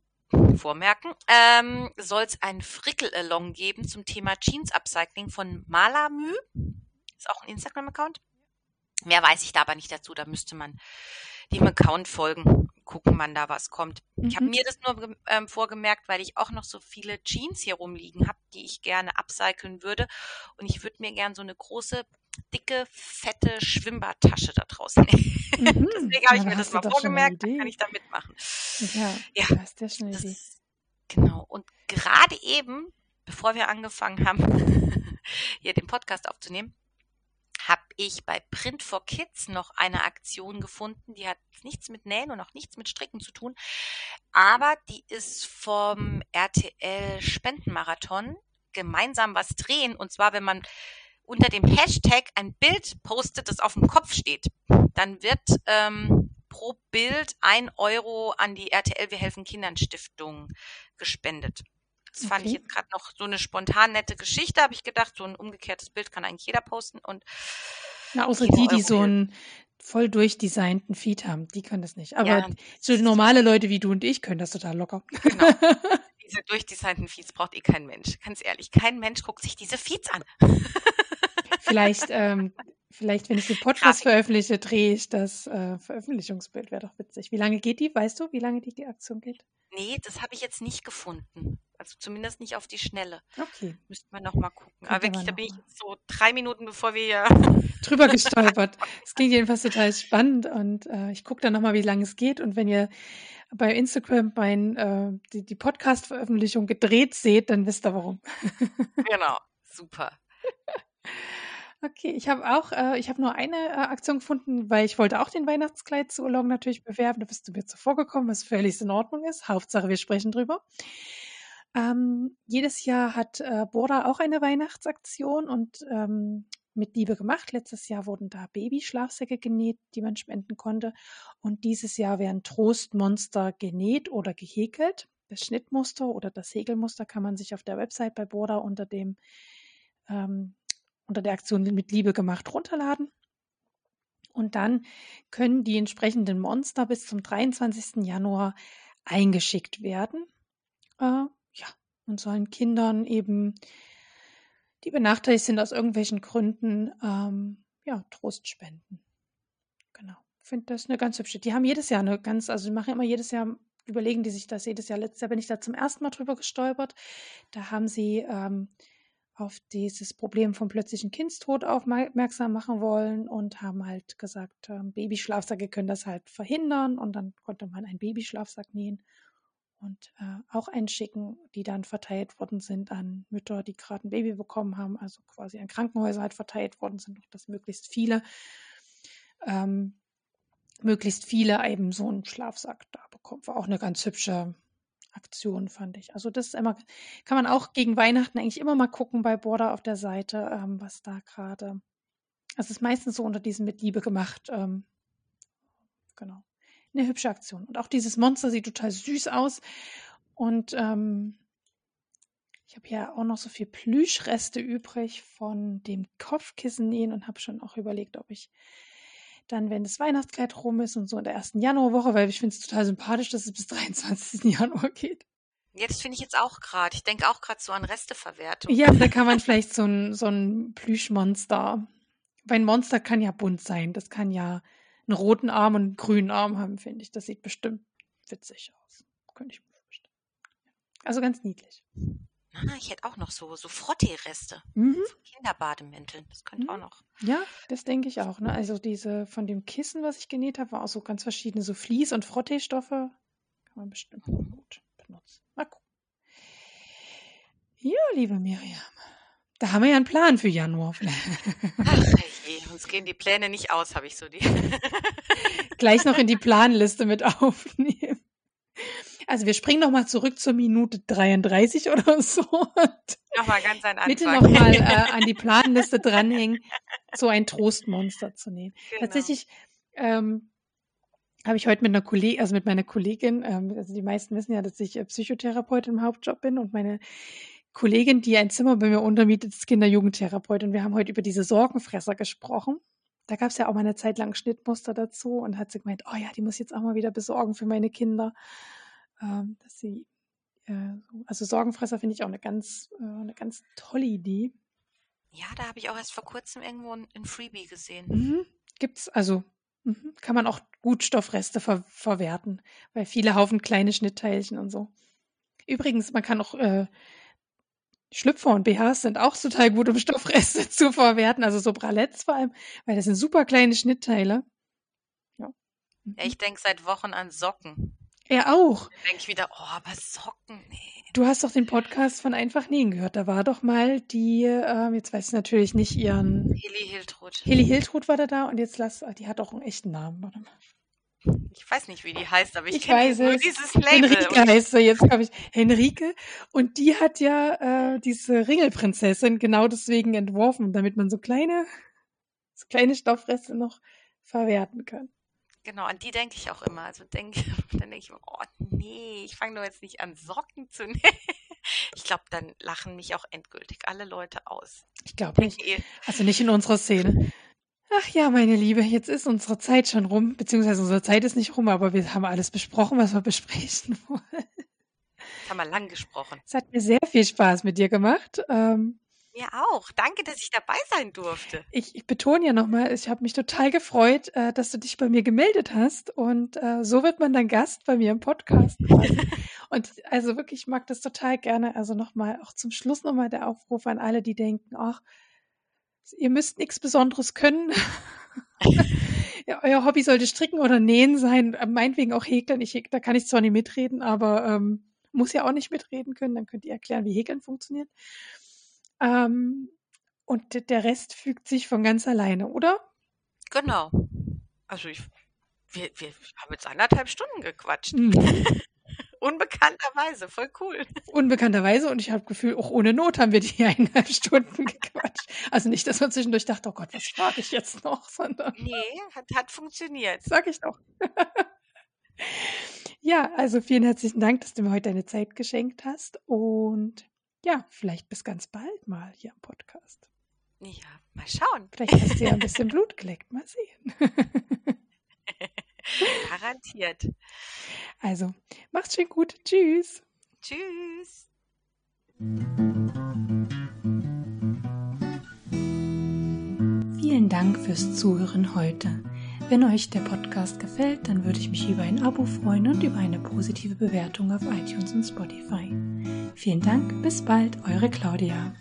Speaker 2: vormerken, ähm, soll es ein Frickel-Along geben zum Thema Jeans Upcycling von Malamü. Ist auch ein Instagram-Account. Mehr weiß ich da aber nicht dazu. Da müsste man dem Account folgen, gucken, wann da was kommt. Mhm. Ich habe mir das nur ähm, vorgemerkt, weil ich auch noch so viele Jeans hier rumliegen habe, die ich gerne upcyclen würde. Und ich würde mir gerne so eine große, dicke, fette Schwimmbadtasche da draußen nehmen. Mhm. Deswegen habe ich mir das mal vorgemerkt, dann kann ich da mitmachen.
Speaker 1: Ja, ja das ist ja schon eine Idee.
Speaker 2: Genau. Und gerade eben, bevor wir angefangen haben, hier den Podcast aufzunehmen, habe ich bei Print for Kids noch eine Aktion gefunden, die hat nichts mit Nähen und auch nichts mit Stricken zu tun, aber die ist vom RTL Spendenmarathon gemeinsam was drehen und zwar wenn man unter dem Hashtag ein Bild postet, das auf dem Kopf steht, dann wird ähm, pro Bild ein Euro an die RTL Wir helfen Kindern Stiftung gespendet. Das fand ich jetzt gerade noch so eine spontan nette Geschichte, habe ich gedacht, so ein umgekehrtes Bild kann eigentlich jeder posten und
Speaker 1: na, außer die, die so einen voll durchdesignten Feed haben, die können das nicht. Aber ja, so normale Leute wie du und ich können das total locker. Genau.
Speaker 2: Diese durchdesignten Feeds braucht eh kein Mensch. Ganz ehrlich, kein Mensch guckt sich diese Feeds an.
Speaker 1: Vielleicht, ähm, vielleicht, wenn ich den Podcast Grafik. veröffentliche, drehe ich das äh, Veröffentlichungsbild. Wäre doch witzig. Wie lange geht die? Weißt du, wie lange die Aktion geht?
Speaker 2: Nee, das habe ich jetzt nicht gefunden. Also zumindest nicht auf die Schnelle.
Speaker 1: Okay.
Speaker 2: Müssten wir nochmal gucken. Gucken Aber wirklich, da bin ich jetzt so drei Minuten, bevor wir hier
Speaker 1: drüber gestolpert. Es klingt jedenfalls total spannend und äh, ich gucke dann nochmal, wie lange es geht. Und wenn ihr bei Instagram mein, äh, die, die Podcast-Veröffentlichung gedreht seht, dann wisst ihr warum.
Speaker 2: genau, super.
Speaker 1: Okay, ich habe auch, äh, ich habe nur eine äh, Aktion gefunden, weil ich wollte auch den Weihnachtskleid zu Urlaub natürlich bewerben. Da bist du mir zuvor gekommen, was völlig in Ordnung ist. Hauptsache, wir sprechen drüber. Ähm, jedes Jahr hat äh, Borda auch eine Weihnachtsaktion und ähm, mit Liebe gemacht. Letztes Jahr wurden da Babyschlafsäcke genäht, die man spenden konnte. Und dieses Jahr werden Trostmonster genäht oder gehäkelt. Das Schnittmuster oder das Häkelmuster kann man sich auf der Website bei Borda unter dem ähm, unter der Aktion mit Liebe gemacht runterladen. Und dann können die entsprechenden Monster bis zum 23. Januar eingeschickt werden. Äh, ja, und sollen Kindern eben die benachteiligt sind aus irgendwelchen Gründen, ähm, ja, Trost spenden. Genau. Ich finde das eine ganz hübsche. Die haben jedes Jahr eine ganz, also die machen immer jedes Jahr, überlegen die sich das jedes Jahr. Letztes Jahr bin ich da zum ersten Mal drüber gestolpert. Da haben sie ähm, auf dieses Problem vom plötzlichen Kindstod aufmerksam machen wollen und haben halt gesagt, ähm, Babyschlafsäcke können das halt verhindern und dann konnte man einen Babyschlafsack nähen und äh, auch einschicken, die dann verteilt worden sind an Mütter, die gerade ein Baby bekommen haben, also quasi an Krankenhäuser halt verteilt worden sind, dass möglichst viele, ähm, möglichst viele eben so einen Schlafsack da bekommen. War auch eine ganz hübsche Aktion, fand ich. Also das ist immer, kann man auch gegen Weihnachten eigentlich immer mal gucken bei Border auf der Seite, ähm, was da gerade. Also es ist meistens so unter diesem mit Liebe gemacht. Ähm, genau. Eine hübsche Aktion. Und auch dieses Monster sieht total süß aus. Und ähm, ich habe ja auch noch so viel Plüschreste übrig von dem Kopfkissen nähen und habe schon auch überlegt, ob ich dann, wenn das Weihnachtskleid rum ist und so in der ersten Januarwoche, weil ich finde es total sympathisch, dass es bis 23. Januar geht.
Speaker 2: Jetzt finde ich jetzt auch gerade. Ich denke auch gerade so an Resteverwertung.
Speaker 1: Ja, da kann man vielleicht so ein, so ein Plüschmonster. Weil ein Monster kann ja bunt sein. Das kann ja einen roten Arm und einen grünen Arm haben, finde ich. Das sieht bestimmt witzig aus. Könnte ich mir vorstellen. Also ganz niedlich.
Speaker 2: Ah, ich hätte auch noch so, so Frottee-Reste. Mhm. Kinderbademänteln. Das könnte mhm. auch noch.
Speaker 1: Ja, das denke ich auch. Ne? Also diese von dem Kissen, was ich genäht habe, war auch so ganz verschiedene, so Vlies- und Frottee-Stoffe. Kann man bestimmt gut benutzen. Mal gucken. Ja, liebe Miriam. Da haben wir ja einen Plan für Januar.
Speaker 2: Ach je, uns gehen die Pläne nicht aus, habe ich so die.
Speaker 1: Gleich noch in die Planliste mit aufnehmen. Also wir springen noch mal zurück zur Minute 33 oder so.
Speaker 2: Nochmal ganz an Anfang.
Speaker 1: Bitte nochmal äh, an die Planliste dranhängen, so ein Trostmonster zu nehmen. Genau. Tatsächlich ähm, habe ich heute mit einer Kollegin, also mit meiner Kollegin, ähm, also die meisten wissen ja, dass ich äh, Psychotherapeutin im Hauptjob bin und meine Kollegin, die ein Zimmer bei mir untermietet, ist Kinder-Jugendtherapeutin. Und wir haben heute über diese Sorgenfresser gesprochen. Da gab es ja auch mal eine Zeit lang Schnittmuster dazu und hat sie gemeint, oh ja, die muss ich jetzt auch mal wieder besorgen für meine Kinder ähm, dass sie, äh, also Sorgenfresser finde ich auch eine ganz, äh, eine ganz tolle Idee.
Speaker 2: Ja, da habe ich auch erst vor kurzem irgendwo ein, Freebie gesehen.
Speaker 1: Mhm. Gibt's, also mhm. kann man auch gut Stoffreste ver verwerten, weil viele Haufen kleine Schnittteilchen und so. Übrigens, man kann auch äh, Schlüpfer und BHs sind auch total gut, um Stoffreste zu verwerten, also so Bralettes vor allem, weil das sind super kleine Schnittteile.
Speaker 2: Ja. ja ich denke seit Wochen an Socken.
Speaker 1: Er auch.
Speaker 2: Dann denke ich wieder, oh, aber Socken, nee.
Speaker 1: Du hast doch den Podcast von Einfach Nähen gehört. Da war doch mal die, ähm, jetzt weiß ich natürlich nicht ihren.
Speaker 2: Hilly Hiltrud.
Speaker 1: Hilly Hiltrud war da da und jetzt lass, die hat auch einen echten Namen. Warte mal.
Speaker 2: Ich weiß nicht, wie die heißt, aber ich,
Speaker 1: ich kenne nur
Speaker 2: dieses Label.
Speaker 1: Henrike heißt sie jetzt, glaube ich. Henrike. Und die hat ja äh, diese Ringelprinzessin genau deswegen entworfen, damit man so kleine, so kleine Stoffreste noch verwerten kann.
Speaker 2: Genau, an die denke ich auch immer. Also denk, dann denke ich immer, oh nee, ich fange doch jetzt nicht an, Socken zu nähen. Ich glaube, dann lachen mich auch endgültig alle Leute aus.
Speaker 1: Ich glaube nicht. Also nicht in unserer Szene. Ach ja, meine Liebe, jetzt ist unsere Zeit schon rum, beziehungsweise unsere Zeit ist nicht rum, aber wir haben alles besprochen, was wir besprechen wollen.
Speaker 2: Haben wir lang gesprochen.
Speaker 1: Es hat mir sehr viel Spaß mit dir gemacht. Ähm,
Speaker 2: mir auch. Danke, dass ich dabei sein durfte.
Speaker 1: Ich, ich betone ja nochmal, ich habe mich total gefreut, äh, dass du dich bei mir gemeldet hast. Und äh, so wird man dann Gast bei mir im Podcast. und also wirklich, ich mag das total gerne. Also nochmal, auch zum Schluss nochmal der Aufruf an alle, die denken, ach, ihr müsst nichts Besonderes können. ja, euer Hobby sollte stricken oder nähen sein, äh, meinetwegen auch häkeln. Ich, da kann ich zwar nicht mitreden, aber ähm, muss ja auch nicht mitreden können. Dann könnt ihr erklären, wie häkeln funktioniert. Ähm, und der Rest fügt sich von ganz alleine, oder?
Speaker 2: Genau. Also ich, wir, wir haben jetzt anderthalb Stunden gequatscht. Mhm. Unbekannterweise, voll cool.
Speaker 1: Unbekannterweise und ich habe Gefühl, auch ohne Not haben wir die eineinhalb Stunden gequatscht. Also nicht, dass man zwischendurch dachte, oh Gott, was frage ich jetzt noch, sondern.
Speaker 2: Nee, hat, hat funktioniert.
Speaker 1: Sag ich doch. ja, also vielen herzlichen Dank, dass du mir heute deine Zeit geschenkt hast und ja, vielleicht bis ganz bald mal hier im Podcast.
Speaker 2: Ja, mal schauen.
Speaker 1: Vielleicht hast du ja ein bisschen Blut geleckt. Mal sehen.
Speaker 2: Garantiert.
Speaker 1: Also, macht's schön gut. Tschüss.
Speaker 2: Tschüss.
Speaker 1: Vielen Dank fürs Zuhören heute. Wenn euch der Podcast gefällt, dann würde ich mich über ein Abo freuen und über eine positive Bewertung auf iTunes und Spotify. Vielen Dank, bis bald, eure Claudia.